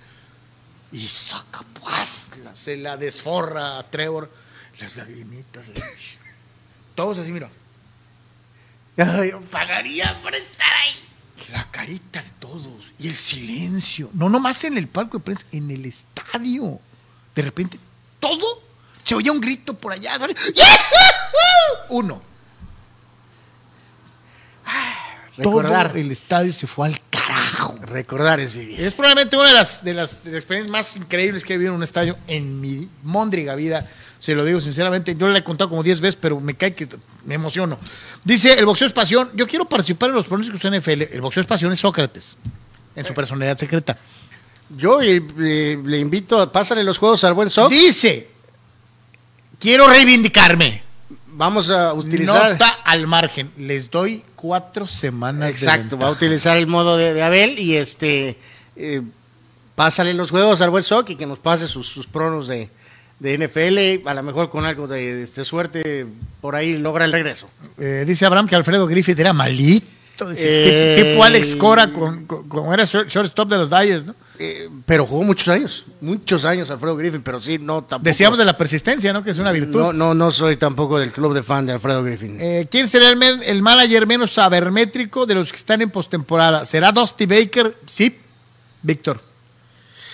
Y saca pues, la- se la desforra a Trevor. Las lagrimitas. Todos así, mira. Yo pagaría por estar ahí. La carita de todos y el silencio. No nomás en el palco de prensa, en el estadio. De repente, todo se oía un grito por allá. Uno. Recordar. Todo el estadio se fue al carajo. Recordar es vivir. Es probablemente una de las, de las, de las experiencias más increíbles que he vivido en un estadio en mi móndriga vida. Se lo digo sinceramente, yo le he contado como 10 veces, pero me cae que me emociono. Dice, el boxeo es pasión. Yo quiero participar en los pronósticos NFL. El boxeo es pasión es Sócrates, en su personalidad secreta. Yo eh, eh, le invito a pásale los juegos al buen Soc. Dice, quiero reivindicarme. Vamos a utilizar. Nota al margen. Les doy cuatro semanas Exacto, de va a utilizar el modo de, de Abel y este. eh, pásale los juegos al buen Soc y que nos pase sus, sus pronos de, de NFL. A lo mejor con algo de, de suerte por ahí logra el regreso. Eh, dice Abraham que Alfredo Griffith era malito. Eh, tipo Alex Cora con, con- con- era short- shortstop de los Dyers, ¿no? Eh, pero jugó muchos años, muchos años Alfredo Griffin, pero sí, no tampoco. Decíamos de la persistencia, ¿no? Que es una virtud. No, no, no soy tampoco del club de fan de Alfredo Griffin. Eh, ¿Quién será el, el manager menos sabermétrico de los que están en postemporada? ¿Será Dusty Baker? Sí, Víctor.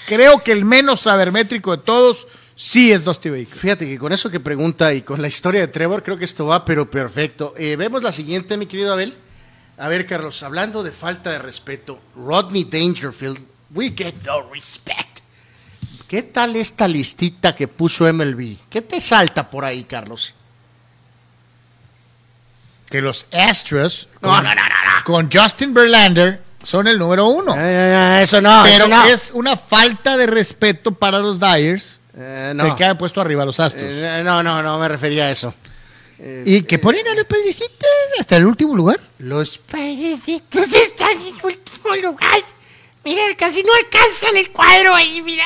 Creo que el menos sabermétrico de todos sí es Dusty Baker. Fíjate que con eso que pregunta y con la historia de Trevor, creo que esto va, pero perfecto. Eh, vemos la siguiente, mi querido Abel. A ver, Carlos, hablando de falta de respeto, Rodney Dangerfield, we get no respect. ¿Qué tal esta listita que puso MLB? ¿Qué te salta por ahí, Carlos? Que los Astros con, no, no, no, no. con Justin Verlander son el número uno. Eh, eso no, pero eso no. es una falta de respeto para los Dyers Eh, no. que quedan puesto arriba los Astros. Eh, no, no, no me refería a eso. Y que ponen a los padrecitos hasta el último lugar. Los Padrecitos están en último lugar. Mira, casi no alcanzan el cuadro ahí, mira.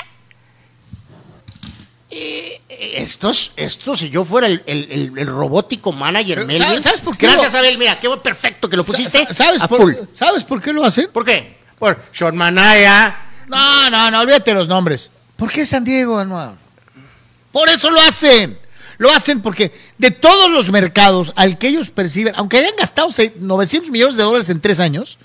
Estos, estos, si yo fuera el, el- el- el robótico manager. ¿sabes- sabes por qué Gracias, Abel. Mira, qué perfecto que lo pusiste. Sa- ¿Sabes a por, full. ¿Sabes por qué lo hacen? ¿Por qué? Por Sean Manaya. No, no, no, olvídate los nombres. ¿Por qué San Diego, Anual? Por eso lo hacen. Lo hacen porque de todos los mercados al que ellos perciben, aunque hayan gastado se- 900 millones de dólares en tres años,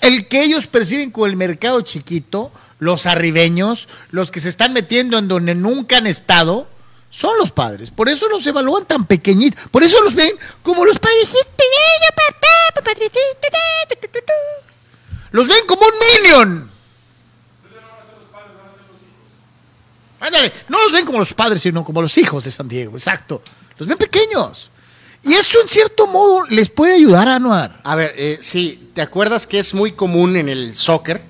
el que ellos perciben con el mercado chiquito, los arribeños, los que se están metiendo en donde nunca han estado, son los padres. Por eso los evalúan tan pequeñitos. Por eso los ven como los padrecitos. Los ven como un minion. Ándale, no los ven como los padres, sino como los hijos de San Diego, exacto. Los ven pequeños. Y eso en cierto modo les puede ayudar a Anuar. A ver, eh, sí, ¿te acuerdas que es muy común en el soccer?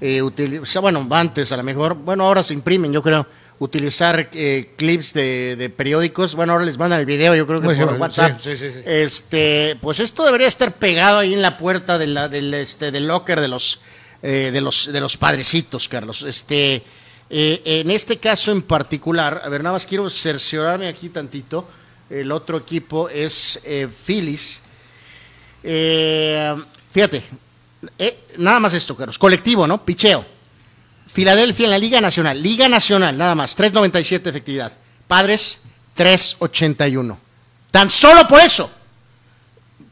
Eh, utili- o sea, bueno, antes a lo mejor, bueno, ahora se imprimen, yo creo, utilizar eh, clips de, de periódicos. Bueno, ahora les mandan el video, yo creo que Pues, por sí, WhatsApp. sí, sí, sí. Este, pues esto debería estar pegado ahí en la puerta de la, del, este, del locker de los, eh, de los, de los padrecitos, Carlos. Este, eh, en este caso en particular, a ver, nada más quiero cerciorarme aquí tantito. El otro equipo es eh, Phillies. Eh, fíjate, eh, nada más esto, Carlos. Colectivo, ¿no? Picheo. Filadelfia en la Liga Nacional. Liga Nacional, nada más. 3.97 efectividad. Padres, 3.81. Tan solo por eso.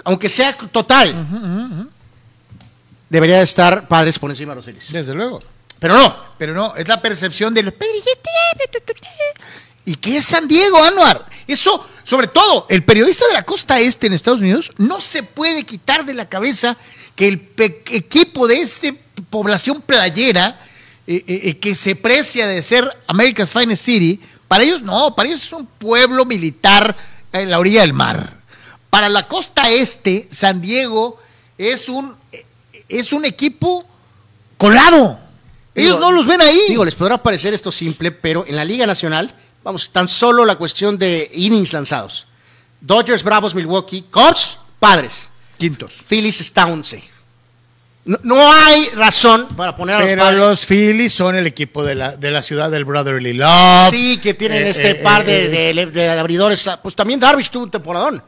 aunque sea total, debería estar padres por encima de los Phillies. Desde luego. Pero no. Pero no, es la percepción de los ¿Y qué es San Diego, Anuar? Eso, sobre todo, el periodista de la costa este en Estados Unidos no se puede quitar de la cabeza que el equipo de esa población playera eh, eh, eh, que se precia de ser America's Finest City, para ellos no, para ellos es un pueblo militar en la orilla del mar. Para la costa este, San Diego es un, es un equipo colado. Ellos Digo, no los ven ahí. Digo, les podrá parecer esto simple, pero en la Liga Nacional, vamos, tan solo la cuestión de innings lanzados. Dodgers, Bravos, Milwaukee, Cubs, padres. Quintos. Phillies está 11. No, no hay razón para poner a los Pero padres. los Phillies son el equipo de la, de la ciudad del Brotherly Love. Sí, que tienen Eh, este eh, par de, eh, de- de abridores. Pues también Darvish tuvo un temporadón.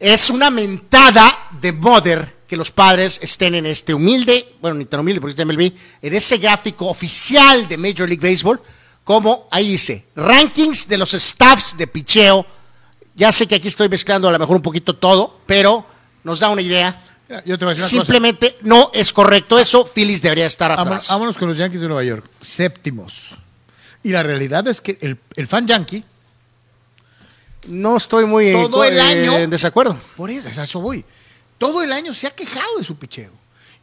Es una mentada de mother que los padres estén en este humilde, bueno, ni tan humilde porque es de MLB, en ese gráfico oficial de Major League Baseball, como ahí dice, rankings de los staffs de picheo. Ya sé que aquí estoy mezclando a lo mejor un poquito todo, pero nos da una idea. Yo te voy a decir una Simplemente no es correcto eso. Phillies debería estar cosa. atrás. Vámonos, vámonos con los Yankees de Nueva York. Séptimos. Y la realidad es que el, el fan yankee, No estoy muy Todo el eh, año- en desacuerdo. por eso, a eso voy, todo el año se ha quejado de su picheo.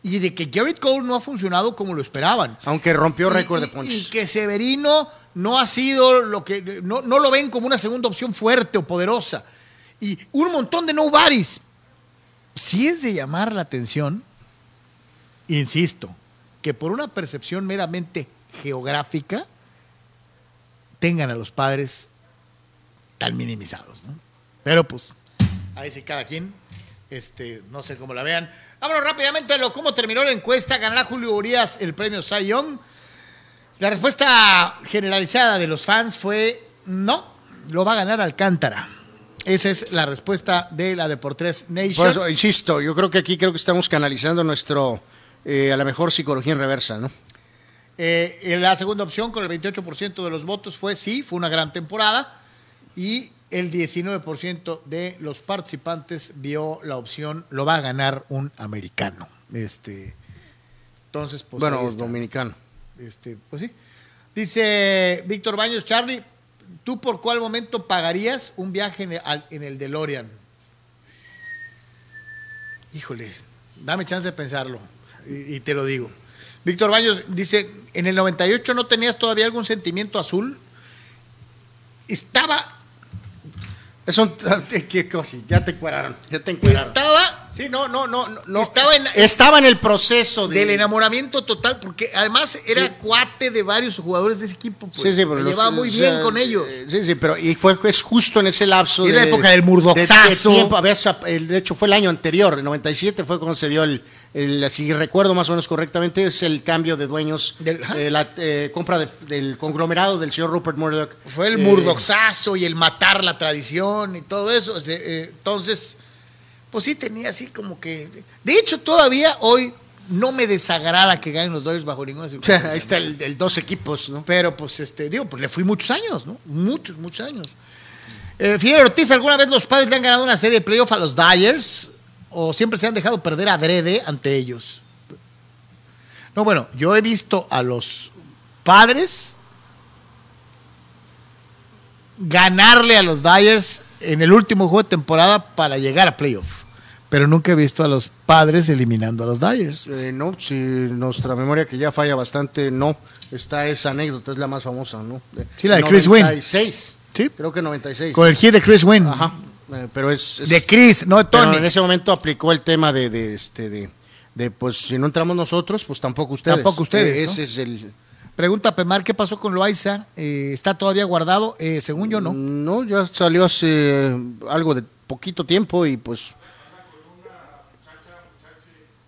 Y de que Garrett Cole no ha funcionado como lo esperaban. Aunque rompió récord de ponches. Y que Severino no ha sido lo que. No, no lo ven como una segunda opción fuerte o poderosa. Y un montón de nobodies. Si es de llamar la atención, insisto, que por una percepción meramente geográfica tengan a los padres tan minimizados. ¿no? Pero pues, ahí sí cada quien, este, no sé cómo la vean. Vámonos rápidamente a lo cómo terminó la encuesta. ¿Ganará Julio Urias el premio Cy Young? La respuesta generalizada de los fans fue no, lo va a ganar Alcántara. Esa es la respuesta de la Deportes Nation. Por eso, insisto, yo creo que aquí creo que estamos canalizando nuestro, eh, a la mejor psicología en reversa, ¿no? Eh, en la segunda opción, con el 28% de los votos, fue sí, fue una gran temporada. Y el 19% de los participantes vio la opción, lo va a ganar un americano. Este, entonces, pues. bueno, dominicano. Este, pues sí. Dice Víctor Baños, Charlie, ¿tú por cuál momento pagarías un viaje en el, en el DeLorean? Híjole, dame chance de pensarlo y, y te lo digo. Víctor Baños dice, ¿en el 98 no tenías todavía algún sentimiento azul? Estaba, Eso, ¿qué cosa? Ya te encueraron, ya te encueraron. estaba Sí, no, no, no, no. Estaba en- estaba en el proceso de... del enamoramiento total, porque además era Sí. cuate de varios jugadores de ese equipo. Pues. Sí, sí, pero los- llevaba muy o bien con ellos. eh, Sí, sí, pero y fue es justo en ese lapso Y de la época del murdoxazo. de- de tiempo, hecho fue el año anterior, el 97 fue cuando se dio el, el- si recuerdo más o menos correctamente, es el cambio de dueños, Del- eh, la eh, compra de- del conglomerado del señor Rupert Murdoch. Fue el Eh, murdoxazo y el matar la tradición y todo eso. Eh, entonces, pues sí tenía así como que. De hecho, todavía hoy no me desagrada que ganen los Dodgers bajo ninguna circunstancia. ahí está el, el dos equipos, ¿no? Pero pues, este, digo, pues le fui muchos años, ¿no? Muchos, muchos años. Eh, Fidel Ortiz, ¿alguna vez los padres le han ganado una serie de playoff a los Dyers? ¿O siempre se han dejado perder adrede ante ellos? No, bueno, yo he visto a los padres ganarle a los Dyers en el último juego de temporada para llegar a playoff. Pero nunca he visto a los padres eliminando a los Dyers. Eh, no, si nuestra memoria que ya falla bastante, no. Está esa anécdota, es la más famosa, ¿no? Sí, la de Chris Wynn. 96. Sí. Creo que 96. Con el hit de Chris Wynn. Ajá. Eh, pero es, es- De Chris, no de pero Tony. en ese momento aplicó el tema de, de, este de, de, pues si no entramos nosotros, pues tampoco ustedes. Tampoco ustedes, Eh, ¿no? Ese es el Pregunta Pemar, ¿qué pasó con Loaiza? Eh, ¿Está todavía guardado? Eh, según yo, no. No, ya salió hace algo de poquito tiempo y pues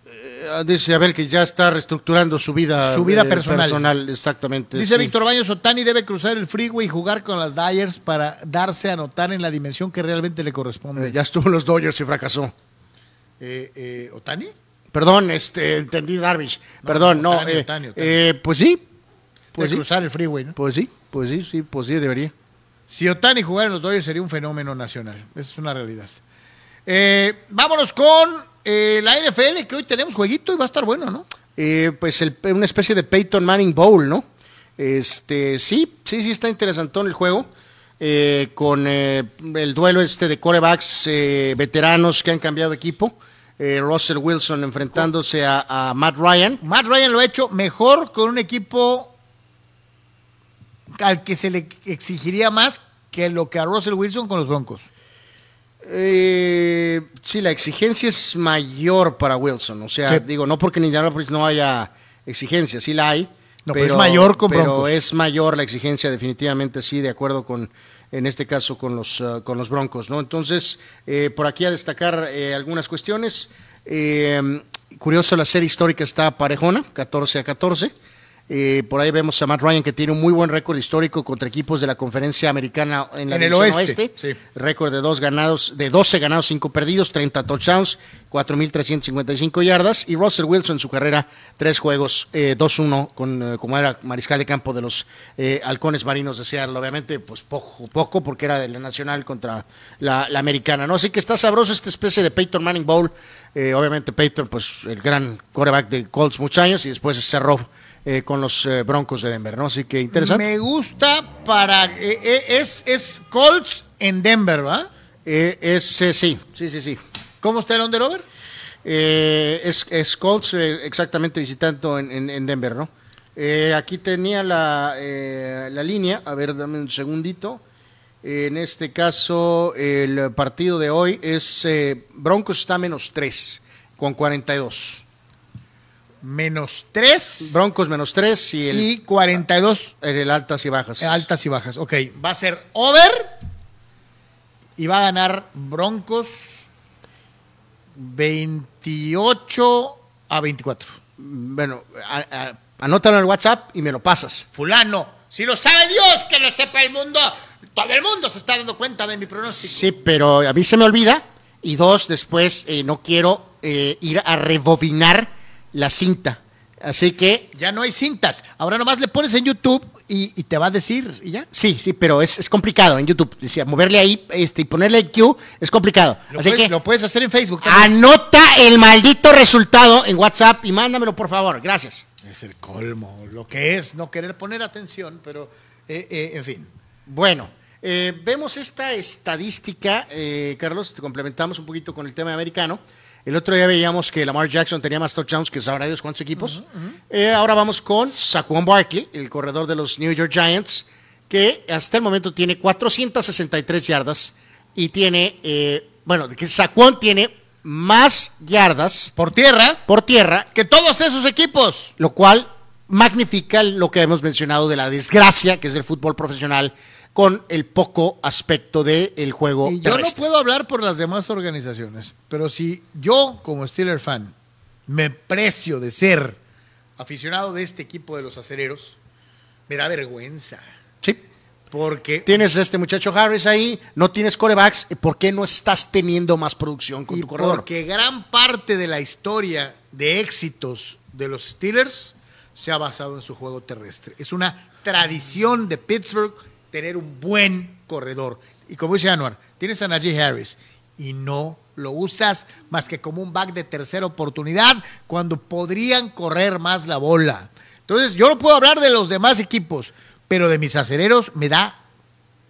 eh, dice Abel que ya está reestructurando su vida Su vida eh, personal. exactamente. Dice sí. Víctor Baños, Otani debe cruzar el freeway y jugar con las Dyers para darse a notar en la dimensión que realmente le corresponde. Eh, ya estuvo en los Dodgers y fracasó. Eh, eh, ¿Otani? Perdón, este, entendí Darvish. Perdón, no. Otani, eh, Otani, Otani. eh, pues sí, Pues sí, cruzar el freeway, ¿no? pues sí, pues sí, sí, pues sí, debería. Si Otani jugara en los Dodgers sería un fenómeno nacional. Esa es una realidad. Eh, vámonos con eh, la NFL, que hoy tenemos jueguito y va a estar bueno, ¿no? Eh, pues el- una especie de Peyton Manning Bowl, ¿no? Este, sí, sí, sí está interesantón el juego. eh, con eh, el duelo este de corebacks eh, veteranos que han cambiado de equipo. Eh, Russell Wilson enfrentándose a, a Matt Ryan. Matt Ryan lo ha hecho mejor con un equipo al que se le exigiría más que lo que a Russell Wilson con los Broncos. Eh, sí, la exigencia es mayor para Wilson. O sea, Sí. digo, no porque en Indianapolis no haya exigencia, sí la hay. No, pero es mayor con pero es mayor la exigencia, definitivamente sí, de acuerdo con, en este caso, con los, uh, con los Broncos, ¿no? Entonces, eh, por aquí a destacar eh, algunas cuestiones. Eh, curioso, la serie histórica está parejona, 14 a 14. Eh, por ahí vemos a Matt Ryan que tiene un muy buen récord histórico contra equipos de la conferencia americana en la En el oeste, sí. récord de dos ganados, de 12 ganados, 5 perdidos, 30 touchdowns, 4.355 yardas. Y Russell Wilson en su carrera, tres juegos, eh, 2-1, con, eh, como era mariscal de campo de los eh, halcones marinos de Seattle. Obviamente, pues poco, poco porque era de la nacional contra la, la americana. ¿no? Así que está sabroso esta especie de Peyton Manning Bowl. Obviamente, Peyton, pues el gran quarterback de Colts muchos años y después cerró. Eh, con los eh, Broncos de Denver, ¿no? Así que interesante. Me gusta para... eh, eh, es, es Colts en Denver, ¿va? Eh, es, sí, sí, sí, sí. ¿Cómo está el under-over? Eh, es, es Colts exactamente visitando en, en- en Denver, ¿no? Aquí tenía la, la línea, a ver, dame un segundito. En este caso, el partido de hoy es Broncos está menos 3 con 42. Menos 3 Broncos menos 3 y el, y 42 en el altas y bajas. altas y bajas. Ok, va a ser over y va a ganar Broncos 28 a 24. Bueno, a- a- anótalo en el WhatsApp y me lo pasas. Fulano, si lo sabe Dios, que lo sepa el mundo. Todo el mundo se está dando cuenta de mi pronóstico. Sí, pero a mí se me olvida. Y dos, después eh, no quiero eh, ir a rebobinar la cinta. Así que, Ya no hay cintas. Ahora nomás le pones en YouTube y, y te va a decir y ya. sí, sí, pero es, es complicado en YouTube. Decía, moverle ahí este, y ponerle el Q es complicado. Lo, Así puedes, que, lo puedes hacer en Facebook también. anota el maldito resultado en WhatsApp y mándamelo, por favor. Gracias. Es el colmo, lo que es no querer poner atención, pero eh, eh, en fin. Bueno, eh, vemos esta estadística, eh, Carlos, te complementamos un poquito con el tema americano. El otro día veíamos que Lamar Jackson tenía más touchdowns que sabrá Dios cuántos equipos. Eh, ahora vamos con Saquon Barkley, el corredor de los New York Giants, que hasta el momento tiene 463 yardas y tiene, eh, bueno, que Saquon tiene más yardas Por tierra, por tierra que todos esos equipos. lo cual magnifica lo que hemos mencionado de la desgracia que es el fútbol profesional con el poco aspecto del juego Y yo no puedo hablar por las demás organizaciones, pero si yo, como Steeler fan, me precio de ser aficionado de este equipo de los acereros, me da vergüenza. Sí. Porque Tienes a este muchacho Harris ahí, no tienes corebacks, ¿por qué no estás teniendo más producción con y tu corredor? porque gran parte de la historia de éxitos de los Steelers se ha basado en su juego terrestre. Es una tradición de Pittsburgh tener un buen corredor. Y como dice Anuar, tienes a Najee Harris y no lo usas más que como un back de tercera oportunidad cuando podrían correr más la bola. Entonces, yo no puedo hablar de los demás equipos, pero de mis acereros me da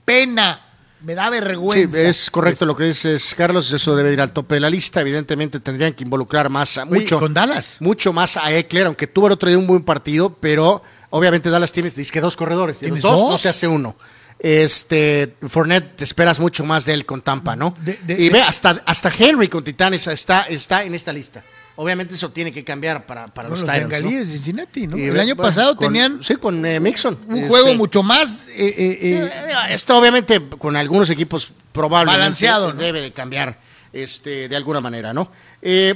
pena, me da Sí, vergüenza. es correcto lo que dices, Carlos, eso debe ir al tope de la lista. Evidentemente tendrían que involucrar más, a, Oye, mucho, con Dallas. mucho más a Eckler, aunque tuvo el otro día un buen partido, pero obviamente Dallas tienes que dos corredores, de los ¿Tienes dos, dos? no se hace uno. Este, Fournette, te esperas mucho más de él con Tampa, ¿no? De- de- y ve, hasta, hasta Henry con Titanes está, está en esta lista. Obviamente eso tiene que cambiar para, para los los Titans. ¿no? bengalíes de Cincinnati, ¿no? Y El año bueno, pasado con- tenían Sí, con eh, Mixon. un Este, juego mucho más eh, eh, eh, Esto obviamente con algunos equipos probablemente Balanceado, ¿no? debe de cambiar este, de alguna manera, ¿no?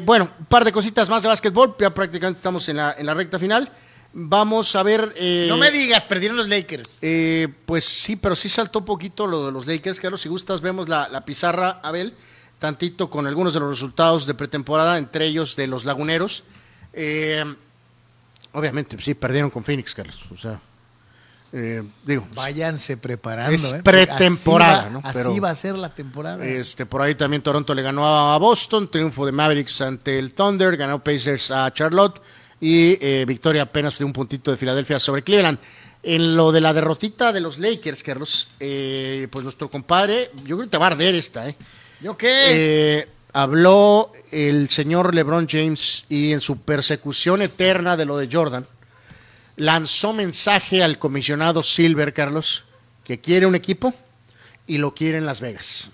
Bueno, un par de cositas más de básquetbol, ya prácticamente estamos en la, en la recta final. Vamos a ver... eh, no me digas, perdieron los Lakers. eh, pues sí, pero sí saltó un poquito lo de los Lakers, Carlos. Si gustas, vemos la, la pizarra, Abel, tantito con algunos de los resultados de pretemporada, entre ellos de los laguneros. Eh, obviamente, sí, perdieron con Phoenix, Carlos. O sea, Eh, digo, Váyanse preparando. Es ¿eh? Pretemporada, así va- ¿no? Así va a ser la temporada. Este, por ahí también Toronto le ganó a Boston, triunfo de Mavericks ante el Thunder, ganó Pacers a Charlotte y eh, victoria apenas de un puntito de Filadelfia sobre Cleveland. En lo de la derrotita de los Lakers, Carlos, eh, pues nuestro compadre, yo creo que te va a arder esta, ¿eh? ¿Yo qué? Eh, habló el señor LeBron James y en su persecución eterna de lo de Jordan, lanzó mensaje al comisionado Silver, Carlos, que quiere un equipo y lo quiere en Las Vegas.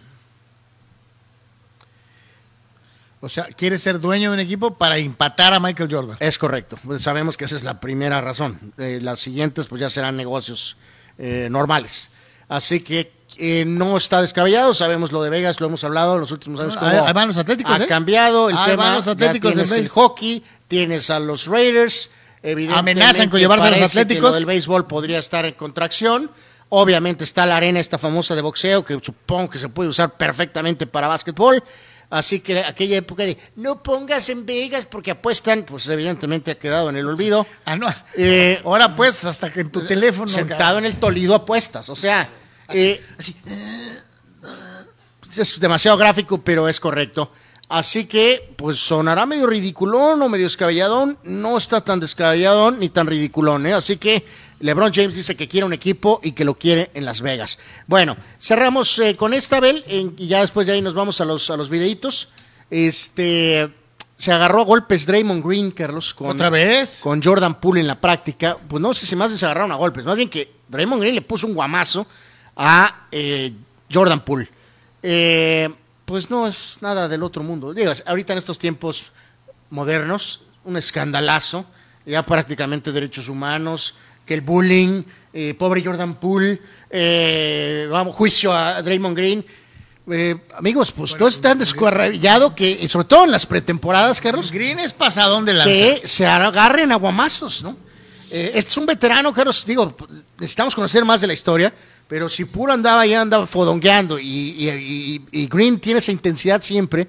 O sea, quiere ser dueño de un equipo para empatar a Michael Jordan. Es correcto. Pues sabemos que esa es la primera razón. Eh, las siguientes, pues ya serán negocios eh, normales. Así que eh, no está descabellado. Sabemos lo de Vegas, lo hemos hablado en los últimos años. Cómo van los Atléticos, Ha ¿eh? cambiado el Ahí tema. los Atléticos en tienes el hockey, tienes a los Raiders. Evidentemente, Amenazan con llevarse a los Atléticos. del béisbol podría estar en contracción. Obviamente está la arena esta famosa de boxeo que supongo que se puede usar perfectamente para básquetbol. Así que aquella época de no pongas en Vegas porque apuestan, pues evidentemente ha quedado en el olvido. Ah, no. Eh, Ahora pues, hasta que en tu teléfono. sentado en el Tolido apuestas. O sea, eh, es demasiado gráfico, pero es correcto. Así que, pues sonará medio ridiculón o medio descabelladón. No está tan descabelladón ni tan ridiculón, ¿eh? Así que LeBron James dice que quiere un equipo y que lo quiere en Las Vegas. Bueno, cerramos eh, con esta, Bel, y ya después de ahí nos vamos a los, a los videitos. Este. Se agarró a golpes Draymond Green, Carlos, con, ¿Otra vez? con Jordan Poole en la práctica. Pues no sé si más bien se agarraron a golpes, más bien que Draymond Green le puso un guamazo a eh, Jordan Poole. Eh, pues no es nada del otro mundo. Digo, ahorita en estos tiempos modernos, un escandalazo, ya prácticamente derechos humanos, que el bullying, eh, pobre Jordan Poole, eh, vamos, juicio a Draymond Green. Eh, amigos, pues no es tan descuarrillado que, sobre todo en las pretemporadas, Carlos, Green es pasadón de lanza. que se agarren a guamazos, ¿no? Este es un veterano, Carlos, digo, necesitamos conocer más de la historia, pero si Puro andaba ya andaba fodongueando y, y- y- y Green tiene esa intensidad siempre,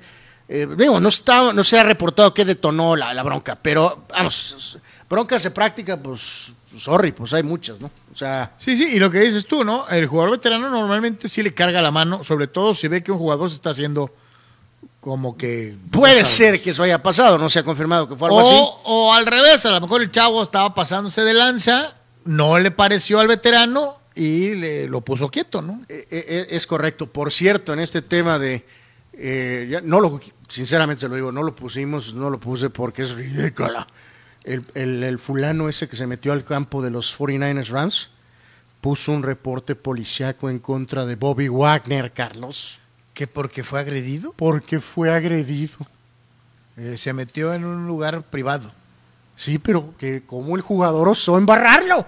eh, digo, no, está, no se ha reportado que detonó la, la bronca, pero vamos, broncas de práctica, pues, sorry, pues hay muchas, ¿no? O sea, Sí, sí, y lo que dices tú, ¿no? El jugador veterano normalmente sí le carga la mano, sobre todo si ve que un jugador se está haciendo como que... puede ser que eso haya pasado, no se ha confirmado que fue algo así. O, o al revés, a lo mejor el chavo estaba pasándose de lanza, no le pareció al veterano y le, lo puso quieto, ¿no? Eh, eh, es correcto. Por cierto, en este tema de. eh, ya no lo, sinceramente se lo digo, no lo pusimos, no lo puse porque es ridícula. El, el- el fulano ese que se metió al campo de los 49ers Rams puso un reporte policiaco en contra de Bobby Wagner, Carlos, Que porque fue agredido, porque fue agredido. eh, se metió en un lugar privado. Sí, pero que como el jugador osó embarrarlo.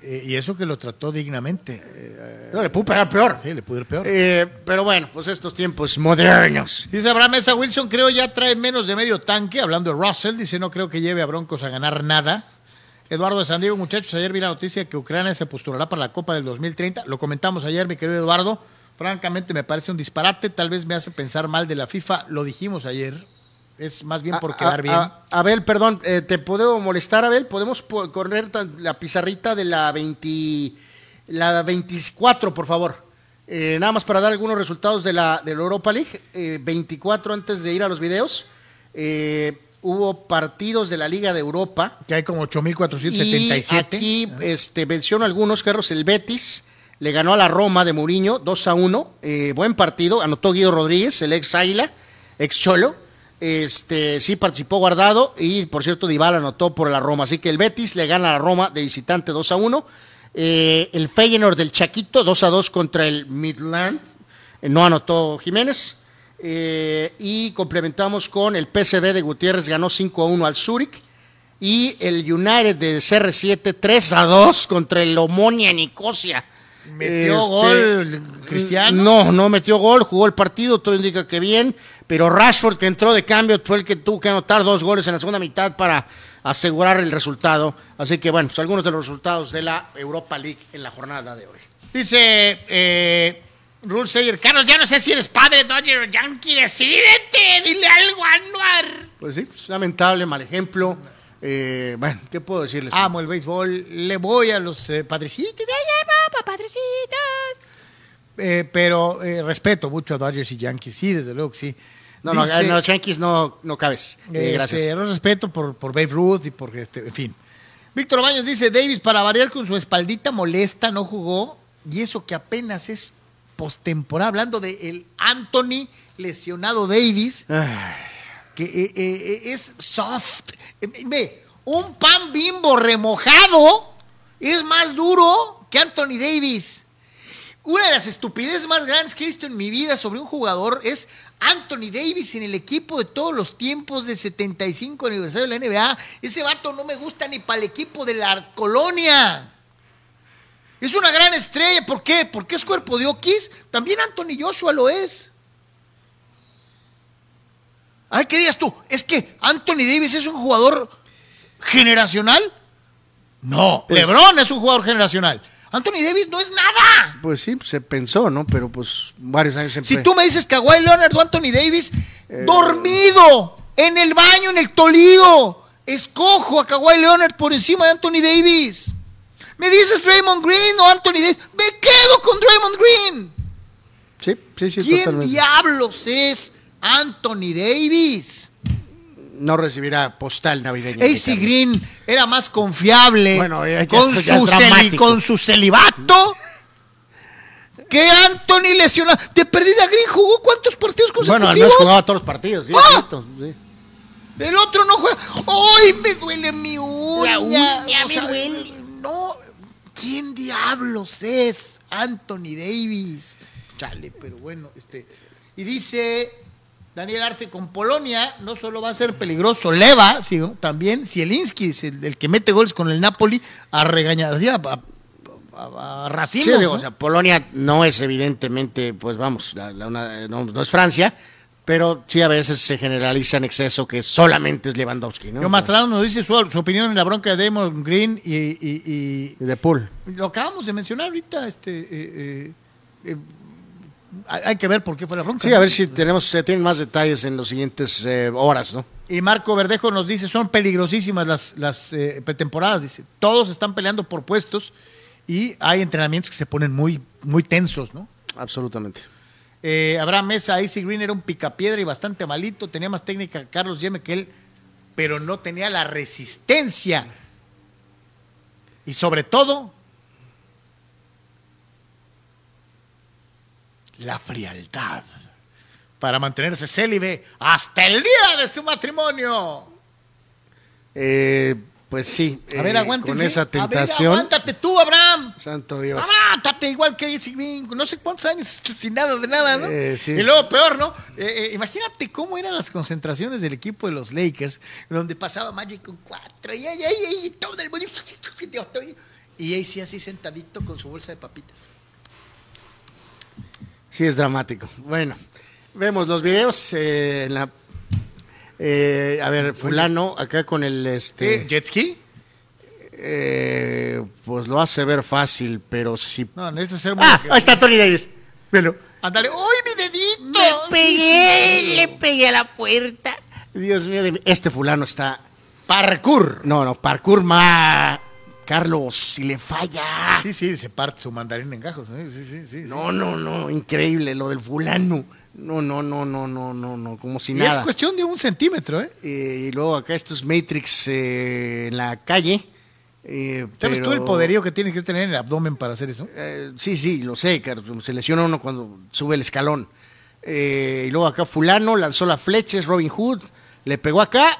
Eh, y eso que lo trató dignamente. Eh, No, le pudo pegar peor. sí, le pudo ir peor. Eh, pero bueno, pues estos tiempos modernos. Dice Abraham Mesa Wilson, creo ya trae menos de medio tanque, hablando de Russell, dice no creo que lleve a Broncos a ganar nada. Eduardo de San Diego, muchachos, ayer vi la noticia que Ucrania se postulará para la Copa del 2030. Lo comentamos ayer, mi querido Eduardo. Francamente me parece un disparate, tal vez me hace pensar mal de la FIFA. Lo dijimos ayer. Es más bien por A- quedar a- bien. a- Abel, perdón, eh, ¿te puedo molestar, Abel? ¿Podemos po- correr la pizarrita de la 20, la 24, por favor? Eh, nada más para dar algunos resultados de la, de la Europa League. Eh, 24 antes de ir a los videos. Eh, hubo partidos de la Liga de Europa. que hay como Y 8.477. aquí este, menciono algunos, Carlos. El Betis le ganó a la Roma de Mourinho 2 a 1. Eh, buen partido. Anotó Guido Rodríguez, el ex Águila, ex Cholo. Este, sí participó guardado y por cierto Dybala anotó por la Roma. Así que el Betis le gana a la Roma de visitante 2 a 1. Eh, el Feyenoord del Chaquito 2 a 2 contra el Midland. Eh, no anotó Jiménez. Eh, y complementamos con el PSV de Gutiérrez ganó 5 a 1 al Zurich. Y el United de CR7 3 a 2 contra el Omonia Nicosia. ¿Metió gol Cristiano? No, no metió gol, jugó el partido, todo indica que bien, pero Rashford que entró de cambio fue el que tuvo que anotar dos goles en la segunda mitad para asegurar el resultado. Así que bueno, pues algunos de los resultados de la Europa League en la jornada de hoy. Dice eh, Rule Sayer, Carlos, ya no sé si eres padre, Dodger o Yankee, decídete, dile algo a Anuar. Pues sí, es lamentable, mal ejemplo. Eh, bueno, ¿qué puedo decirles? Amo el béisbol, le voy a los eh, padrecitos, ¡ay, ay, papá, padrecitos! Eh, pero eh, respeto mucho a Dodgers y Yankees, sí, desde luego que sí. No, no, Dice, en los Yankees no, no cabes. Eh, este, gracias. los respeto por, por Babe Ruth y por este, en fin. Víctor Baños dice, Davis, para variar con su espaldita molesta, no jugó, y eso que apenas es postemporada, hablando de el Anthony lesionado Davis, Ay, que eh, eh, es soft. Eh, Ve, un pan bimbo remojado es más duro que Anthony Davis. Una de las estupideces más grandes que he visto en mi vida sobre un jugador es Anthony Davis en el equipo de todos los tiempos del 75 aniversario de la NBA. Ese vato no me gusta ni para el equipo de la colonia. Es una gran estrella. ¿Por qué? Porque es cuerpo de Oquis. También Anthony Joshua lo es. Ay, ¿qué digas tú? ¿Es que Anthony Davis es un jugador generacional? No, Pues- LeBron es un jugador generacional. Anthony Davis no es nada. Pues sí, se pensó, ¿no? Pero pues varios años siempre. Si tú me dices Kawhi Leonard o Anthony Davis, Eh. dormido, en el baño, en el Tolido, escojo a Kawhi Leonard por encima de Anthony Davis. Me dices Draymond Green o Anthony Davis, me quedo con Draymond Green. Sí, sí, sí, ¿Quién totalmente. diablos es Anthony Davis? No recibirá postal navideña. AC. Green era más confiable Bueno, ya- ya con, ya su celi- con su celibato que Anthony lesionado. De perdida Green jugó cuántos partidos consecutivos. Bueno, al menos jugaba todos los partidos. Sí, ¡Ah! sí. El otro no juega. ¡Ay, me duele mi uña! La uña O me duele. No, ¿quién diablos es Anthony Davis? Chale, pero bueno, este. Y dice Daniel Arce con Polonia, no solo va a ser peligroso Leva, sino también Zielinski, el, el que mete goles con el Napoli a regañadas, a, a, a- a racimos, Sí, digo, ¿no? o sea, Polonia no es evidentemente, pues vamos, la- la- una- no, no es Francia, pero sí a veces se generaliza en exceso que solamente es Lewandowski, ¿no? Yo Mastrano nos dice su, su opinión en la bronca de Damon Green y- y- y, Y de Pool. Lo acabamos de mencionar ahorita, este, eh, eh, eh, hay que ver por qué fue la bronca. Sí, a ver si tenemos, se tienen más detalles en los siguientes eh, horas, ¿no? Y Marco Verdejo nos dice, son peligrosísimas las, las eh, pretemporadas, dice. Todos están peleando por puestos y hay entrenamientos que se ponen muy, muy tensos, ¿no? Absolutamente. Eh, Abraham Mesa, Icy Green era un picapiedra y bastante malito, tenía más técnica que Carlos Yeme que él, pero no tenía la resistencia. Y sobre todo, la frialdad para mantenerse célibe hasta el día de su matrimonio. Eh, pues sí, A ver, eh, aguántense. con esa A ver, tentación. aguántate tú, Abraham. Santo Dios. Aguántate igual que Green, no sé cuántos años sin nada de nada, ¿no? Eh, sí. Y luego peor, ¿no? Imagínate cómo eran las concentraciones del equipo de los Lakers, donde pasaba Magic con cuatro, y, ay, ay, y todo el mundo. Y ahí sí así sentadito con su bolsa de papitas. Sí, es dramático. Bueno, vemos los videos eh, en la. eh, a ver, fulano acá con el este. ¿Qué? ¿Jet ski? eh, pues lo hace ver fácil, pero si. No, necesita ser muy. Ah, ahí está Tony Davis. Velo. Ándale, ¡uy, mi dedito! Me pegué, le pegué a la puerta. Dios mío, de mí. este fulano está. Parkour. No, no, parkour ma. Carlos, si le falla. Sí, sí, se parte su mandarín en gajos. ¿eh? Sí, sí, sí. No, no, no, increíble lo del fulano. No, no, no, no, no, no, no, como si y nada. es cuestión de un centímetro, ¿eh? Eh, y luego acá estos Matrix eh, en la calle. eh, ¿Sabes tú el poderío que tiene que tener en el abdomen para hacer eso? Eh, sí, sí, lo sé, Carlos, se lesiona uno cuando sube el escalón. Y luego acá fulano lanzó la flecha, es Robin Hood, le pegó acá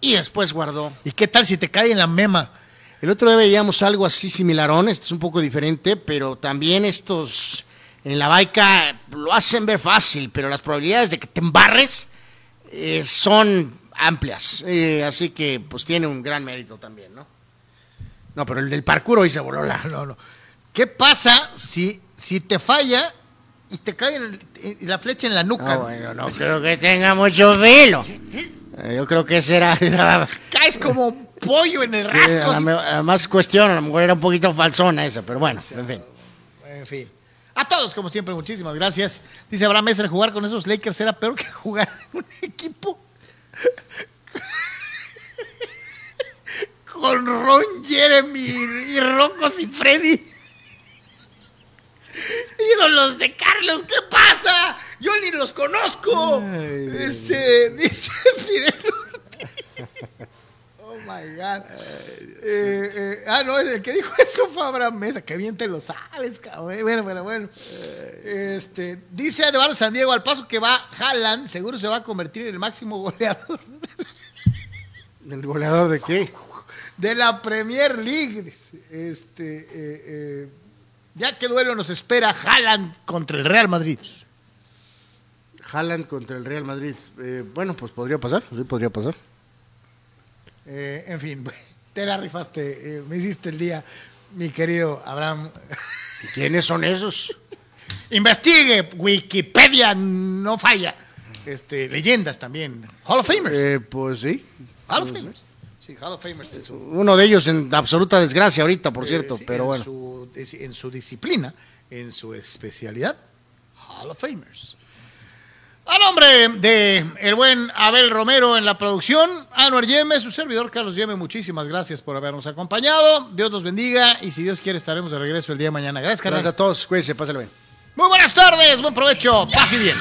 y después guardó. ¿Y qué tal si te cae en la mema? El otro día veíamos algo así similarón, este es un poco diferente, pero también estos en la baica lo hacen ver fácil, pero las probabilidades de que te embarres eh, son amplias. Eh, así que pues tiene un gran mérito también, ¿no? No, pero el del parkour hoy se voló la... No, no. ¿Qué pasa si, si te falla y te cae en el- en la flecha en la nuca? No, bueno, no creo que tenga mucho velo. Eh, yo creo que ese era... era- Caes como pollo en el rastro. me- además cuestión, a lo mejor era un poquito falsona esa, pero bueno, en fin. En fin. A todos, como siempre, muchísimas gracias. Dice Abraham Messer, jugar con esos Lakers era peor que jugar en un equipo con Ron Jeremy y Rocos y Freddy. Ídolos de Carlos, ¿qué pasa? Yo ni los conozco. Ese, dice Fidel Ortiz. My God. Eh, eh, ah, no, el que dijo eso fue Abraham Mesa. Que bien te lo sabes, cabrón. Bueno, bueno, bueno. Este, dice Eduardo San Diego, al paso que va Haaland, seguro se va a convertir en el máximo goleador ¿El goleador de qué? de la Premier League. Este, eh, ya que duelo nos espera Haaland contra el Real Madrid. Haaland contra el Real Madrid. Eh, bueno, pues podría pasar, sí podría pasar. Eh, en fin, te la rifaste, eh, me hiciste el día, mi querido Abraham. ¿Quiénes son esos? Investigue, Wikipedia no falla. Este, leyendas también. Hall of Famers. Eh, pues sí. Hall of Famers. Sí, Hall of Famers en su, Uno de ellos en absoluta desgracia ahorita, por cierto, eh, sí, pero en bueno. Su, en su disciplina, en su especialidad, Hall of Famers. A nombre de el buen Abel Romero en la producción, Anuar Yeme, su servidor Carlos Yeme, muchísimas gracias por habernos acompañado. Dios los bendiga y si Dios quiere estaremos de regreso el día de mañana. Gracias. Gracias a todos, cuídense, pásenlo bien. Muy buenas tardes, buen provecho, paz y bien.